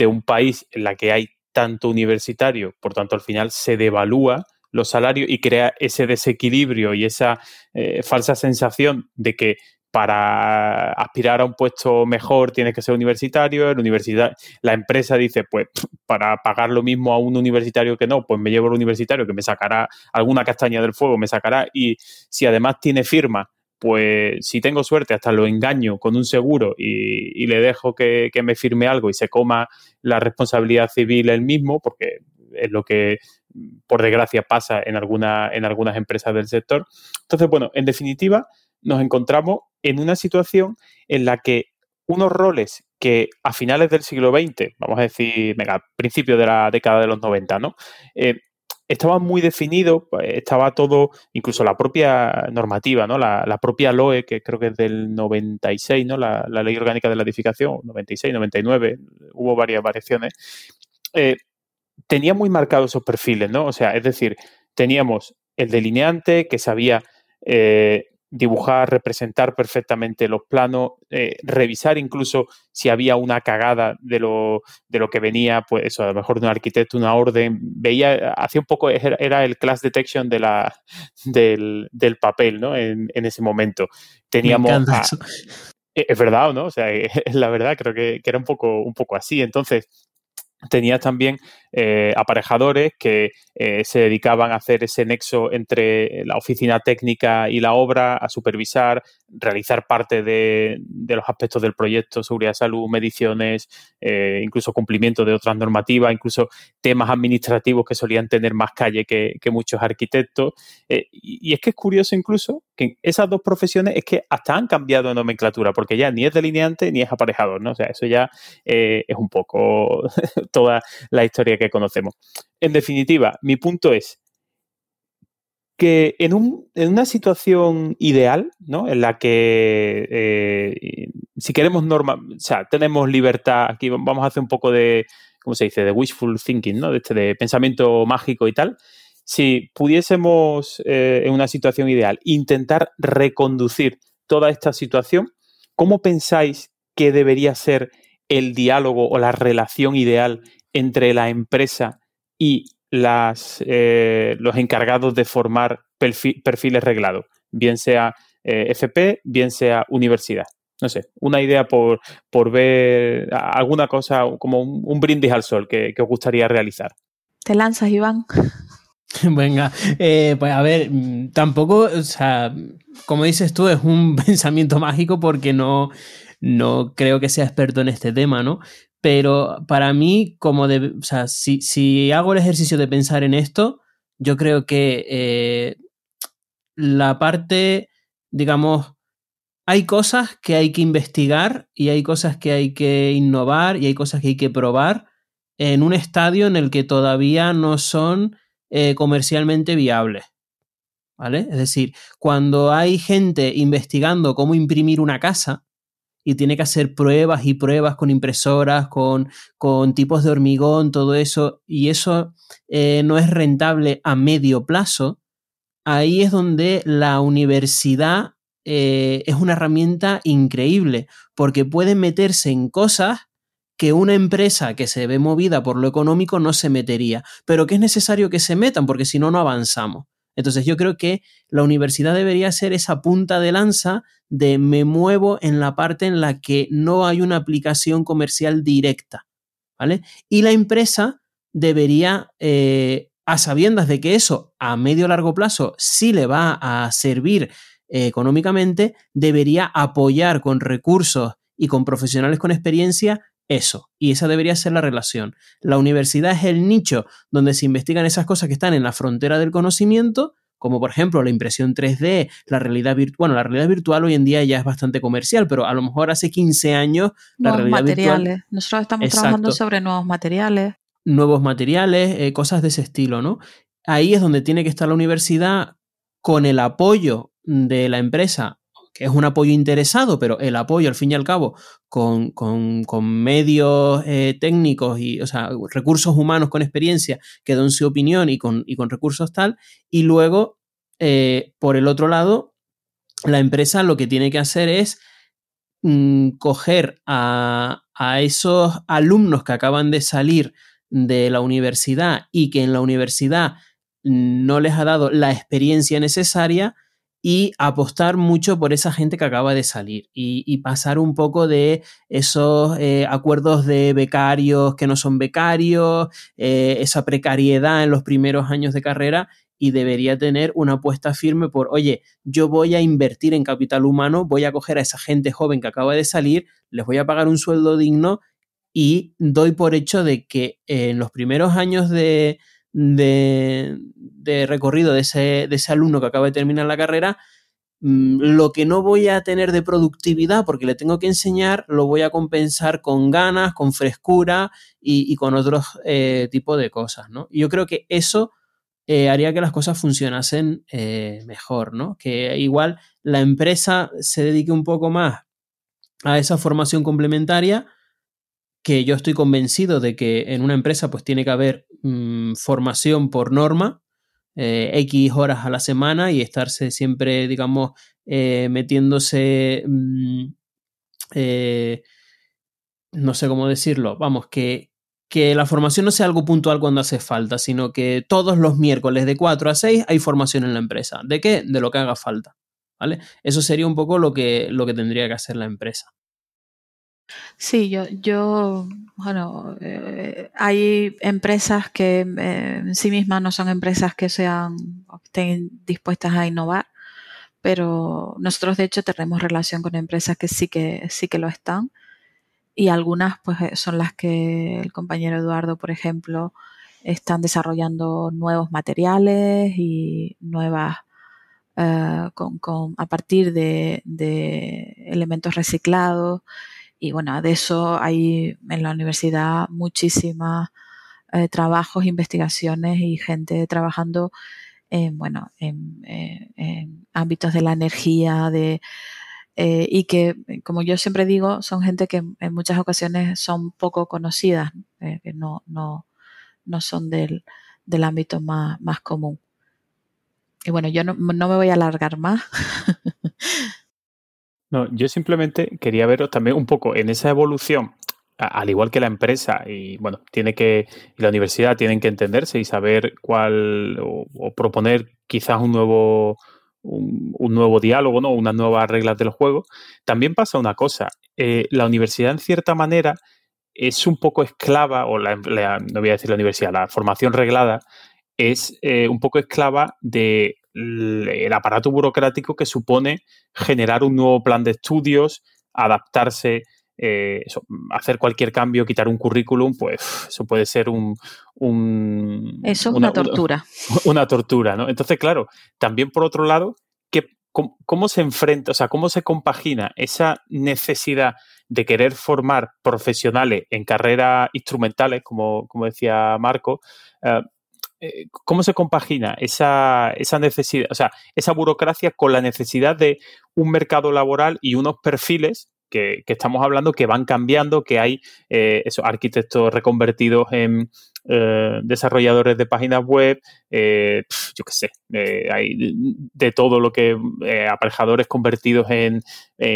un país en la que hay tanto universitario, por tanto al final se devalúa los salarios y crea ese desequilibrio y esa eh, falsa sensación de que para aspirar a un puesto mejor tienes que ser universitario, la universidad, la empresa dice, pues para pagar lo mismo a un universitario que no, pues me llevo al universitario que me sacará alguna castaña del fuego, me sacará y si además tiene firma pues si tengo suerte hasta lo engaño con un seguro y, le dejo que, me firme algo y se coma la responsabilidad civil él mismo, porque es lo que por desgracia pasa en, alguna, en algunas empresas del sector. Entonces, bueno, en definitiva, nos encontramos en una situación en la que unos roles que a finales del siglo XX, vamos a decir, venga, principios de la década de los 90, ¿no? Eh, estaba muy definido, pues, estaba todo, incluso la propia normativa, ¿no? La, propia LOE, que creo que es del 96, ¿no? La, Ley Orgánica de la Edificación, 96, 99, hubo varias variaciones, eh, tenía muy marcados esos perfiles, ¿no? O sea, es decir, teníamos el delineante que sabía eh, dibujar, representar perfectamente los planos, eh, revisar incluso si había una cagada de lo, de lo que venía, pues eso, a lo mejor de un arquitecto, una orden, veía, hacía un poco, era el class detection de la, del, del papel, ¿no? En, en, ese momento. Teníamos... E, es verdad, ¿no? O sea, es la verdad, creo que, que, era un poco, un poco así. Entonces, tenías también eh, aparejadores que eh, se dedicaban a hacer ese nexo entre la oficina técnica y la obra, a supervisar, realizar parte de, los aspectos del proyecto, seguridad, salud, mediciones, eh, incluso cumplimiento de otras normativas, incluso temas administrativos que solían tener más calle que, muchos arquitectos. y, es que es curioso incluso que esas dos profesiones es que hasta han cambiado de nomenclatura, porque ya ni es delineante ni es aparejador, ¿no? O sea, eso ya es un poco toda la historia que conocemos. En definitiva, mi punto es que en, una situación ideal, ¿no? En la que eh, si queremos norma, o sea, tenemos libertad, aquí vamos a hacer un poco de, ¿cómo se dice? De wishful thinking, ¿no? De, este, de pensamiento mágico y tal. Si pudiésemos, eh, en una situación ideal, intentar reconducir toda esta situación, ¿cómo pensáis que debería ser el diálogo o la relación ideal entre la empresa y las, eh, los encargados de formar perfiles reglados, bien sea eh, FP, bien sea universidad. No sé, una idea por, por ver alguna cosa como un, brindis al sol que, os gustaría realizar. Te lanzas, Iván. Venga, eh, pues a ver, tampoco, o sea, como dices tú, es un pensamiento mágico porque no, no creo que sea experto en este tema, ¿no? Pero para mí, como de, o sea, si, hago el ejercicio de pensar en esto, yo creo que eh, la parte, digamos, hay cosas que hay que investigar y hay cosas que hay que innovar y hay cosas que hay que probar en un estadio en el que todavía no son eh, comercialmente viables. ¿Vale? Es decir, cuando hay gente investigando cómo imprimir una casa, y tiene que hacer pruebas y pruebas con impresoras, con, con tipos de hormigón, todo eso, y eso eh, no es rentable a medio plazo, ahí es donde la universidad eh, es una herramienta increíble, porque puede meterse en cosas que una empresa que se ve movida por lo económico no se metería, pero que es necesario que se metan, porque si no, no avanzamos. Entonces yo creo que la universidad debería ser esa punta de lanza de me muevo en la parte en la que no hay una aplicación comercial directa, ¿vale? Y la empresa debería, eh, a sabiendas de que eso a medio largo plazo sí le va a servir eh, económicamente, debería apoyar con recursos y con profesionales con experiencia eso. Y esa debería ser la relación. La universidad es el nicho donde se investigan esas cosas que están en la frontera del conocimiento, como por ejemplo la impresión 3D, la realidad virtual. Bueno, la realidad virtual hoy en día ya es bastante comercial, pero a lo mejor hace 15 años la nuevos materiales. Nosotros estamos trabajando sobre nuevos materiales. Nuevos materiales, eh, cosas de ese estilo, ¿no? Ahí es donde tiene que estar la universidad con el apoyo de la empresa que es un apoyo interesado, pero el apoyo al fin y al cabo con, con, medios eh, técnicos y, o sea, recursos humanos con experiencia que dan su opinión y con, y con recursos tal, y luego, eh, por el otro lado, la empresa lo que tiene que hacer es mm, coger a, a esos alumnos que acaban de salir de la universidad y que en la universidad no les ha dado la experiencia necesaria, y apostar mucho por esa gente que acaba de salir y, pasar un poco de esos eh, acuerdos de becarios que no son becarios, eh, esa precariedad en los primeros años de carrera y debería tener una apuesta firme por, oye, yo voy a invertir en capital humano, voy a coger a esa gente joven que acaba de salir, les voy a pagar un sueldo digno y doy por hecho de que en los primeros años de, de, recorrido de ese, de ese, alumno que acaba de terminar la carrera, mm, lo que no voy a tener de productividad porque le tengo que enseñar, lo voy a compensar con ganas, con frescura y, con otros eh, tipos de cosas, ¿no? yo creo que eso eh, haría que las cosas funcionasen eh, mejor, ¿no? Que igual la empresa se dedique un poco más a esa formación complementaria, que yo estoy convencido de que en una empresa pues tiene que haber mm, formación por norma, eh, X horas a la semana y estarse siempre, digamos, eh, metiéndose, mm, eh, no sé cómo decirlo, vamos, que, que la formación no sea algo puntual cuando hace falta, sino que todos los miércoles de 4 a 6 hay formación en la empresa. ¿De qué? De lo que haga falta. ¿Vale? Eso sería un poco lo que, lo que tendría que hacer la empresa. Sí, yo, yo bueno, eh, hay empresas que eh, en sí mismas no son empresas que sean estén dispuestas a innovar, pero nosotros de hecho tenemos relación con empresas que sí que sí que lo están y algunas pues eh, son las que el compañero Eduardo, por ejemplo, están desarrollando nuevos materiales y nuevas con, con, a partir de elementos reciclados y bueno, de eso hay en la universidad muchísimos eh, trabajos, investigaciones y gente trabajando en, bueno, en, eh, ámbitos de la energía, de, eh, y que, como yo siempre digo, son gente que en muchas ocasiones son poco conocidas, que no, no, no son del, del ámbito más, más común. Y bueno, yo no, no me voy a alargar más. No, yo simplemente quería veros también un poco en esa evolución, al igual que la empresa y bueno, tiene que y la universidad tienen que entenderse y saber cuál o, proponer quizás un nuevo un, nuevo diálogo, ¿no? unas nuevas reglas del juego. También pasa una cosa, eh, la universidad en cierta manera es un poco esclava, o la, no voy a decir la universidad, la formación reglada es eh, un poco esclava de el aparato burocrático que supone generar un nuevo plan de estudios, adaptarse, eh, hacer cualquier cambio, quitar un currículum, pues eso puede ser un... eso es una, tortura. Una, tortura, ¿no? Entonces, claro, también por otro lado, cómo, se enfrenta, o sea, cómo se compagina esa necesidad de querer formar profesionales en carreras instrumentales, como, como decía Marco, eh, eh, ¿cómo se compagina esa, esa, necesidad, o sea, esa burocracia con la necesidad de un mercado laboral y unos perfiles que, estamos hablando que van cambiando, que hay eh, esos arquitectos reconvertidos en, eh, desarrolladores de páginas web, eh, yo qué sé, eh, hay de todo lo que aparejadores convertidos en,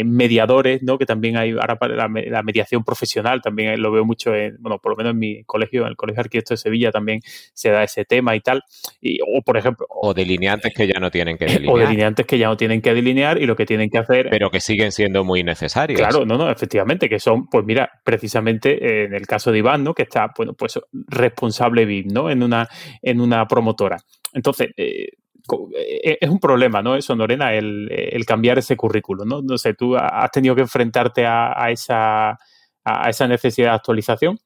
mediadores, ¿no? Que también hay ahora para la, mediación profesional, también lo veo mucho en, bueno, por lo menos en mi colegio, en el Colegio Arquitecto de Sevilla también se da ese tema y tal. Y, o por ejemplo. O delineantes que ya no tienen que delinear. O delineantes que ya no tienen que delinear y lo que tienen que hacer. Pero que siguen siendo muy necesarios. Claro, no, no, efectivamente, que son, pues mira, precisamente en el caso de Iván, ¿no? Que está, bueno, pues responsable VIP, ¿no? En una, en una promotora. Entonces, eh, eh, es un problema, ¿no? Eso, Norena, el, el, cambiar ese currículo, ¿no? No sé, tú has tenido que enfrentarte a, esa, a esa necesidad de actualización.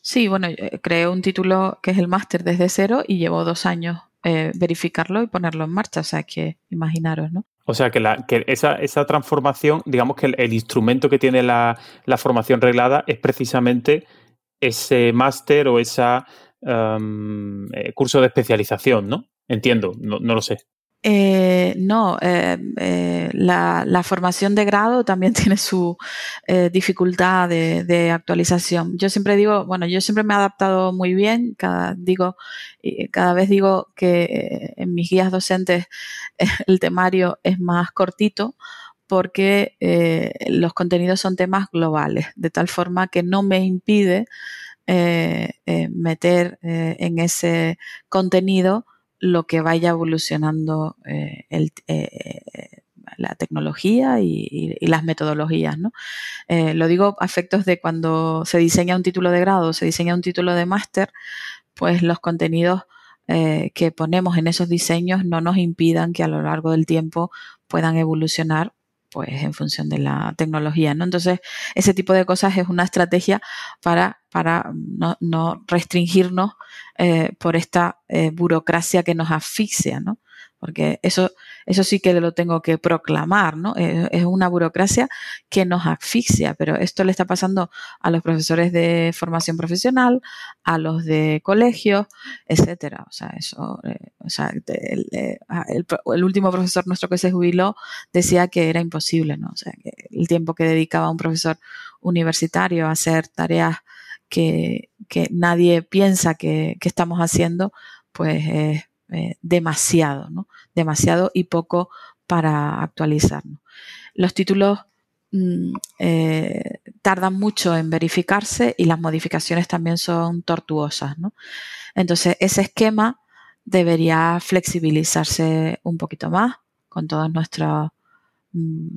Sí, bueno, eh, creé un título que es el máster desde cero y llevo dos años eh, verificarlo y ponerlo en marcha. O sea, que imaginaros, ¿no? O sea, que, la, que esa, esa, transformación, digamos que el, instrumento que tiene la, la, formación reglada es precisamente ese máster o ese um, curso de especialización, ¿no? Entiendo, no, lo sé. Eh, no, eh, eh, la, formación de grado también tiene su eh, dificultad de, actualización. Yo siempre digo, bueno, yo siempre me he adaptado muy bien, cada, digo, cada vez digo que eh, en mis guías docentes el temario es más cortito porque eh, los contenidos son temas globales, de tal forma que no me impide meter en ese contenido lo que vaya evolucionando eh, eh, la tecnología y, las metodologías. ¿no? Eh, lo digo a efectos de cuando se diseña un título de grado, se diseña un título de máster, pues los contenidos eh, que ponemos en esos diseños no nos impidan que a lo largo del tiempo puedan evolucionar pues en función de la tecnología, ¿no? Entonces, ese tipo de cosas es una estrategia para, para no, no restringirnos eh, por esta eh, burocracia que nos asfixia, ¿no? Porque eso, eso sí que lo tengo que proclamar, ¿no? Es una burocracia que nos asfixia, pero esto le está pasando a los profesores de formación profesional, a los de colegios, etcétera. O sea, eso, eh, o sea, el, el, el, último profesor nuestro que se jubiló decía que era imposible, ¿no? O sea, que el tiempo que dedicaba un profesor universitario a hacer tareas que, que nadie piensa que, estamos haciendo, pues es eh, demasiado, ¿no? Demasiado y poco para actualizarnos. Los títulos mm, eh, tardan mucho en verificarse y las modificaciones también son tortuosas, ¿no? Entonces, ese esquema debería flexibilizarse un poquito más con toda nuestra mm,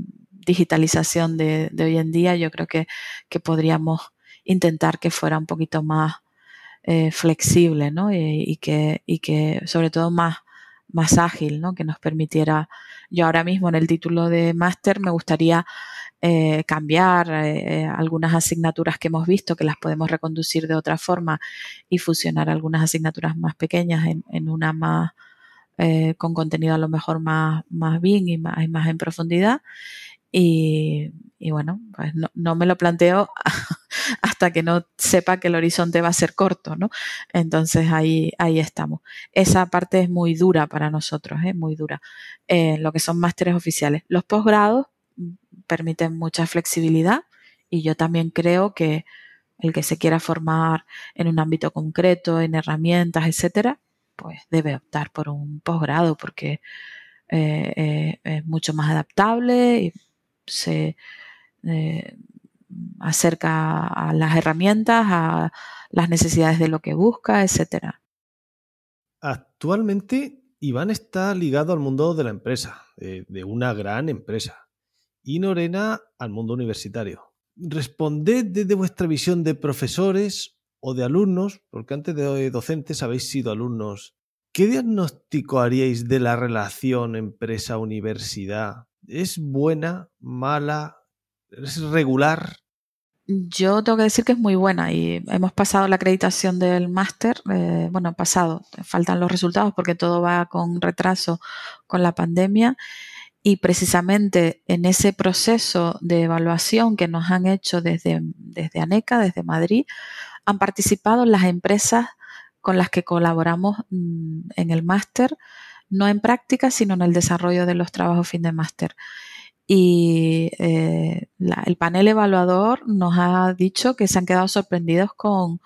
digitalización de, de, hoy en día. Yo creo que, que podríamos intentar que fuera un poquito más eh, flexible, ¿no? Y, y, que, y que sobre todo más, más ágil, ¿no? Que nos permitiera, yo ahora mismo en el título de máster me gustaría eh, cambiar eh, algunas asignaturas que hemos visto, que las podemos reconducir de otra forma y fusionar algunas asignaturas más pequeñas en, en una más, eh, con contenido a lo mejor más, más bien y más, más en profundidad. Y, y bueno, pues no, no, me lo planteo hasta que no sepa que el horizonte va a ser corto, ¿no? Entonces ahí, ahí estamos. Esa parte es muy dura para nosotros, ¿eh? muy dura. Lo que son másteres oficiales. Los posgrados permiten mucha flexibilidad y yo también creo que el que se quiera formar en un ámbito concreto, en herramientas, etcétera, pues debe optar por un posgrado porque eh, eh, es mucho más adaptable y se eh, acerca a las herramientas, a las necesidades de lo que busca, etcétera. Actualmente, Iván está ligado al mundo de la empresa, de, de una gran empresa, y Norena al mundo universitario. Responded desde vuestra visión de profesores o de alumnos, porque antes de docentes habéis sido alumnos. ¿Qué diagnóstico haríais de la relación empresa-universidad? ¿Es buena, mala, es regular? Yo tengo que decir que es muy buena y hemos pasado la acreditación del máster, eh, bueno, pasado, faltan los resultados porque todo va con retraso con la pandemia. Y precisamente en ese proceso de evaluación que nos han hecho desde, desde ANECA, desde Madrid, han participado las empresas con las que colaboramos mm, en el máster, no en práctica, sino en el desarrollo de los trabajos fin de máster y eh, el panel evaluador nos ha dicho que se han quedado sorprendidos con,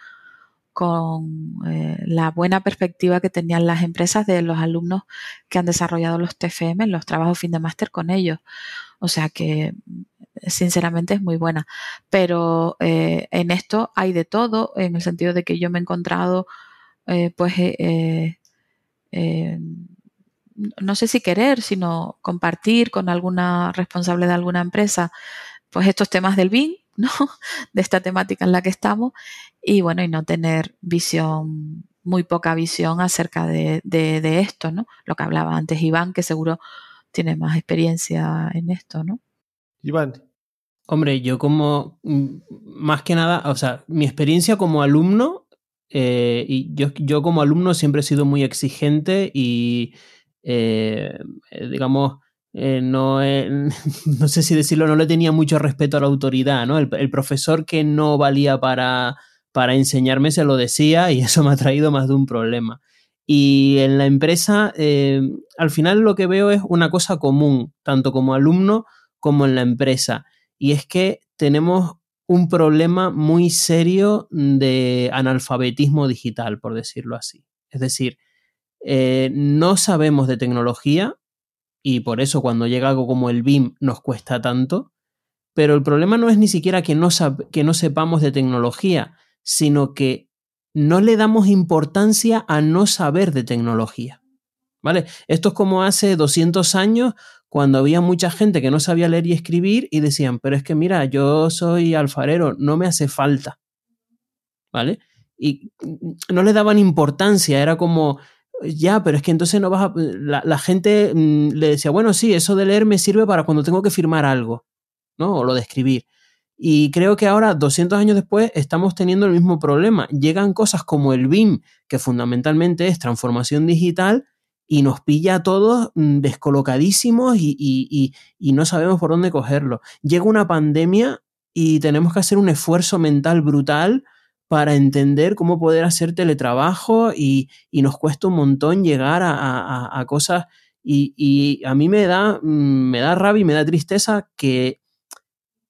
con eh, la buena perspectiva que tenían las empresas de los alumnos que han desarrollado los TFM, los trabajos fin de máster con ellos. O sea que sinceramente es muy buena. Pero eh, en esto hay de todo, en el sentido de que yo me he encontrado pues no sé si querer, sino compartir con alguna responsable de alguna empresa, pues estos temas del BIN, ¿no? De esta temática en la que estamos, y bueno, y no tener visión, muy poca visión acerca de, de, de esto, ¿no? Lo que hablaba antes Iván, que seguro tiene más experiencia en esto, ¿no? Iván. Hombre, yo como, más que nada, o sea, mi experiencia como alumno eh, y yo, yo, como alumno siempre he sido muy exigente y, eh, digamos, eh, no, no sé si decirlo, no le tenía mucho respeto a la autoridad, ¿no? El, profesor que no valía para, para enseñarme se lo decía y eso me ha traído más de un problema. Y en la empresa, al final lo que veo es una cosa común, tanto como alumno como en la empresa, y es que tenemos un problema muy serio de analfabetismo digital, por decirlo así. Es decir, eh, no sabemos de tecnología y por eso cuando llega algo como el BIM nos cuesta tanto, pero el problema no es ni siquiera que no, que no sepamos de tecnología, sino que no le damos importancia a no saber de tecnología. ¿Vale? Esto es como hace 200 años cuando había mucha gente que no sabía leer y escribir y decían, pero es que mira, yo soy alfarero, no me hace falta. ¿Vale? Y no le daban importancia, era como, ya, pero es que entonces no vas a... La, gente mm, le decía, bueno, sí, eso de leer me sirve para cuando tengo que firmar algo, ¿no? O lo de escribir. Y creo que ahora, 200 años después, estamos teniendo el mismo problema. Llegan cosas como el BIM, que fundamentalmente es transformación digital, y nos pilla a todos mm, descolocadísimos y, no sabemos por dónde cogerlo. Llega una pandemia y tenemos que hacer un esfuerzo mental brutal para entender cómo poder hacer teletrabajo y, nos cuesta un montón llegar a, cosas. Y, a mí me da, mm, me da rabia y me da tristeza que,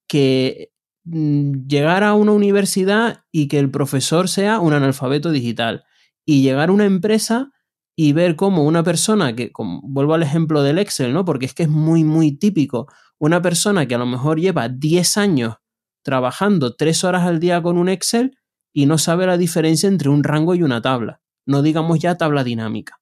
que mm, llegar a una universidad y que el profesor sea un analfabeto digital. Y llegar a una empresa y ver cómo una persona que, vuelvo al ejemplo del Excel, ¿no? Porque es que es muy, muy típico, una persona que a lo mejor lleva 10 años trabajando 3 horas al día con un Excel y no sabe la diferencia entre un rango y una tabla, no digamos ya tabla dinámica.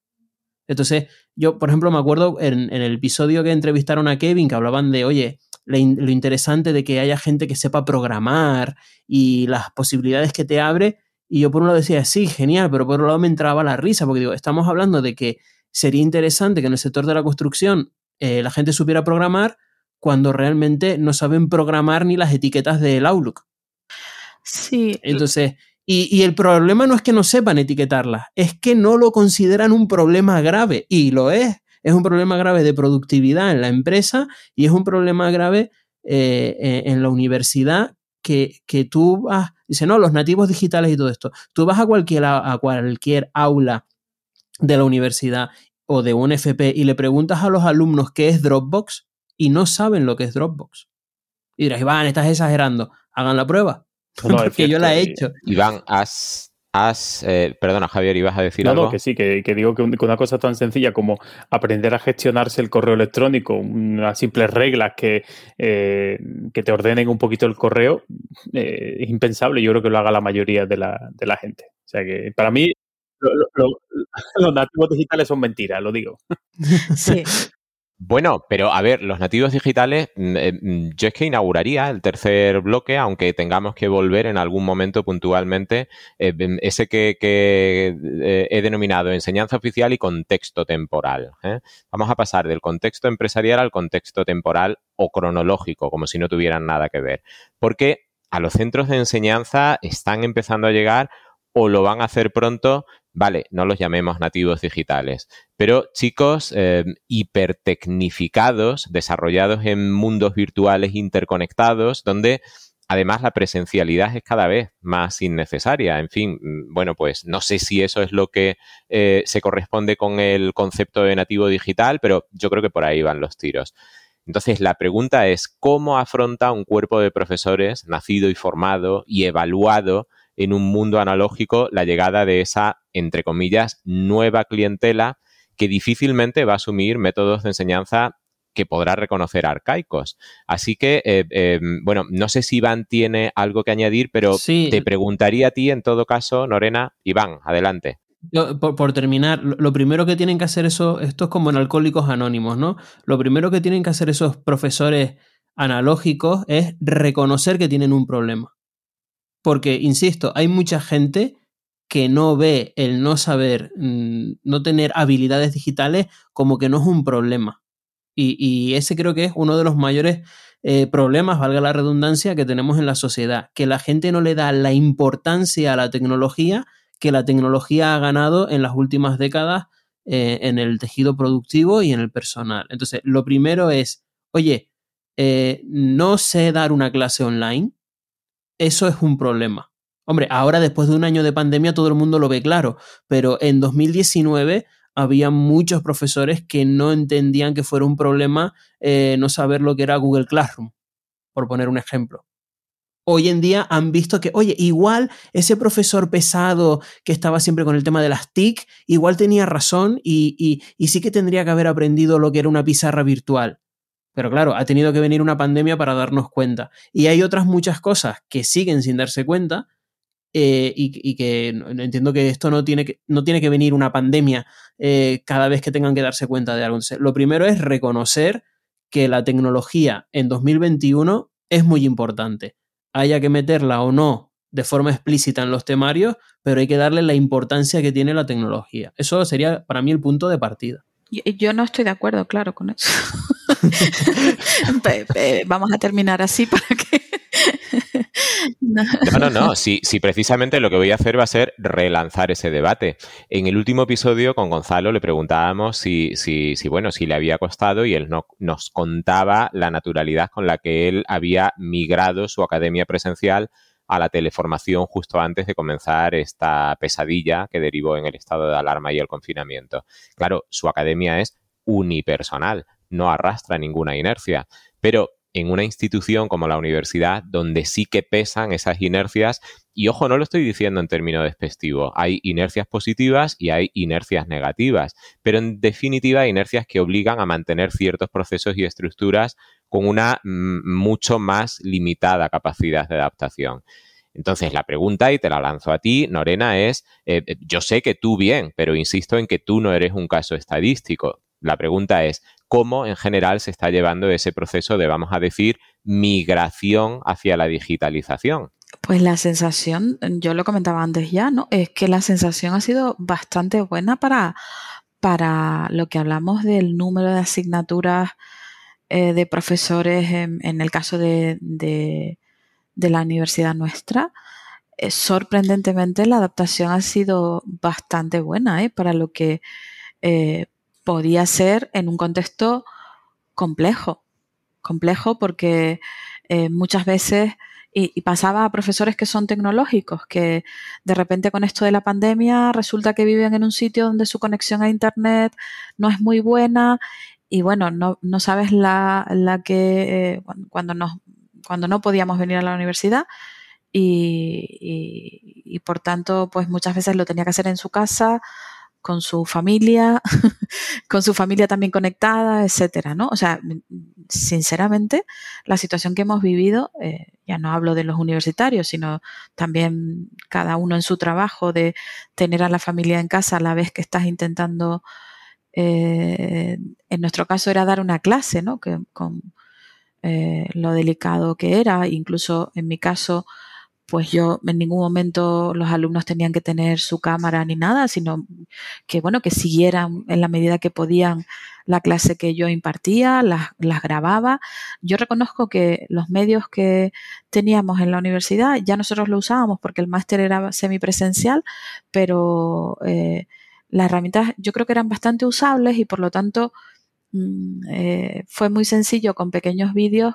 Entonces, yo, por ejemplo, me acuerdo en, el episodio que entrevistaron a Kevin, que hablaban de, oye, lo interesante de que haya gente que sepa programar y las posibilidades que te abre, y yo por un lado decía, sí, genial, pero por otro lado me entraba la risa, porque digo, estamos hablando de que sería interesante que en el sector de la construcción eh, la gente supiera programar cuando realmente no saben programar ni las etiquetas del Outlook. Sí. Entonces, y, y, el problema no es que no sepan etiquetarlas, es que no lo consideran un problema grave, y lo es. Es un problema grave de productividad en la empresa y es un problema grave eh, en la universidad que, que tú vas, dice, no, los nativos digitales y todo esto. Tú vas a cualquier, a cualquier aula de la universidad o de un FP y le preguntas a los alumnos qué es Dropbox y no saben lo que es Dropbox. Y dirás, Iván, estás exagerando. Hagan la prueba. porque yo la he hecho. Iván, has eh, perdona, Javier, ibas a decir algo. No, que sí, que, digo que, una cosa tan sencilla como aprender a gestionarse el correo electrónico, unas simples reglas que, eh, que te ordenen un poquito el correo, eh, es impensable. Yo creo que lo haga la mayoría de la, de la gente. O sea que para mí los nativos digitales son mentiras, lo digo. Sí. Bueno, pero a ver, los nativos digitales, mm, eh, mm, yo es que inauguraría el tercer bloque, aunque tengamos que volver en algún momento puntualmente, eh, mm, ese que, eh, he denominado enseñanza oficial y contexto temporal. Vamos a pasar del contexto empresarial al contexto temporal o cronológico, como si no tuvieran nada que ver. Porque a los centros de enseñanza están empezando a llegar o lo van a hacer pronto vale, no los llamemos nativos digitales, pero chicos eh, hipertecnificados, desarrollados en mundos virtuales interconectados, donde además la presencialidad es cada vez más innecesaria. En fin, mm, bueno, pues no sé si eso es lo que eh, se corresponde con el concepto de nativo digital, pero yo creo que por ahí van los tiros. Entonces, la pregunta es, ¿cómo afronta un cuerpo de profesores nacido y formado y evaluado en un mundo analógico la llegada de esa, entre comillas, nueva clientela que difícilmente va a asumir métodos de enseñanza que podrá reconocer arcaicos. Así que, eh, eh, bueno, no sé si Iván tiene algo que añadir, pero te preguntaría a ti, en todo caso, Norena. Iván, adelante. por, terminar, lo, primero que tienen que hacer eso, esto es como en Alcohólicos Anónimos, ¿no? Lo primero que tienen que hacer esos profesores analógicos es reconocer que tienen un problema. Porque, insisto, hay mucha gente que no ve el no saber, mm, no tener habilidades digitales como que no es un problema. Y, ese creo que es uno de los mayores eh, problemas, valga la redundancia, que tenemos en la sociedad, que la gente no le da la importancia a la tecnología que la tecnología ha ganado en las últimas décadas eh, en el tejido productivo y en el personal. Entonces, lo primero es, oye, eh, no sé dar una clase online, eso es un problema. Hombre, ahora después de un año de pandemia todo el mundo lo ve claro, pero en 2019 había muchos profesores que no entendían que fuera un problema eh, no saber lo que era Google Classroom, por poner un ejemplo hoy en día han visto que, oye, igual ese profesor pesado que estaba siempre con el tema de las TIC, igual tenía razón y, sí que tendría que haber aprendido lo que era una pizarra virtual. Pero claro, ha tenido que venir una pandemia para darnos cuenta. Y hay otras muchas cosas que siguen sin darse cuenta eh, y, que entiendo que esto no tiene que, no tiene que venir una pandemia eh, cada vez que tengan que darse cuenta de algo. lo primero es reconocer que la tecnología en 2021 es muy importante haya que meterla o no de forma explícita en los temarios, pero hay que darle la importancia que tiene la tecnología. Eso sería para mí el punto de partida. Yo no estoy de acuerdo, claro, con eso. Vamos a terminar así para que no, no, no. Si, precisamente lo que voy a hacer va a ser relanzar ese debate. En el último episodio con Gonzalo le preguntábamos si, si, si bueno, si le había costado y él no, nos contaba la naturalidad con la que él había migrado su academia presencial a la teleformación justo antes de comenzar esta pesadilla que derivó en el estado de alarma y el confinamiento. Claro, su academia es unipersonal, no arrastra ninguna inercia, pero en una institución como la universidad, donde sí que pesan esas inercias, y ojo, no lo estoy diciendo en términos despectivos, hay inercias positivas y hay inercias negativas, pero en definitiva inercias que obligan a mantener ciertos procesos y estructuras con una mm, mucho más limitada capacidad de adaptación. Entonces, la pregunta, y te la lanzo a ti, Norena, es, eh, eh, yo sé que tú bien, pero insisto en que tú no eres un caso estadístico. La pregunta es, ¿cómo en general se está llevando ese proceso de, vamos a decir, migración hacia la digitalización? Pues la sensación, yo lo comentaba antes ya, ¿no? Es que la sensación ha sido bastante buena para, para lo que hablamos del número de asignaturas eh, de profesores en, el caso de, la universidad nuestra. Eh, sorprendentemente la adaptación ha sido bastante buena ¿eh? para lo que podía ser en un contexto complejo, complejo porque muchas veces, y, pasaba a profesores que son tecnológicos, que de repente con esto de la pandemia resulta que viven en un sitio donde su conexión a Internet no es muy buena y bueno, no, no sabes la, la que eh, cuando, nos, cuando no podíamos venir a la universidad. Y, y, por tanto, pues muchas veces lo tenía que hacer en su casa con su familia, con su familia también conectada, etcétera, ¿no? O sea, sinceramente, la situación que hemos vivido, eh, ya no hablo de los universitarios, sino también cada uno en su trabajo de tener a la familia en casa a la vez que estás intentando, eh, en nuestro caso era dar una clase, ¿no? Que, con eh, lo delicado que era, incluso en mi caso, pues yo en ningún momento los alumnos tenían que tener su cámara ni nada, sino que bueno, que siguieran en la medida que podían la clase que yo impartía, las, grababa. Yo reconozco que los medios que teníamos en la universidad ya nosotros lo usábamos porque el máster era semipresencial, pero eh, las herramientas yo creo que eran bastante usables y por lo tanto mm, eh, fue muy sencillo con pequeños vídeos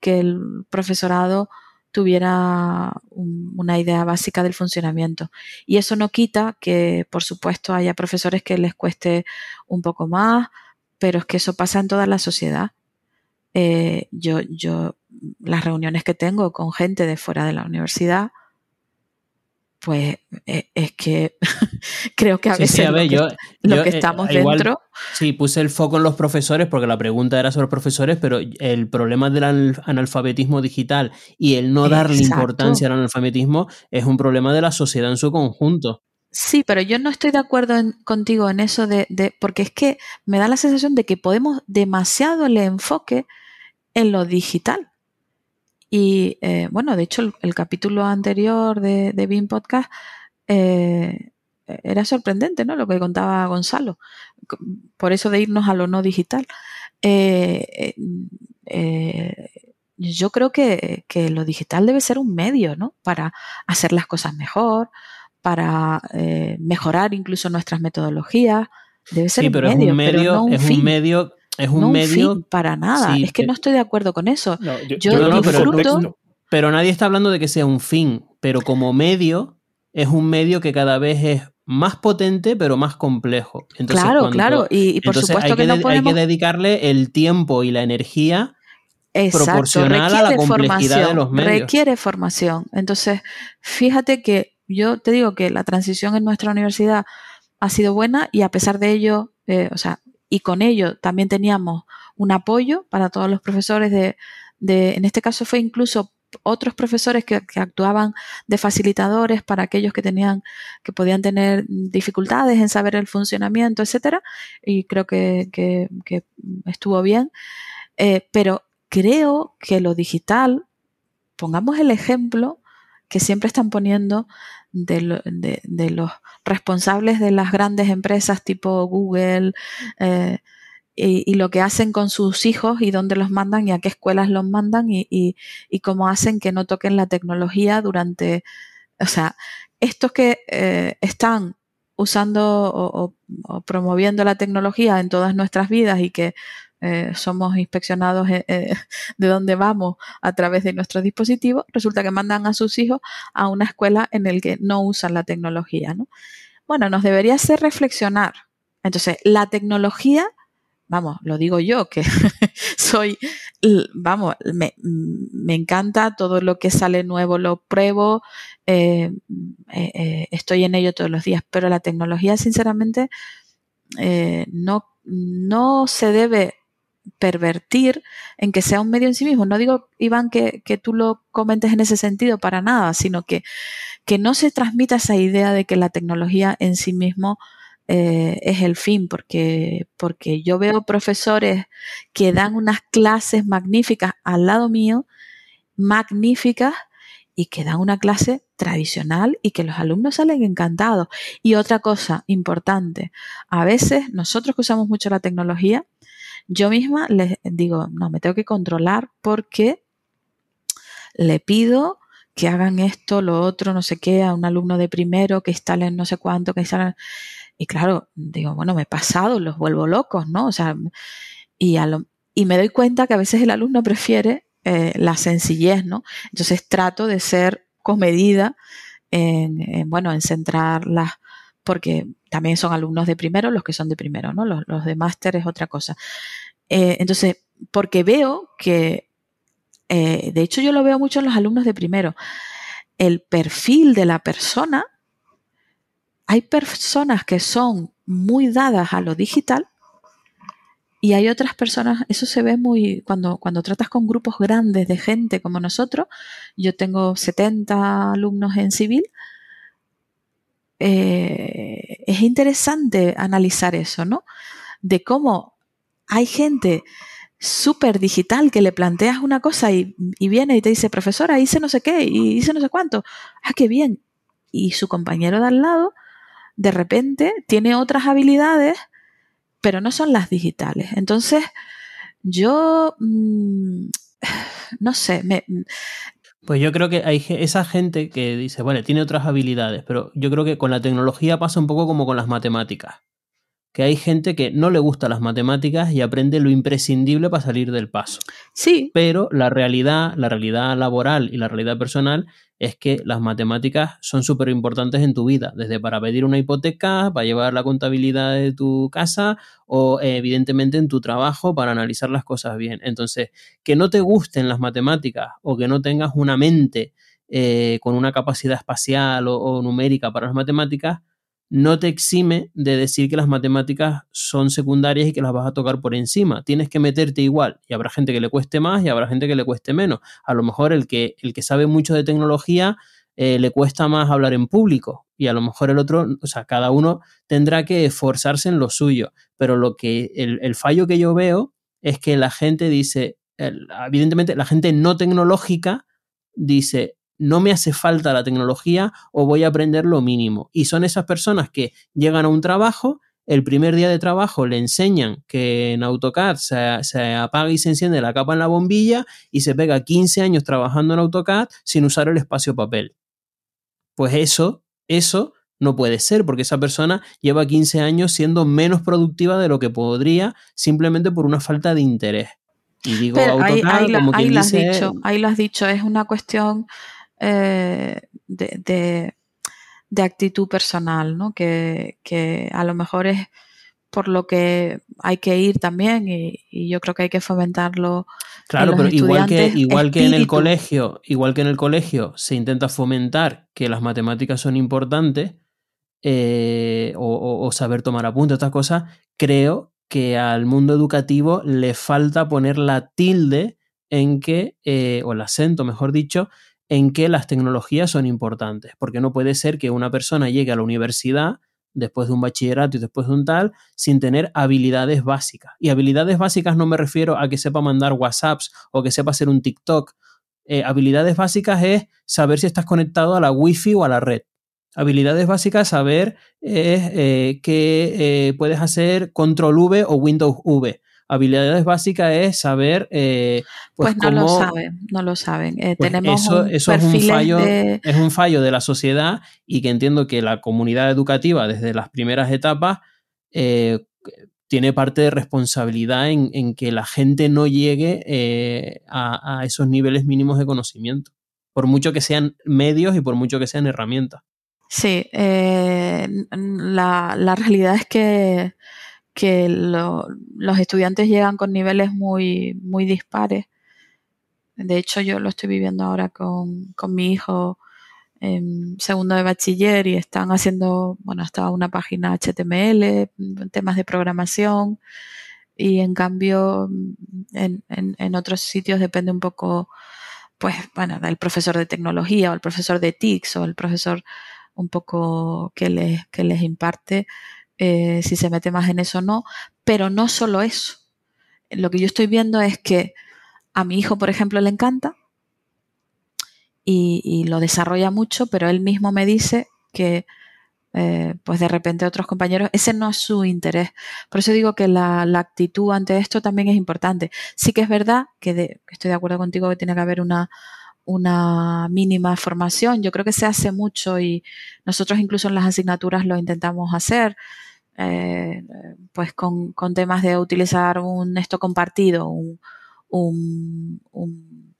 que el profesorado tuviera una idea básica del funcionamiento. Y eso no quita que, por supuesto, haya profesores que les cueste un poco más, pero es que eso pasa en toda la sociedad. Eh, yo, yo, las reuniones que tengo con gente de fuera de la universidad, pues eh, es que creo que a veces lo, que, eh, estamos dentro. Sí, puse el foco en los profesores porque la pregunta era sobre profesores, pero el problema del analfabetismo digital y el no darle importancia al analfabetismo es un problema de la sociedad en su conjunto. Sí, pero yo no estoy de acuerdo contigo en eso de, porque es que me da la sensación de que podemos demasiado el enfoque en lo digital. Y eh, bueno, de hecho, el, capítulo anterior de, de BIM Podcast eh, era sorprendente, ¿no? Lo que contaba Gonzalo. Por eso de irnos a lo no digital. Eh, yo creo que, que, lo digital debe ser un medio, ¿no? Para hacer las cosas mejor, para eh, mejorar incluso nuestras metodologías. Debe ser Sí, un pero es medio, un pero medio, no un es un medio, es un no medio, fin para nada. sí, es que eh, no estoy de acuerdo con eso. No, Yo pero- disfruto. pero nadie está hablando de que sea un fin, pero como medio es un medio que cada vez es más potente, pero más complejo. Entonces, claro, cuando- claro. Y, y por supuesto hay que, que, no de- podemos. hay que dedicarle el tiempo y la energía Exacto, proporcional a la requiere complejidad de formación, los medios. Requiere formación. Entonces, fíjate que yo te digo que la transición en nuestra universidad ha sido buena y a pesar de ello, eh, o sea, y con ello también teníamos un apoyo para todos los profesores de, de en este caso fue incluso otros profesores que, que actuaban de facilitadores para aquellos que tenían, que podían tener dificultades en saber el funcionamiento, etcétera, y creo que, que- estuvo bien. Eh, pero creo que lo digital, pongamos el ejemplo que siempre están poniendo de, lo- de- de los responsables de las grandes empresas tipo Google eh, y, lo que hacen con sus hijos y dónde los mandan y a qué escuelas los mandan y, cómo hacen que no toquen la tecnología durante, o sea, estos que eh, están usando o promoviendo la tecnología en todas nuestras vidas y que eh, somos inspeccionados eh, eh, de dónde vamos a través de nuestros dispositivos, resulta que mandan a sus hijos a una escuela en el que no usan la tecnología, ¿no? Bueno, nos debería hacer reflexionar. Entonces, la tecnología, vamos, lo digo yo, que soy, vamos, me, me encanta todo lo que sale nuevo, lo pruebo, estoy en ello todos los días, pero la tecnología, sinceramente, no, no se debe pervertir en que sea un medio en sí mismo. No digo, Iván, que, que tú lo comentes en ese sentido para nada, sino que, que no se transmita esa idea de que la tecnología en sí mismo eh, es el fin, porque, porque yo veo profesores que dan unas clases magníficas al lado mío, magníficas, y que dan una clase tradicional y que los alumnos salen encantados. Y otra cosa importante, a veces nosotros que usamos mucho la tecnología, yo misma les digo, no, me tengo que controlar porque le pido que hagan esto, lo otro, no sé qué, a un alumno de primero, que instalen no sé cuánto, que instalen... Y claro, digo, bueno, me he pasado, los vuelvo locos, ¿no? O sea, y, a lo- y me doy cuenta que a veces el alumno prefiere eh, la sencillez, ¿no? Entonces trato de ser comedida en, en, bueno, en centrar las, porque también son alumnos de primero los que son de primero, ¿no? Los, de máster es otra cosa. Eh, entonces, porque veo que, eh, de hecho yo lo veo mucho en los alumnos de primero, el perfil de la persona, hay personas que son muy dadas a lo digital y hay otras personas, eso se ve muy, cuando, cuando tratas con grupos grandes de gente como nosotros, yo tengo 70 alumnos en civil, eh, es interesante analizar eso, ¿no? De cómo hay gente súper digital que le planteas una cosa y, viene y te dice, profesora, hice no sé qué y hice no sé cuánto. Ah, qué bien. Y su compañero de al lado, de repente, tiene otras habilidades, pero no son las digitales. Entonces, yo, mmm, no sé, me, pues yo creo que hay esa gente que dice, bueno, tiene otras habilidades, pero yo creo que con la tecnología pasa un poco como con las matemáticas. Que hay gente que no le gusta las matemáticas y aprende lo imprescindible para salir del paso. Sí. Pero la realidad, la realidad laboral y la realidad personal es que las matemáticas son súper importantes en tu vida, desde para pedir una hipoteca, para llevar la contabilidad de tu casa o eh, evidentemente en tu trabajo para analizar las cosas bien. Entonces, que no te gusten las matemáticas o que no tengas una mente eh, con una capacidad espacial o, o numérica para las matemáticas, no te exime de decir que las matemáticas son secundarias y que las vas a tocar por encima. Tienes que meterte igual y habrá gente que le cueste más y habrá gente que le cueste menos. A lo mejor el que, el que sabe mucho de tecnología eh, le cuesta más hablar en público y a lo mejor el otro, o sea, cada uno tendrá que esforzarse en lo suyo. Pero lo que el, fallo que yo veo es que la gente dice, evidentemente la gente no tecnológica dice, no me hace falta la tecnología o voy a aprender lo mínimo. Y son esas personas que llegan a un trabajo, el primer día de trabajo le enseñan que en AutoCAD se, se, apaga y se enciende la capa en la bombilla y se pega 15 años trabajando en AutoCAD sin usar el espacio papel. Pues eso Eso no puede ser, porque esa persona lleva 15 años siendo menos productiva de lo que podría simplemente por una falta de interés. Y digo, ahí, lo has dicho, ahí lo has dicho, es una cuestión eh, de, actitud personal, ¿no? Que, a lo mejor es por lo que hay que ir también y, yo creo que hay que fomentarlo. Claro, pero igual que, igual que en el colegio, igual que en el colegio se intenta fomentar que las matemáticas son importantes, eh, o, saber tomar apuntes, otras cosas, creo que al mundo educativo le falta poner la tilde en que, eh, o el acento, mejor dicho, en que las tecnologías son importantes, porque no puede ser que una persona llegue a la universidad después de un bachillerato y después de un tal, sin tener habilidades básicas. Y habilidades básicas no me refiero a que sepa mandar WhatsApps o que sepa hacer un TikTok. Eh, habilidades básicas es saber si estás conectado a la Wi-Fi o a la red. Habilidades básicas, saber es eh, que eh, puedes hacer control V o Windows V. Habilidades básicas es saber. Eh, pues, pues, no lo saben, no lo saben. Pues tenemos eso, eso es un fallo, es un fallo de la sociedad y que entiendo que la comunidad educativa desde las primeras etapas tiene parte de responsabilidad en, que la gente no llegue a, a esos niveles mínimos de conocimiento, por mucho que sean medios y por mucho que sean herramientas. Sí, eh, la, la, realidad es que, que los estudiantes llegan con niveles muy, muy dispares. De hecho, yo lo estoy viviendo ahora con, con mi hijo en segundo de bachiller y están haciendo, bueno, hasta una página HTML, temas de programación y en cambio en, en, en otros sitios depende un poco, pues, bueno, del profesor de tecnología o el profesor de TICS o el profesor un poco que les, que les imparte, eh, si se mete más en eso o no, pero no solo eso. Lo que yo estoy viendo es que a mi hijo, por ejemplo, le encanta y, lo desarrolla mucho, pero él mismo me dice que eh, pues de repente otros compañeros, ese no es su interés. Por eso digo que la, actitud ante esto también es importante. Sí que es verdad que estoy de acuerdo contigo que tiene que haber una, una mínima formación. Yo creo que se hace mucho y nosotros incluso en las asignaturas lo intentamos hacer, eh, pues con, temas de utilizar un esto compartido, un, un,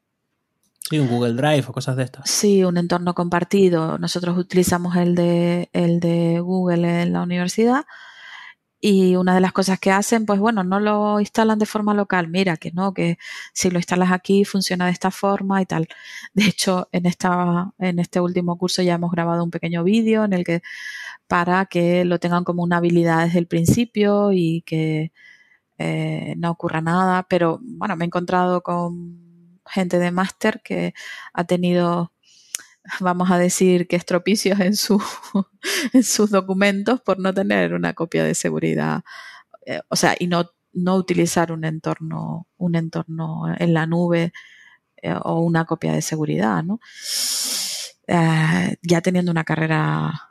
Sí, un Google Drive o cosas de estas. Sí, un entorno compartido. Nosotros utilizamos el de, el de Google en la universidad y una de las cosas que hacen, pues bueno, no lo instalan de forma local. Mira que no, que si lo instalas aquí funciona de esta forma y tal. De hecho, en, esta, en este último curso ya hemos grabado un pequeño vídeo en el que para que lo tengan como una habilidad desde el principio y que eh, no ocurra nada. Pero bueno, me he encontrado con gente de máster que ha tenido vamos a decir que estropicios en, su, en sus documentos por no tener una copia de seguridad, eh, o sea, y no, no utilizar un entorno, un entorno en la nube eh, o una copia de seguridad, ¿no? Ya teniendo una carrera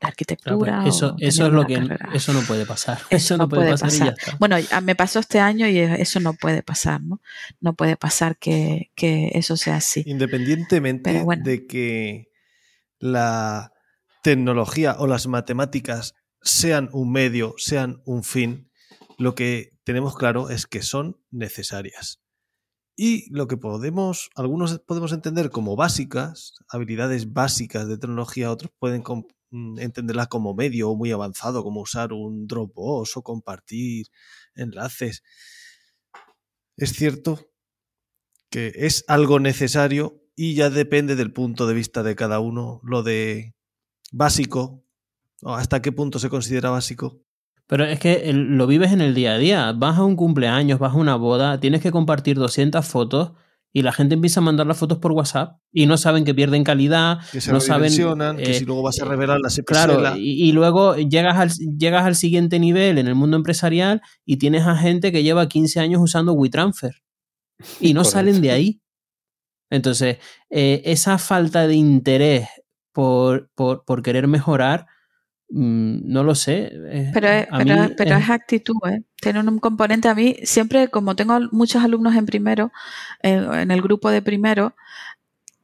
de arquitectura. eso, eso es lo que eso no puede pasar. Eso, no, puede, pasar, Bueno, me pasó este año y eso no puede pasar, ¿no? No puede pasar que, eso sea así. Independientemente de que la tecnología o las matemáticas sean un medio, sean un fin, lo que tenemos claro es que son necesarias. Y lo que podemos, algunos podemos entender como básicas, habilidades básicas de tecnología, otros pueden entenderla como medio muy avanzado, como usar un Dropbox o compartir enlaces. Es cierto que es algo necesario y ya depende del punto de vista de cada uno lo de básico, o hasta qué punto se considera básico. Pero es que lo vives en el día a día. Vas a un cumpleaños, vas a una boda, tienes que compartir 200 fotos y la gente empieza a mandar las fotos por WhatsApp y no saben que pierden calidad, que se no saben que si eh, luego vas a revelar la Claro, y, luego llegas al, llegas al siguiente nivel en el mundo empresarial y tienes a gente que lleva 15 años usando WeTransfer y no salen de ahí. Entonces, eh, esa falta de interés por, por, por querer mejorar no lo sé. Eh, pero, pero, es actitud, ¿eh? Tiene un componente a mí, siempre como tengo muchos alumnos en primero, en el grupo de primero,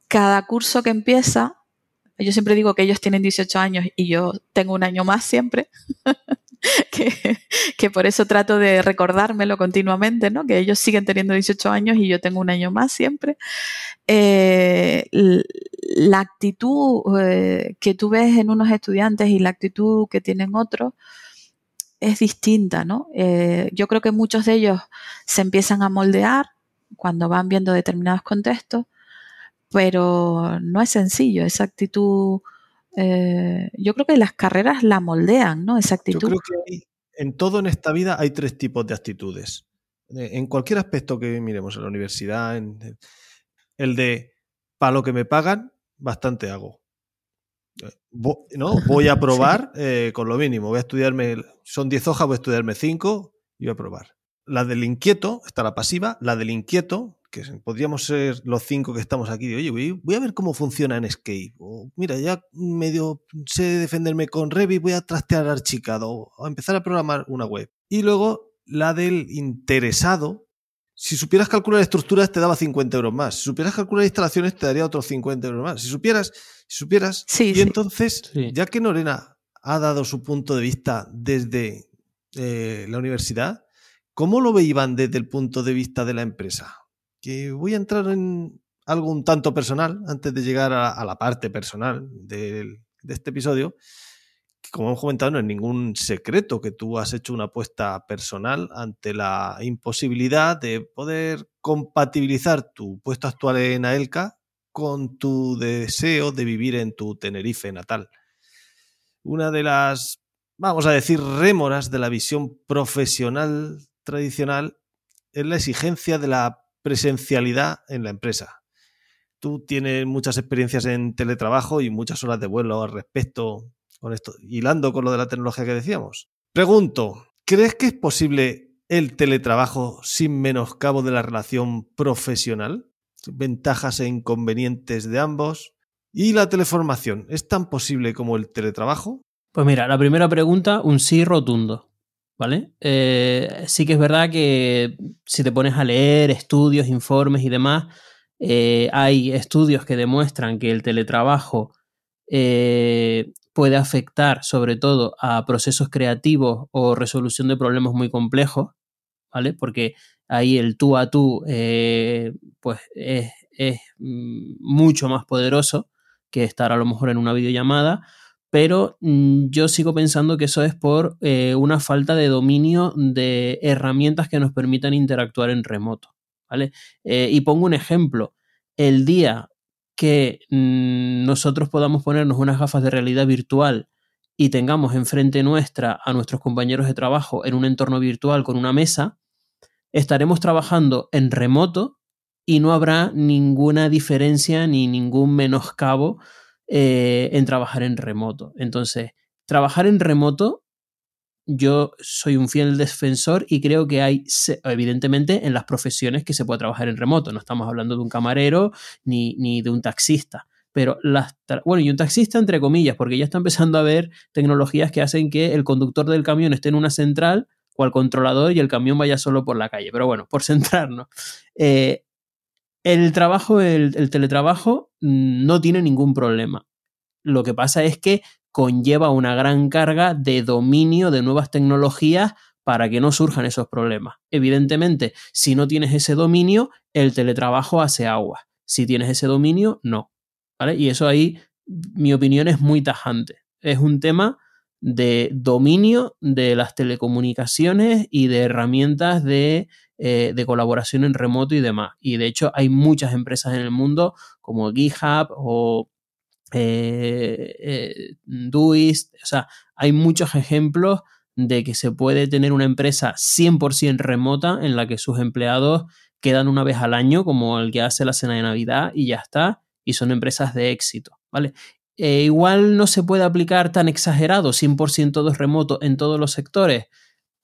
cada curso que empieza, Yo siempre digo que ellos tienen 18 años y yo tengo un año más siempre. que, por eso trato de recordármelo continuamente, ¿no? Que ellos siguen teniendo 18 años y yo tengo un año más siempre. Eh, la actitud eh, que tú ves en unos estudiantes y la actitud que tienen otros es distinta, ¿no? Eh, yo creo que muchos de ellos se empiezan a moldear cuando van viendo determinados contextos, pero no es sencillo, esa actitud eh, yo creo que las carreras la moldean, ¿no? Esa actitud. Yo creo que en todo en esta vida hay tres tipos de actitudes. En cualquier aspecto que miremos, en la universidad, en, el de para lo que me pagan, bastante hago. Eh, ¿no? Voy a probar con lo mínimo. Voy a estudiarme, son 10 hojas, voy a estudiarme 5 y voy a probar. La del inquieto, está la pasiva, la del inquieto, que podríamos ser los cinco que estamos aquí, de, oye, voy, a ver cómo funciona en Escape. O, mira, ya medio sé defenderme con Revit, voy a trastear Archicad o a empezar a programar una web. Y luego la del interesado. Si supieras calcular estructuras te daba 50 euros más. Si supieras calcular instalaciones te daría otros 50 euros más. Si supieras, si supieras. y entonces, ya que Norena ha dado su punto de vista desde eh, la universidad, ¿cómo lo veían desde el punto de vista de la empresa? que voy a entrar en algo un tanto personal antes de llegar a, la parte personal de, este episodio. Como hemos comentado, no es ningún secreto que tú has hecho una apuesta personal ante la imposibilidad de poder compatibilizar tu puesto actual en AELCA con tu deseo de vivir en tu Tenerife natal. Una de las, vamos a decir, rémoras de la visión profesional tradicional es la exigencia de la presencialidad en la empresa. Tú tienes muchas experiencias en teletrabajo y muchas horas de vuelo al respecto, con esto, hilando con lo de la tecnología que decíamos. Pregunto, ¿crees que es posible el teletrabajo sin menoscabo de la relación profesional? Ventajas e inconvenientes de ambos. ¿Y la teleformación es tan posible como el teletrabajo? Pues mira, la primera pregunta, un sí rotundo. ¿vale? Eh, sí que es verdad que si te pones a leer estudios, informes y demás, eh, hay estudios que demuestran que el teletrabajo eh, puede afectar sobre todo a procesos creativos o resolución de problemas muy complejos, ¿vale? Porque ahí el tú a tú pues es, es mm, mucho más poderoso que estar a lo mejor en una videollamada pero mm, yo sigo pensando que eso es por eh, una falta de dominio de herramientas que nos permitan interactuar en remoto. ¿vale? Eh, y pongo un ejemplo. El día que mm, nosotros podamos ponernos unas gafas de realidad virtual y tengamos enfrente nuestra a nuestros compañeros de trabajo en un entorno virtual con una mesa, estaremos trabajando en remoto y no habrá ninguna diferencia ni ningún menoscabo eh, en trabajar en remoto. Entonces, trabajar en remoto, yo soy un fiel defensor y creo que hay, evidentemente, en las profesiones que se puede trabajar en remoto. No estamos hablando de un camarero ni, ni de un taxista. Pero las, bueno, y un taxista entre comillas, porque ya está empezando a haber tecnologías que hacen que el conductor del camión esté en una central o al controlador y el camión vaya solo por la calle. Pero bueno, por centrarnos. Eh, el trabajo, el, teletrabajo mm, no tiene ningún problema. Lo que pasa es que conlleva una gran carga de dominio de nuevas tecnologías para que no surjan esos problemas. Evidentemente, si no tienes ese dominio, el teletrabajo hace agua. Si tienes ese dominio, no. ¿Vale? Y eso ahí, mi opinión es muy tajante. Es un tema de dominio de las telecomunicaciones y de herramientas de eh, de colaboración en remoto y demás. Y de hecho hay muchas empresas en el mundo como GitHub o eh, eh o sea, hay muchos ejemplos de que se puede tener una empresa 100% remota en la que sus empleados quedan una vez al año, como el que hace la cena de Navidad, y ya está, y son empresas de éxito, ¿vale? Eh, igual no se puede aplicar tan exagerado, 100% todo es remoto en todos los sectores,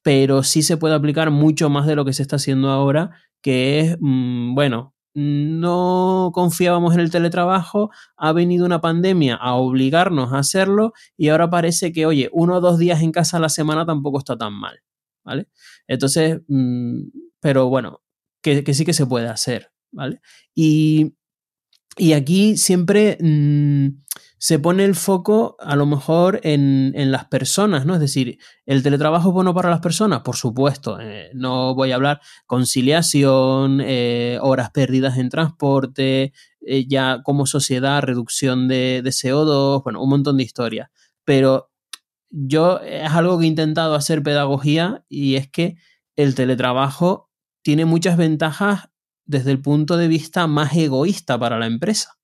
pero sí se puede aplicar mucho más de lo que se está haciendo ahora, que es, mm, bueno, no confiábamos en el teletrabajo, ha venido una pandemia a obligarnos a hacerlo y ahora parece que, oye, uno o dos días en casa a la semana tampoco está tan mal, ¿vale? Entonces, mm, pero bueno, que, sí que se puede hacer, ¿vale? Y, aquí siempre... Mm, se pone el foco a lo mejor en, las personas, ¿no? Es decir, ¿el teletrabajo es bueno para las personas? Por supuesto, eh, no voy a hablar conciliación, eh, horas perdidas en transporte, eh, ya como sociedad, reducción de, de CO2, bueno, un montón de historias. Pero yo es algo que he intentado hacer pedagogía y es que el teletrabajo tiene muchas ventajas desde el punto de vista más egoísta para la empresa.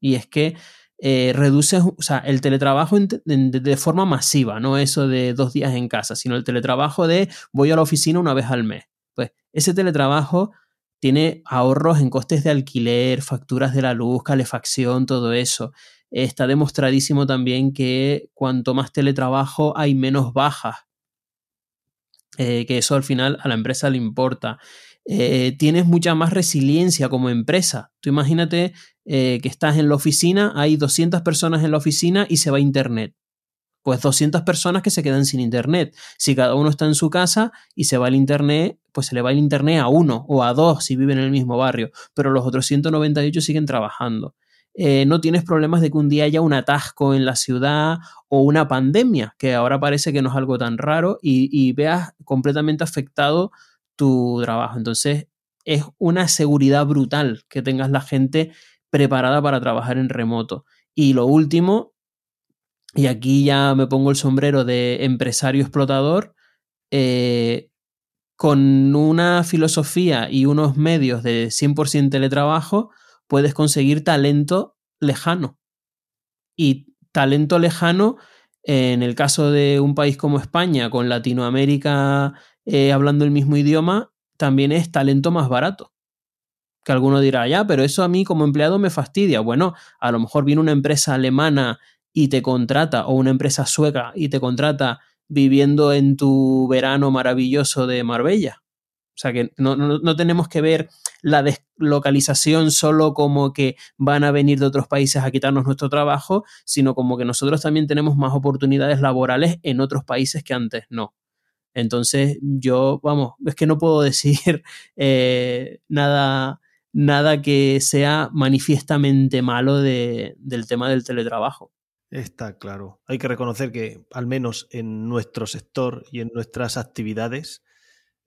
Y es que eh, reduces, el teletrabajo de, forma masiva, no eso de dos días en casa, sino el teletrabajo de voy a la oficina una vez al mes. Pues ese teletrabajo tiene ahorros en costes de alquiler, facturas de la luz, calefacción, todo eso. Está demostradísimo también que cuanto más teletrabajo hay menos bajas, eh, que eso al final a la empresa le importa. Eh, tienes mucha más resiliencia como empresa. Tú imagínate eh, que estás en la oficina, hay 200 personas en la oficina y se va Internet. Pues 200 personas que se quedan sin Internet. Si cada uno está en su casa y se va el Internet, pues se le va el Internet a uno o a dos si viven en el mismo barrio, pero los otros 198 siguen trabajando. Eh, no tienes problemas de que un día haya un atasco en la ciudad o una pandemia, que ahora parece que no es algo tan raro, y, y veas completamente afectado tu trabajo. Entonces, es una seguridad brutal que tengas la gente preparada para trabajar en remoto. Y lo último, y aquí ya me pongo el sombrero de empresario explotador, eh, con una filosofía y unos medios de 100% teletrabajo, puedes conseguir talento lejano. Y talento lejano, en el caso de un país como España, con Latinoamérica eh, hablando el mismo idioma, también es talento más barato que alguno dirá, ya, pero eso a mí como empleado me fastidia. Bueno, a lo mejor viene una empresa alemana y te contrata, o una empresa sueca y te contrata viviendo en tu verano maravilloso de Marbella. O sea que no, no, tenemos que ver la deslocalización solo como que van a venir de otros países a quitarnos nuestro trabajo, sino como que nosotros también tenemos más oportunidades laborales en otros países que antes no. Entonces yo, vamos, es que no puedo decir eh, nada, nada que sea manifiestamente malo del tema del teletrabajo. Está claro. Hay que reconocer que, al menos en nuestro sector y en nuestras actividades,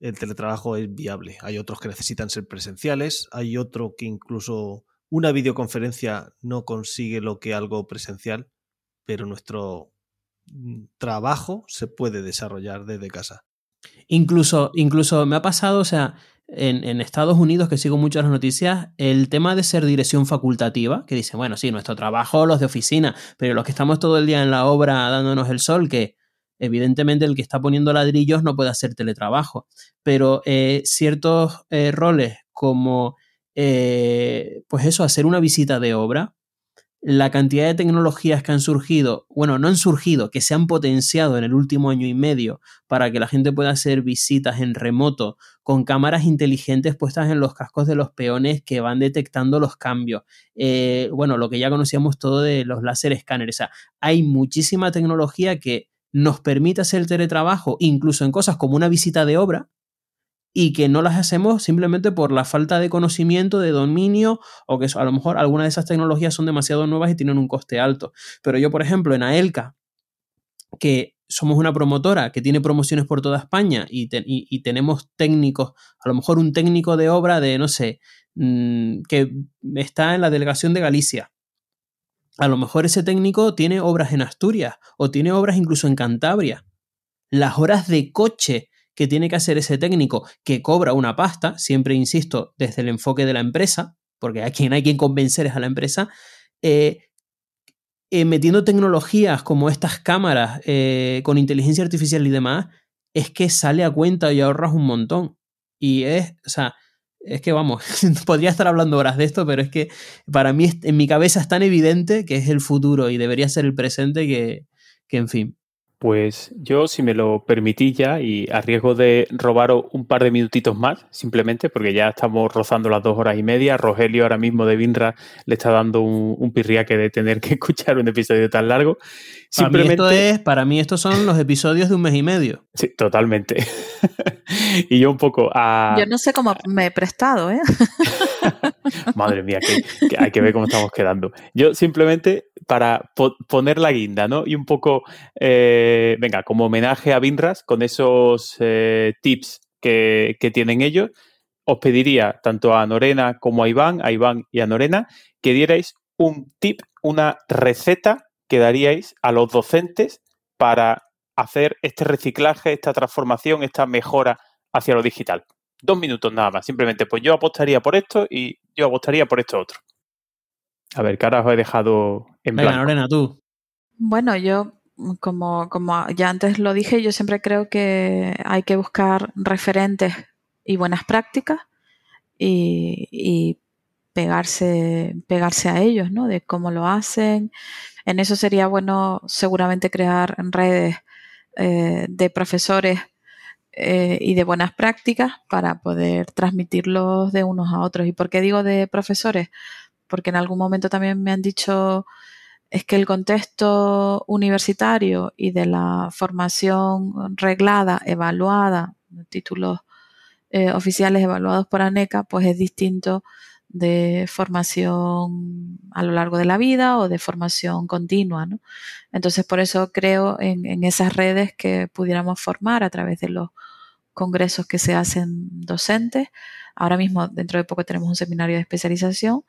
el teletrabajo es viable. Hay otros que necesitan ser presenciales, hay otro que incluso una videoconferencia no consigue lo que algo presencial, pero nuestro mm, trabajo se puede desarrollar desde casa. Incluso, incluso me ha pasado, o sea, en, Estados Unidos, que sigo mucho las noticias, el tema de ser dirección facultativa, que dice, bueno, sí, nuestro trabajo, los de oficina, pero los que estamos todo el día en la obra dándonos el sol, que evidentemente el que está poniendo ladrillos no puede hacer teletrabajo, pero eh, ciertos eh, roles como, eh, pues eso, hacer una visita de obra, la cantidad de tecnologías que han surgido, bueno, no han surgido, que se han potenciado en el último año y medio para que la gente pueda hacer visitas en remoto con cámaras inteligentes puestas en los cascos de los peones que van detectando los cambios. Eh, bueno, lo que ya conocíamos todo de los láser escáneres. O sea, hay muchísima tecnología que nos permite hacer el teletrabajo, incluso en cosas como una visita de obra, y que no las hacemos simplemente por la falta de conocimiento, de dominio, o que a lo mejor algunas de esas tecnologías son demasiado nuevas y tienen un coste alto. Pero yo, por ejemplo, en AELCA, que somos una promotora que tiene promociones por toda España y, tenemos técnicos, a lo mejor un técnico de obra de, no sé, mm, que está en la delegación de Galicia. A lo mejor ese técnico tiene obras en Asturias o tiene obras incluso en Cantabria. Las horas de coche que tiene que hacer ese técnico que cobra una pasta, siempre insisto, desde el enfoque de la empresa, porque a quien hay quien convencer es a la empresa, eh, eh, metiendo tecnologías como estas cámaras eh, con inteligencia artificial y demás, es que sale a cuenta y ahorras un montón. Y es, o sea, es que vamos, podría estar hablando horas de esto, pero es que para mí en mi cabeza es tan evidente que es el futuro y debería ser el presente que, que en fin. Pues yo, si me lo permitís ya, y a riesgo de robaros un par de minutitos más, simplemente, porque ya estamos rozando las dos horas y media. Rogelio ahora mismo de Vinra le está dando un, pirriaque de tener que escuchar un episodio tan largo. Simplemente... Para, mí esto es, para mí estos son los episodios de un mes y medio. Sí, totalmente. y yo un poco a... Yo no sé cómo me he prestado, ¿eh? Madre mía, que, hay que ver cómo estamos quedando. Yo simplemente para poner la guinda, ¿no? Y un poco, eh, venga, como homenaje a Binras, con esos eh, tips que, que, tienen ellos, os pediría tanto a Norena como a Iván, a Iván y a Norena, que dierais un tip, una receta que daríais a los docentes para hacer este reciclaje, esta transformación, esta mejora hacia lo digital. Dos minutos nada más, simplemente, pues yo apostaría por esto y yo apostaría por esto otro. A ver, cara os he dejado en Venga, Lorena, tú. Bueno, yo, como, como ya antes lo dije, yo siempre creo que hay que buscar referentes y buenas prácticas y, y pegarse, pegarse a ellos, ¿no? De cómo lo hacen. En eso sería bueno seguramente crear redes eh, de profesores eh, y de buenas prácticas para poder transmitirlos de unos a otros. ¿Y por qué digo de profesores? Porque en algún momento también me han dicho es que el contexto universitario y de la formación reglada, evaluada, títulos eh, oficiales evaluados por ANECA, pues es distinto de formación a lo largo de la vida o de formación continua. Entonces, por eso creo en, en, esas redes que pudiéramos formar a través de los congresos que se hacen docentes. Ahora mismo, dentro de poco, tenemos un seminario de especialización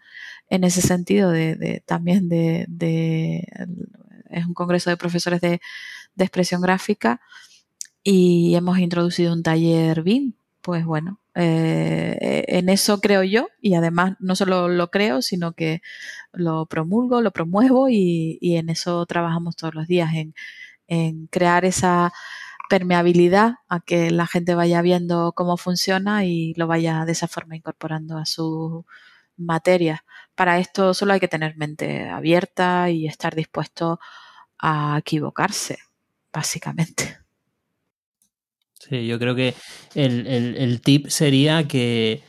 en ese sentido de, también de, es un congreso de profesores de, de expresión gráfica y hemos introducido un taller BIM. Pues bueno, eh, en eso creo yo y además no solo lo creo, sino que lo promulgo, lo promuevo y, en eso trabajamos todos los días, en, crear esa permeabilidad a que la gente vaya viendo cómo funciona y lo vaya de esa forma incorporando a su materia. Para esto solo hay que tener mente abierta y estar dispuesto a equivocarse, básicamente. Sí, yo creo que el, el, el, tip sería que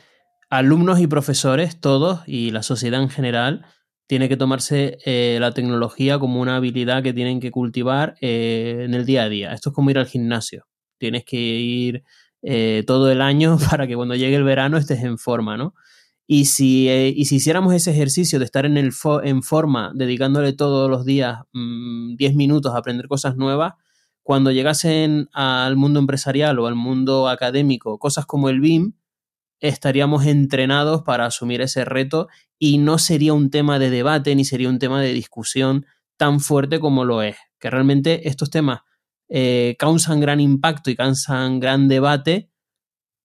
alumnos y profesores, todos, y la sociedad en general, tiene que tomarse eh, la tecnología como una habilidad que tienen que cultivar eh, en el día a día. Esto es como ir al gimnasio. Tienes que ir eh, todo el año para que cuando llegue el verano estés en forma, ¿no? Y si, y si hiciéramos ese ejercicio de estar en, el en forma, dedicándole todos los días 10 mmm, minutos a aprender cosas nuevas, cuando llegasen al mundo empresarial o al mundo académico, cosas como el BIM, estaríamos entrenados para asumir ese reto y no sería un tema de debate ni sería un tema de discusión tan fuerte como lo es. Que realmente estos temas eh, causan gran impacto y causan gran debate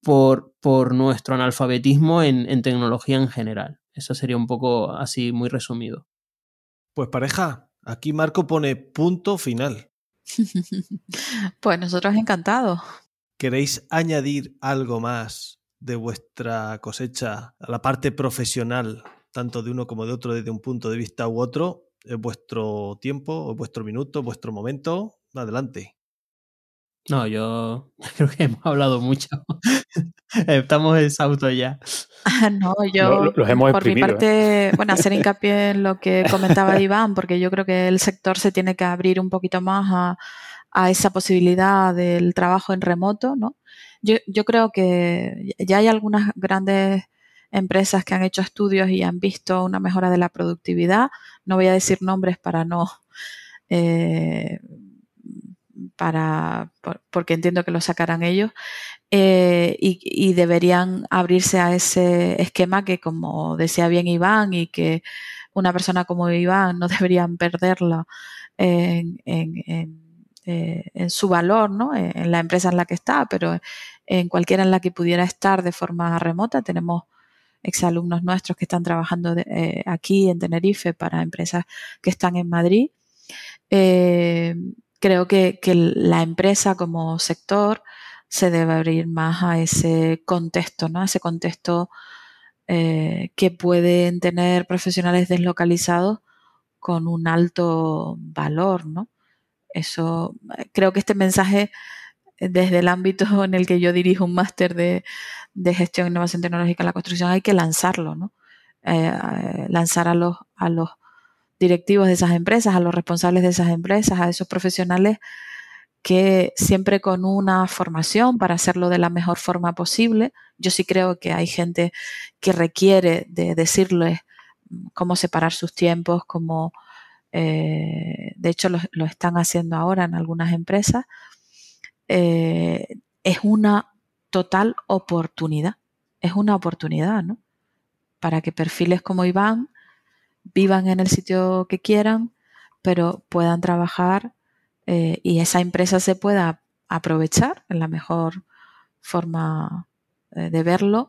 por, por nuestro analfabetismo en, en tecnología en general. Eso sería un poco así muy resumido. Pues pareja, aquí Marco pone punto final. pues nosotros encantados. ¿Queréis añadir algo más de vuestra cosecha a la parte profesional, tanto de uno como de otro, desde un punto de vista u otro? ¿Es vuestro tiempo, es vuestro minuto, vuestro momento? Adelante. No, yo creo que hemos hablado mucho. Estamos exhaustos ya. No, yo los hemos por mi parte, ¿eh? bueno, hacer hincapié en lo que comentaba Iván, porque yo creo que el sector se tiene que abrir un poquito más a, a esa posibilidad del trabajo en remoto, ¿no? Yo, yo creo que ya hay algunas grandes empresas que han hecho estudios y han visto una mejora de la productividad. No voy a decir nombres para no eh, para por, porque entiendo que lo sacarán ellos eh, y, deberían abrirse a ese esquema que como decía bien Iván y que una persona como Iván no deberían perderla eh, en su valor ¿no? en la empresa en la que está pero en cualquiera en la que pudiera estar de forma remota tenemos exalumnos nuestros que están trabajando eh, aquí en Tenerife para empresas que están en Madrid creo que, que, la empresa como sector se debe abrir más a ese contexto, ¿no? A ese contexto eh, que pueden tener profesionales deslocalizados con un alto valor, ¿no? Eso, creo que este mensaje desde el ámbito en el que yo dirijo un máster de, de, gestión e innovación tecnológica en la construcción hay que lanzarlo, ¿no? Eh, lanzar a los, a los directivos de esas empresas, a los responsables de esas empresas, a esos profesionales que siempre con una formación para hacerlo de la mejor forma posible. Yo sí creo que hay gente que requiere de decirles cómo separar sus tiempos, cómo eh, de hecho lo, están haciendo ahora en algunas empresas, eh, es una total oportunidad. Es una oportunidad, ¿no? Para que perfiles como Iván vivan en el sitio que quieran, pero puedan trabajar eh, y esa empresa se pueda aprovechar en la mejor forma de verlo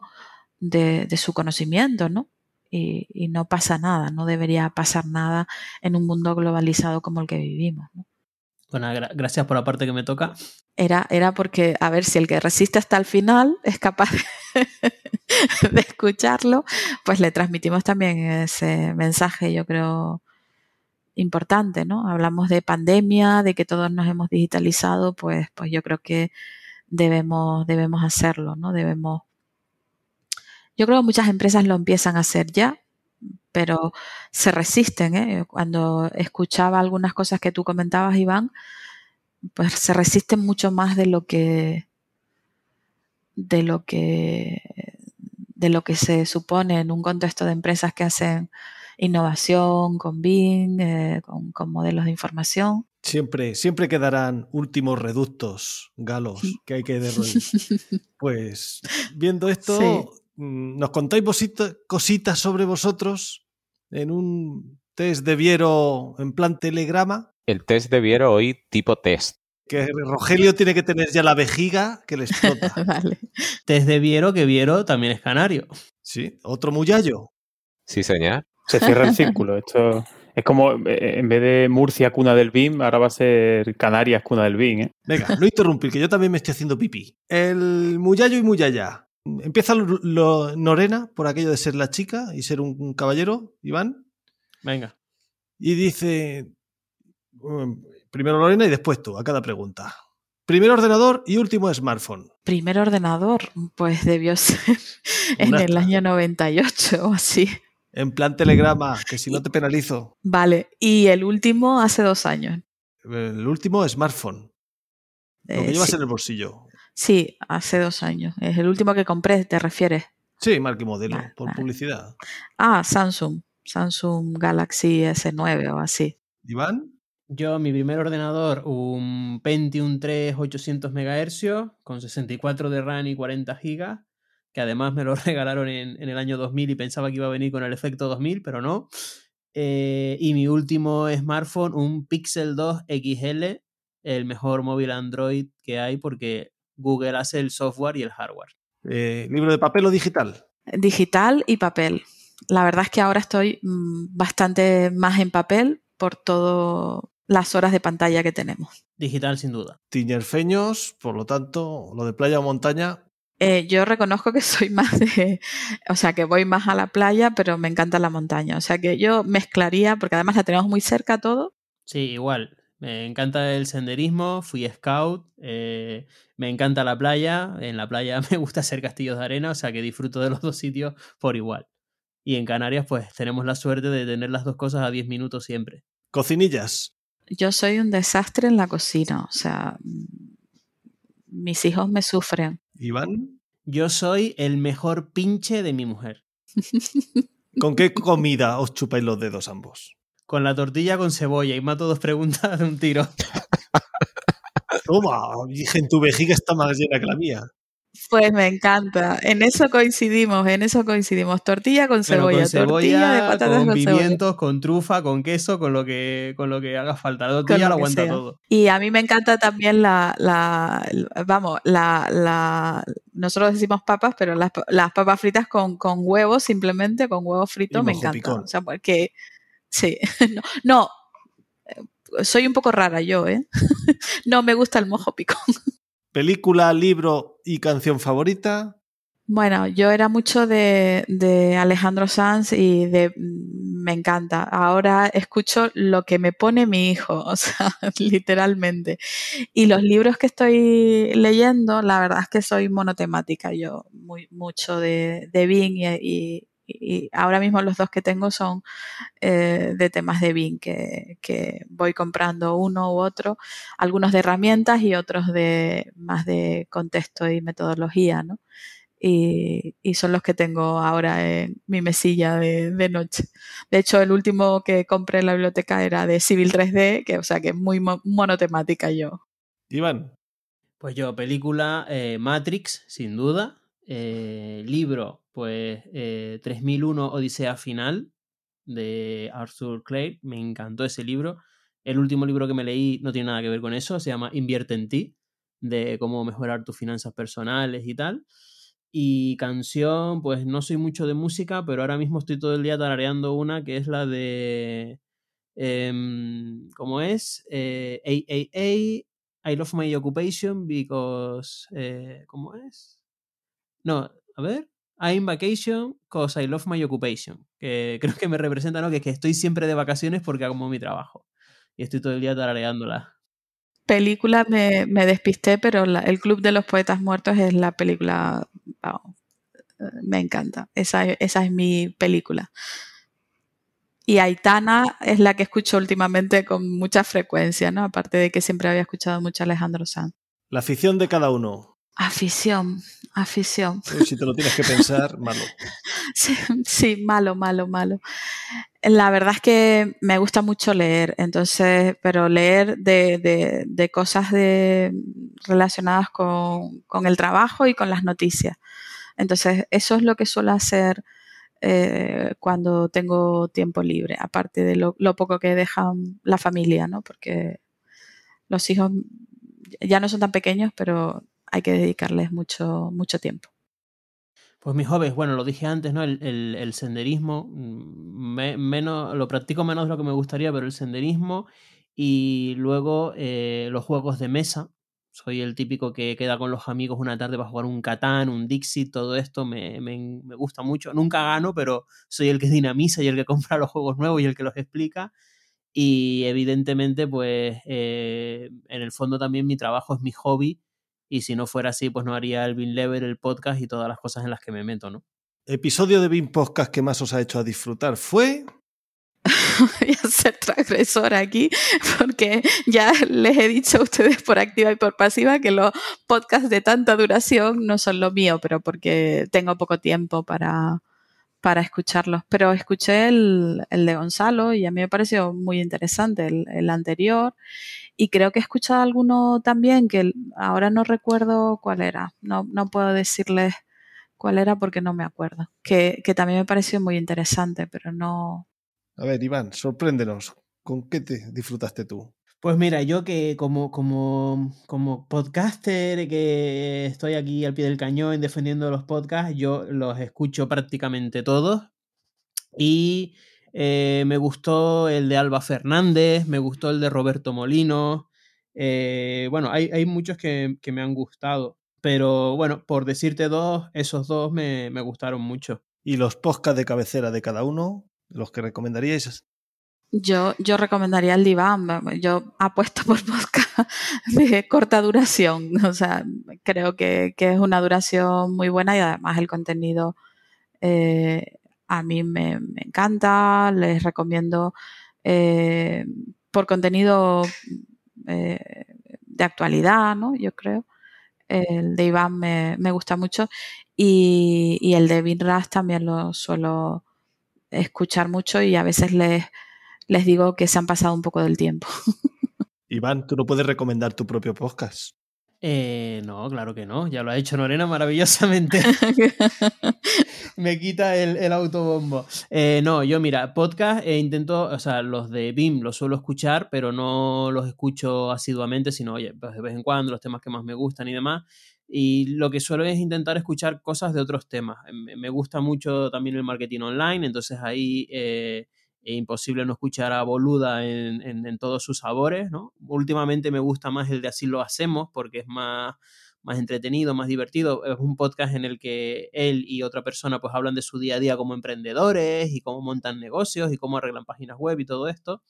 de, su conocimiento, ¿no? y, no pasa nada, no debería pasar nada en un mundo globalizado como el que vivimos. Bueno, gracias por la parte que me toca. Era, era porque, a ver, si el que resiste hasta el final es capaz de escucharlo, pues le transmitimos también ese mensaje, yo creo, importante, ¿no? Hablamos de pandemia, de que todos nos hemos digitalizado, pues, pues yo creo que debemos, debemos hacerlo, ¿no? Debemos yo creo que muchas empresas lo empiezan a hacer ya, pero se resisten. ¿eh? Cuando escuchaba algunas cosas que tú comentabas, Iván, pues se resisten mucho más de lo que de lo que de lo que se supone en un contexto de empresas que hacen innovación con Bing, eh, con, modelos de información. Siempre, siempre quedarán últimos reductos galos que hay que derrotar. pues viendo esto, Mm, ¿Nos contáis cositas sobre vosotros en un test de Viero en plan telegrama? El test de Viero hoy tipo test. Que Rogelio tiene que tener ya la vejiga que le explota. vale. Test de Viero, que Viero también es canario. Sí, otro muyallo. Sí, señor. Se cierra el círculo. Esto es como, eh, en vez de Murcia, cuna del BIM, ahora va a ser Canarias, cuna del BIM. ¿eh? Venga, no interrumpir, que yo también me estoy haciendo pipí. El muyallo y muyaya Empieza lo, Norena por aquello de ser la chica y ser un, caballero, Iván. Venga. Y dice, um, primero Lorena y después tú, a cada pregunta. Primer ordenador y último smartphone. Primer ordenador, pues debió ser en el año 98 o así. En plan telegrama, que si no te penalizo. Vale, y el último hace dos años. El último smartphone. Lo que eh, llevas en el bolsillo. Sí, hace dos años. Es el último que compré, ¿te refieres? Sí, marca y modelo, por publicidad. Ah, Samsung. Samsung Galaxy S9 o así. ¿Iván? Yo, mi primer ordenador, un Pentium 3 800 MHz con 64 de RAM y 40 GB, que además me lo regalaron en, el año 2000 y pensaba que iba a venir con el efecto 2000, pero no. Eh, y mi último smartphone, un Pixel 2 XL, el mejor móvil Android que hay porque Google hace el software y el hardware. Eh, ¿Libro de papel o digital? Digital y papel. La verdad es que ahora estoy mm, bastante más en papel por todas las horas de pantalla que tenemos. Digital, sin duda. Tiñerfeños, por lo tanto, lo de playa o montaña. Eh, yo reconozco que soy más de, o sea, que voy más a la playa, pero me encanta la montaña. O sea, que yo mezclaría, porque además la tenemos muy cerca todo. Sí, igual. Me encanta el senderismo, fui scout, eh, me encanta la playa, en la playa me gusta hacer castillos de arena, o sea que disfruto de los dos sitios por igual. Y en Canarias pues tenemos la suerte de tener las dos cosas a 10 minutos siempre. Cocinillas. Yo soy un desastre en la cocina, o sea, mis hijos me sufren. Iván. Yo soy el mejor pinche de mi mujer. ¿Con qué comida os chupáis los dedos ambos? con la tortilla con cebolla y mato dos preguntas de un tiro. Toma, dije, en tu vejiga está más llena que la mía. Pues me encanta. En eso coincidimos, en eso coincidimos. Tortilla con cebolla, tortilla de patatas con, con pimientos, con trufa, con queso, con lo que, con lo que haga falta. La tortilla lo, aguanta todo. Y a mí me encanta también la, la, vamos, la, la, nosotros decimos papas, pero las, las papas fritas con, con huevos, simplemente con huevos fritos, me encanta. O sea, porque Sí, no, eh, soy un poco rara yo, ¿eh? no me gusta el mojo picón. ¿Película, libro y canción favorita? Bueno, yo era mucho de, Alejandro Sanz y de me encanta. Ahora escucho lo que me pone mi hijo, o sea, literalmente. Y los libros que estoy leyendo, la verdad es que soy monotemática. Yo muy mucho de, de Bing y ahora mismo los dos que tengo son eh, de temas de BIM, que, voy comprando uno u otro, algunos de herramientas y otros de más de contexto y metodología, ¿no? y, son los que tengo ahora en mi mesilla de, noche. De hecho, el último que compré en la biblioteca era de Civil 3D, que o sea que es muy monotemática yo. Iván. Pues yo, película eh, Matrix, sin duda. Eh, libro, pues 3001 eh, Odisea Final, de Arthur Clarke. Me encantó ese libro. El último libro que me leí no tiene nada que ver con eso, se llama Invierte en ti, de cómo mejorar tus finanzas personales y tal. Y canción, pues no soy mucho de música, pero ahora mismo estoy todo el día tarareando una que es la de. Em, ¿Cómo es? Eh, I love my occupation because. Eh, ¿Cómo es? No, a ver. I'm vacation because I love my occupation. Que creo que me representa, ¿no? Que, que estoy siempre de vacaciones porque hago mi trabajo. Y estoy todo el día tarareándola. Película me, me despisté, pero El Club de los Poetas Muertos es la película. me encanta. Esa, esa es mi película. Y Aitana es la que escucho últimamente con mucha frecuencia, ¿no? Aparte de que siempre había escuchado mucho a Alejandro Sanz. La afición de cada uno. Afición, afición. si te lo tienes que pensar, malo. Sí, malo, malo, malo. La verdad es que me gusta mucho leer, entonces, pero leer de, cosas de, relacionadas con, el trabajo y con las noticias. Entonces, eso es lo que suelo hacer eh, cuando tengo tiempo libre, aparte de lo, lo poco que deja la familia, ¿no? Porque los hijos ya no son tan pequeños, pero hay que dedicarles mucho, mucho tiempo. Pues mis hobbies, bueno, lo dije antes, ¿no? El, senderismo, mm, menos, lo practico menos de lo que me gustaría, pero el senderismo y luego eh, los juegos de mesa. Soy el típico que queda con los amigos una tarde para jugar un Catán, un Dixie, todo esto me, gusta mucho. Nunca gano, pero soy el que dinamiza y el que compra los juegos nuevos y el que los explica. Y evidentemente, pues eh, en el fondo también mi trabajo es mi hobby y si no fuera así, pues no haría el Bin Lever, el podcast y todas las cosas en las que me meto, ¿no? Episodio de Bin Podcast que más os ha hecho a disfrutar fue... Voy a ser transgresora aquí porque ya les he dicho a ustedes por activa y por pasiva que los podcasts de tanta duración no son lo mío, pero porque tengo poco tiempo para, para escucharlos. Pero escuché el, el, de Gonzalo y a mí me pareció muy interesante el, el anterior y creo que he escuchado alguno también que ahora no recuerdo cuál era. No, no puedo decirles cuál era porque no me acuerdo. Que, también me pareció muy interesante, pero no. A ver, Iván, sorpréndenos. ¿Con qué te disfrutaste tú? Pues mira, yo que como, como, como podcaster, que estoy aquí al pie del cañón defendiendo los podcasts, yo los escucho prácticamente todos. Y eh, me gustó el de Alba Fernández, me gustó el de Roberto Molino. Eh, bueno, hay, muchos que, me han gustado, pero bueno, por decirte dos, esos dos me, gustaron mucho. ¿Y los podcasts de cabecera de cada uno? ¿Los que recomendaríais? Yo, yo recomendaría el diván. Yo apuesto por podcast de corta duración. O sea, creo que, es una duración muy buena y además el contenido eh, a mí me, encanta, les recomiendo eh, por contenido eh, de actualidad, ¿no? Yo creo. El de Iván me, gusta mucho y, el de Binras también lo suelo escuchar mucho y a veces les, les digo que se han pasado un poco del tiempo. Iván, tú no puedes recomendar tu propio podcast. Eh, no, claro que no. Ya lo ha hecho Norena maravillosamente. Me quita el, autobombo. Eh, no, yo mira, podcast eh, intento, o sea, los de BIM los suelo escuchar, pero no los escucho asiduamente, sino, oye, pues de vez en cuando los temas que más me gustan y demás. Y lo que suelo es intentar escuchar cosas de otros temas. Me, gusta mucho también el marketing online, entonces ahí eh, imposible no escuchar a Boluda en, todos sus sabores, ¿no? Últimamente me gusta más el de Así lo hacemos porque es más, más entretenido, más divertido. Es un podcast en el que él y otra persona pues hablan de su día a día como emprendedores y cómo montan negocios y cómo arreglan páginas web y todo esto.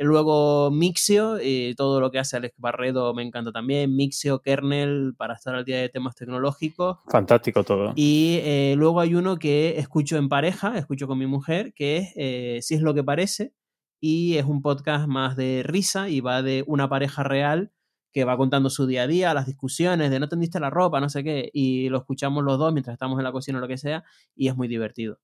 Luego Mixio, y todo lo que hace Alex Barredo me encanta también. Mixio, Kernel, para estar al día de temas tecnológicos. Fantástico todo. Y eh, luego hay uno que escucho en pareja, escucho con mi mujer, que es eh, Si es lo que parece. Y es un podcast más de risa y va de una pareja real que va contando su día a día, las discusiones de no tendiste la ropa, no sé qué, y lo escuchamos los dos mientras estamos en la cocina o lo que sea, y es muy divertido.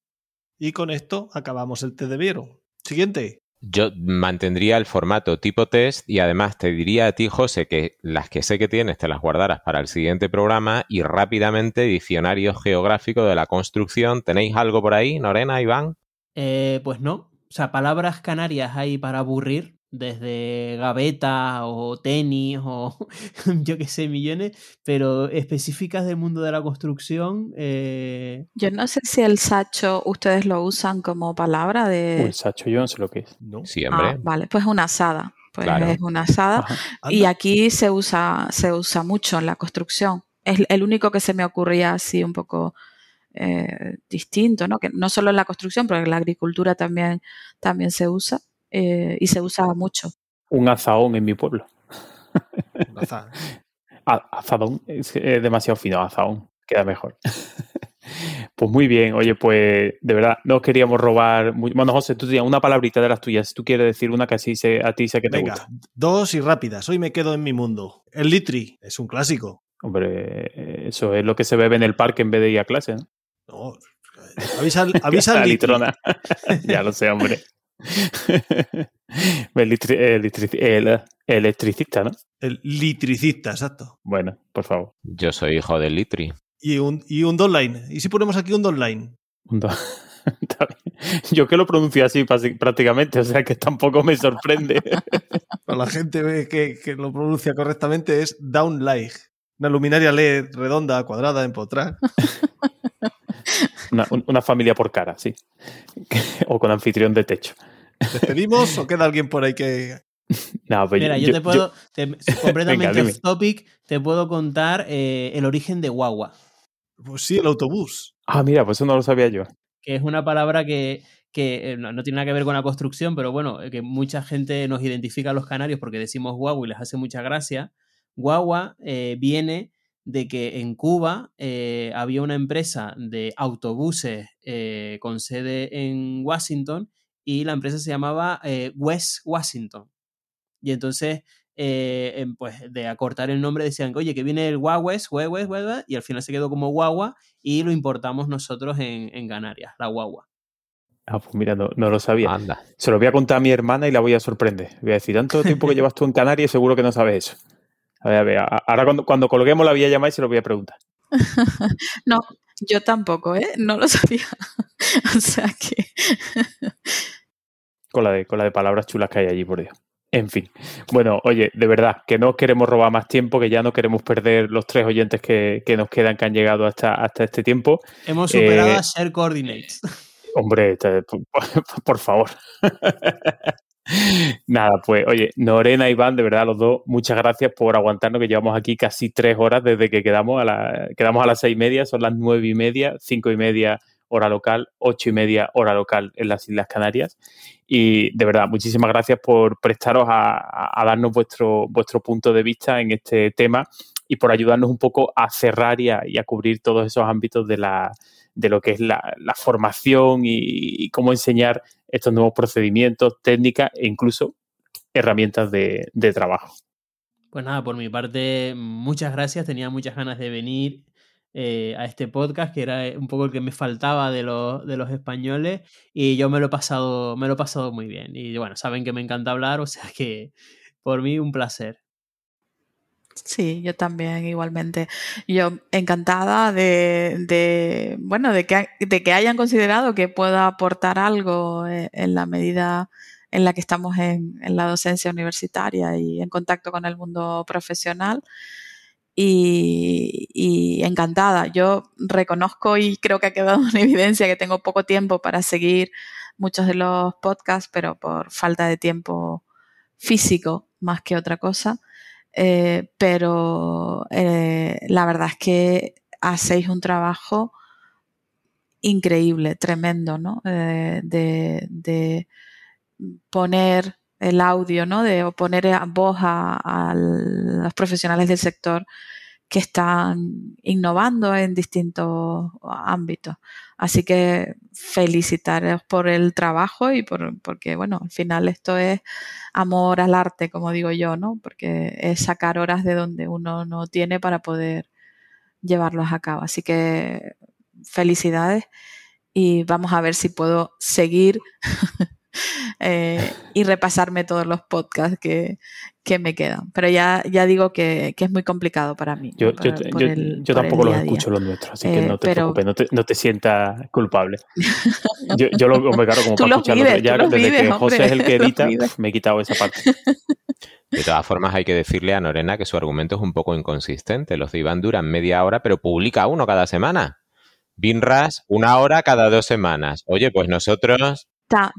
Y con esto acabamos el test de Viero. Siguiente. Yo mantendría el formato tipo test y además te diría a ti, José, que las que sé que tienes te las guardaras para el siguiente programa y rápidamente diccionario geográfico de la construcción. ¿Tenéis algo por ahí, Norena, Iván? Eh, pues no. O sea, palabras canarias hay para aburrir, desde gaveta o tenis o yo qué sé, millones, pero específicas del mundo de la construcción. Eh... Yo no sé si el sacho ustedes lo usan como palabra de... Uy, el sacho yo no sé lo que es. ¿No? Siempre. Ah, vale, pues una asada. Pues claro. es una asada. Y aquí se usa, se usa mucho en la construcción. Es el único que se me ocurría así un poco eh, distinto, ¿no? Que no solo en la construcción, pero en la agricultura también, también se usa eh, y se usa mucho. Un azaón en mi pueblo. Azadón es, es, demasiado fino, azaón, queda mejor. pues muy bien, oye, pues de verdad, no queríamos robar. Muy... Bueno, José, tú tenías una palabrita de las tuyas. Si tú quieres decir una que así se, a ti sé que te Venga, gusta. dos y rápidas. Hoy me quedo en mi mundo. El litri es un clásico. Hombre, eso es lo que se bebe en el parque en vez de ir a clase, ¿no? No, avisa, avisa la al litrona. ya lo sé, hombre. el, litri, el, litri, el, electricista, ¿no? El litricista, exacto. Bueno, por favor. Yo soy hijo del litri. Y un, y un line. ¿Y si ponemos aquí un line? Un do... Yo que lo pronuncio así prácticamente, o sea que tampoco me sorprende. la gente ve que, que, lo pronuncia correctamente es downlight. Una luminaria LED redonda, cuadrada, empotrar. Una, una, familia por cara, sí. o con anfitrión de techo. ¿Despedimos o queda alguien por ahí que.? No, pues Mira, yo, yo te puedo, yo... Te, completamente Venga, off topic, te puedo contar eh, el origen de guagua. Pues sí, el autobús. Ah, mira, pues eso no lo sabía yo. Que es una palabra que, que eh, no, no, tiene nada que ver con la construcción, pero bueno, que mucha gente nos identifica a los canarios porque decimos guagua y les hace mucha gracia. Guagua eh, viene de que en Cuba eh, había una empresa de autobuses eh, con sede en Washington y la empresa se llamaba eh, West Washington. Y entonces, pues de acortar el nombre decían, oye, que viene el Guagues, Guagues, y al final se quedó como guagua y lo importamos nosotros en, en Canarias, la guagua. Ah, pues mira, no, no lo sabía. Anda. Se lo voy a contar a mi hermana y la voy a sorprender. Voy a decir, tanto tiempo que llevas tú en Canarias, seguro que no sabes eso. A ver, a ver, ahora cuando, cuando colguemos la voy a llamar y se lo voy a preguntar. no, yo tampoco, ¿eh? No lo sabía. o sea que. con, la de, con la de palabras chulas que hay allí, por Dios. En fin. Bueno, oye, de verdad, que no queremos robar más tiempo, que ya no queremos perder los tres oyentes que, que nos quedan, que han llegado hasta, hasta este tiempo. Hemos superado eh, a Share Coordinates. Hombre, por favor. Nada, pues oye, Norena y Iván, de verdad los dos, muchas gracias por aguantarnos que llevamos aquí casi tres horas desde que quedamos a, la, quedamos a las seis y media, son las nueve y media, cinco y media hora local, ocho y media hora local en las Islas Canarias. Y de verdad, muchísimas gracias por prestaros a, darnos vuestro, vuestro punto de vista en este tema y por ayudarnos un poco a cerrar y a, cubrir todos esos ámbitos de, la, de lo que es la, formación y, cómo enseñar estos nuevos procedimientos, técnicas e incluso herramientas de, de, trabajo. Pues nada, por mi parte, muchas gracias. Tenía muchas ganas de venir eh, a este podcast, que era un poco el que me faltaba de, los, de los españoles, y yo me lo, he pasado, me lo he pasado muy bien. Y bueno, saben que me encanta hablar, o sea que por mí un placer. Sí, yo también igualmente. Yo encantada de, bueno, de que, de que hayan considerado que pueda aportar algo en, en la medida en la que estamos en, en, la docencia universitaria y en contacto con el mundo profesional. Y, y, encantada. Yo reconozco y creo que ha quedado en evidencia que tengo poco tiempo para seguir muchos de los podcasts, pero por falta de tiempo físico más que otra cosa. Eh, pero eh, la verdad es que hacéis un trabajo increíble, tremendo, ¿no? Eh, de, poner el audio, ¿no? De poner voz a, los profesionales del sector que están innovando en distintos ámbitos. Así que felicitaros por el trabajo y por, porque, bueno, al final esto es amor al arte, como digo yo, ¿no? Porque es sacar horas de donde uno no tiene para poder llevarlos a cabo. Así que felicidades y vamos a ver si puedo seguir eh, y repasarme todos los podcasts que, me quedan. Pero ya, ya digo que, es muy complicado para mí. Yo, tampoco los escucho los nuestros, así que no te preocupes, no te, sientas culpable. yo, lo me claro, como para escucharlo. Ya desde que José es el que edita, me he quitado esa parte. De todas formas, hay que decirle a Norena que su argumento es un poco inconsistente. Los de Iván duran media hora, pero publica uno cada semana. Binras, una hora cada dos semanas. Oye, pues nosotros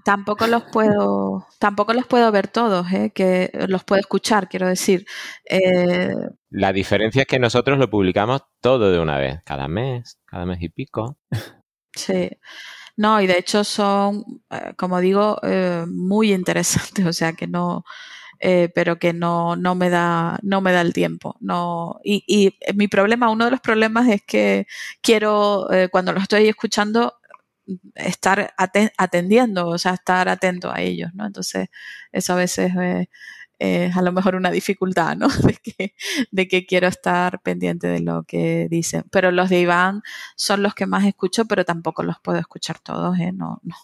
tampoco los puedo, tampoco los puedo ver todos, ¿eh? que los puedo escuchar, quiero decir. Eh, la diferencia es que nosotros lo publicamos todo de una vez, cada mes, cada mes y pico. Sí. No, y de hecho son, eh, como digo, muy interesantes, o sea que no, pero que no, no me da, no me da el tiempo. No, y, y mi problema, uno de los problemas es que quiero, cuando lo estoy escuchando, estar atendiendo, o sea, estar atento a ellos, ¿no? Entonces, eso a veces es a lo mejor una dificultad, ¿no? De que, de que quiero estar pendiente de lo que dicen. Pero los de Iván son los que más escucho, pero tampoco los puedo escuchar todos, ¿eh? No, no,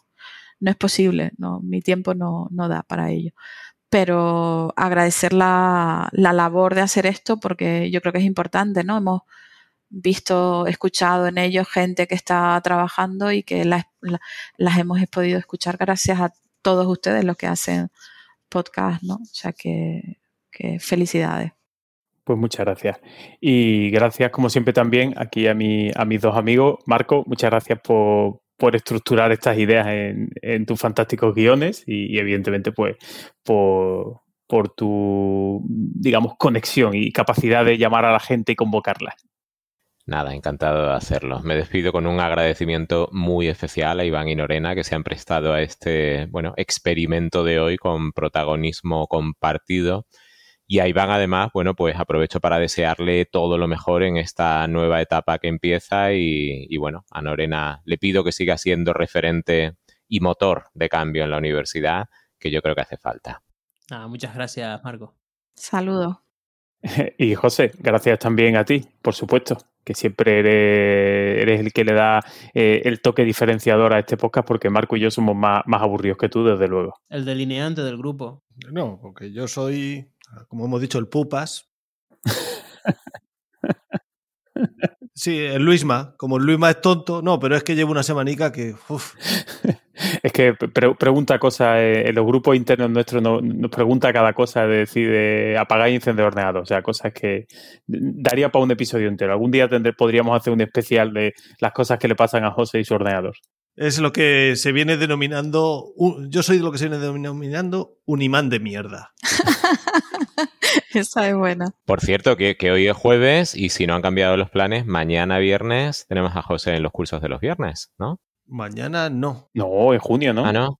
no es posible, no, mi tiempo no, no da para ello. Pero agradecer la, la labor de hacer esto porque yo creo que es importante, ¿no? Hemos visto, escuchado en ellos gente que está trabajando y que las, hemos podido escuchar gracias a todos ustedes los que hacen podcast, ¿no? O sea que, felicidades. Pues muchas gracias. Y gracias, como siempre, también aquí a, mi, a mis dos amigos. Marco, muchas gracias por, estructurar estas ideas en, tus fantásticos guiones y, evidentemente, pues, por, por tu, digamos, conexión y capacidad de llamar a la gente y convocarla. Nada, encantado de hacerlo. Me despido con un agradecimiento muy especial a Iván y Norena que se han prestado a este, bueno, experimento de hoy con protagonismo compartido. Y a Iván además, bueno, pues aprovecho para desearle todo lo mejor en esta nueva etapa que empieza y, y bueno, a Norena le pido que siga siendo referente y motor de cambio en la universidad, que yo creo que hace falta. Muchas gracias, Marco. Saludos. Y José, gracias también a ti, por supuesto que siempre eres, el que le da eh, el toque diferenciador a este podcast, porque Marco y yo somos más, más aburridos que tú, desde luego. El delineante del grupo. No, porque yo soy, como hemos dicho, el pupas. Sí, el Luisma. Como el Luisma es tonto, no, pero es que llevo una semanica que. es que pregunta cosas eh, en los grupos internos nuestros, nos, pregunta cada cosa de decir de apagar y encender ordenador. O sea, cosas que daría para un episodio entero. Algún día podríamos hacer un especial de las cosas que le pasan a José y su ordenador. Es lo que se viene denominando. Yo soy de lo que se viene denominando un imán de mierda. Esa es buena. Por cierto, que, hoy es jueves y si no han cambiado los planes, mañana viernes tenemos a José en los cursos de los viernes, ¿no? Mañana no. No, en junio, ¿no? Ah, no.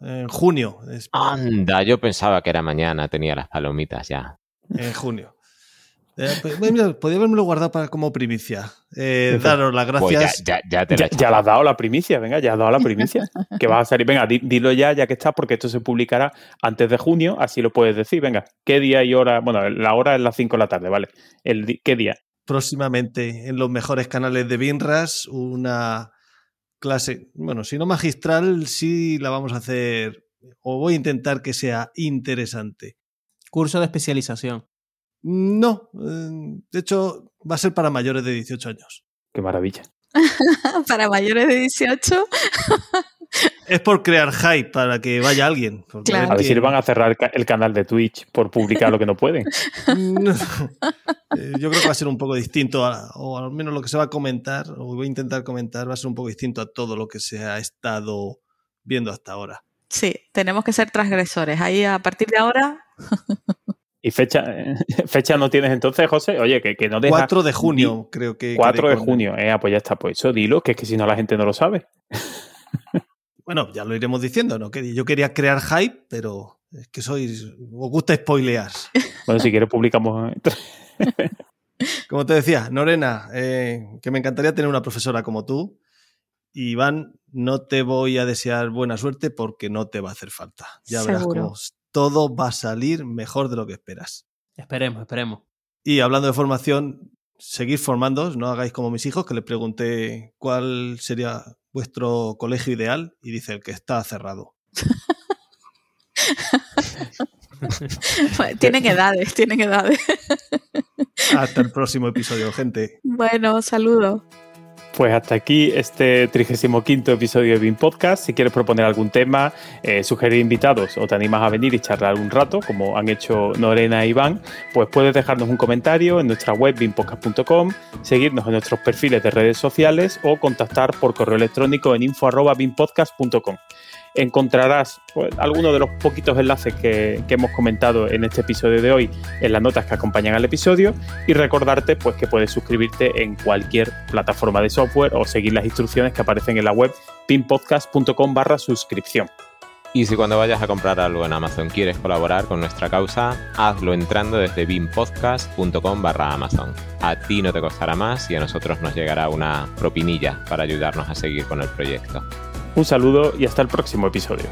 En junio. Anda, yo pensaba que era mañana, tenía las palomitas ya. En junio. Eh, pues, podría haberme guardado para, como primicia. Eh, daros las pues gracias. ya, ya, te la ya, has dado la primicia, venga, ya has dado la primicia. que vas a salir. Venga, dilo ya, ya que estás, porque esto se publicará antes de junio, así lo puedes decir. Venga, ¿qué día y hora? Bueno, la hora es las 5 de la tarde, ¿vale? El, ¿Qué día? Próximamente en los mejores canales de Binras, una clase, bueno, si no magistral, sí la vamos a hacer, o voy a intentar que sea interesante. Curso de especialización. No, eh, de hecho va a ser para mayores de 18 años. Qué maravilla. para mayores de 18. es por crear hype para que vaya alguien. A ver si le van a cerrar el canal de Twitch por publicar lo que no pueden. Eh, yo creo que va a ser un poco distinto, o al menos lo que se va a comentar, o voy a intentar comentar, va a ser un poco distinto a todo lo que se ha estado viendo hasta ahora. Sí, tenemos que ser transgresores. Ahí a partir de ahora. ¿Y fecha, fecha no tienes entonces, José? Oye, que, que no deja... 4 de junio, creo que... 4 de junio, eh, pues ya está, pues eso dilo, que es que si no la gente no lo sabe. bueno, ya lo iremos diciendo, ¿no? Yo quería crear hype, pero es que sois... Os gusta spoilear. Bueno, si quieres publicamos... Como te decía, Norena, eh, que me encantaría tener una profesora como tú. Iván, no te voy a desear buena suerte porque no te va a hacer falta. Ya verás cómo todo va a salir mejor de lo que esperas. Esperemos, esperemos. Y hablando de formación, seguid formándoos, no hagáis como mis hijos, que les pregunté cuál sería vuestro colegio ideal y dice el que está cerrado. tienen edades, tienen edades. Hasta el próximo episodio, gente. Bueno, saludos. Pues hasta aquí este 35 episodio de BIM Podcast. Si quieres proponer algún tema, eh, sugerir invitados o te animas a venir y charlar un rato, como han hecho Norena e Iván, pues puedes dejarnos un comentario en nuestra web bimpodcast.com, seguirnos en nuestros perfiles de redes sociales o contactar por correo electrónico en info.bimpodcast.com encontrarás pues, algunos de los poquitos enlaces que, hemos comentado en este episodio de hoy en las notas que acompañan al episodio y recordarte pues, que puedes suscribirte en cualquier plataforma de software o seguir las instrucciones que aparecen en la web pinpodcast.com barra suscripción. Y si cuando vayas a comprar algo en Amazon quieres colaborar con nuestra causa, hazlo entrando desde bimpodcast.com barra Amazon. A ti no te costará más y a nosotros nos llegará una propinilla para ayudarnos a seguir con el proyecto. Un saludo y hasta el próximo episodio.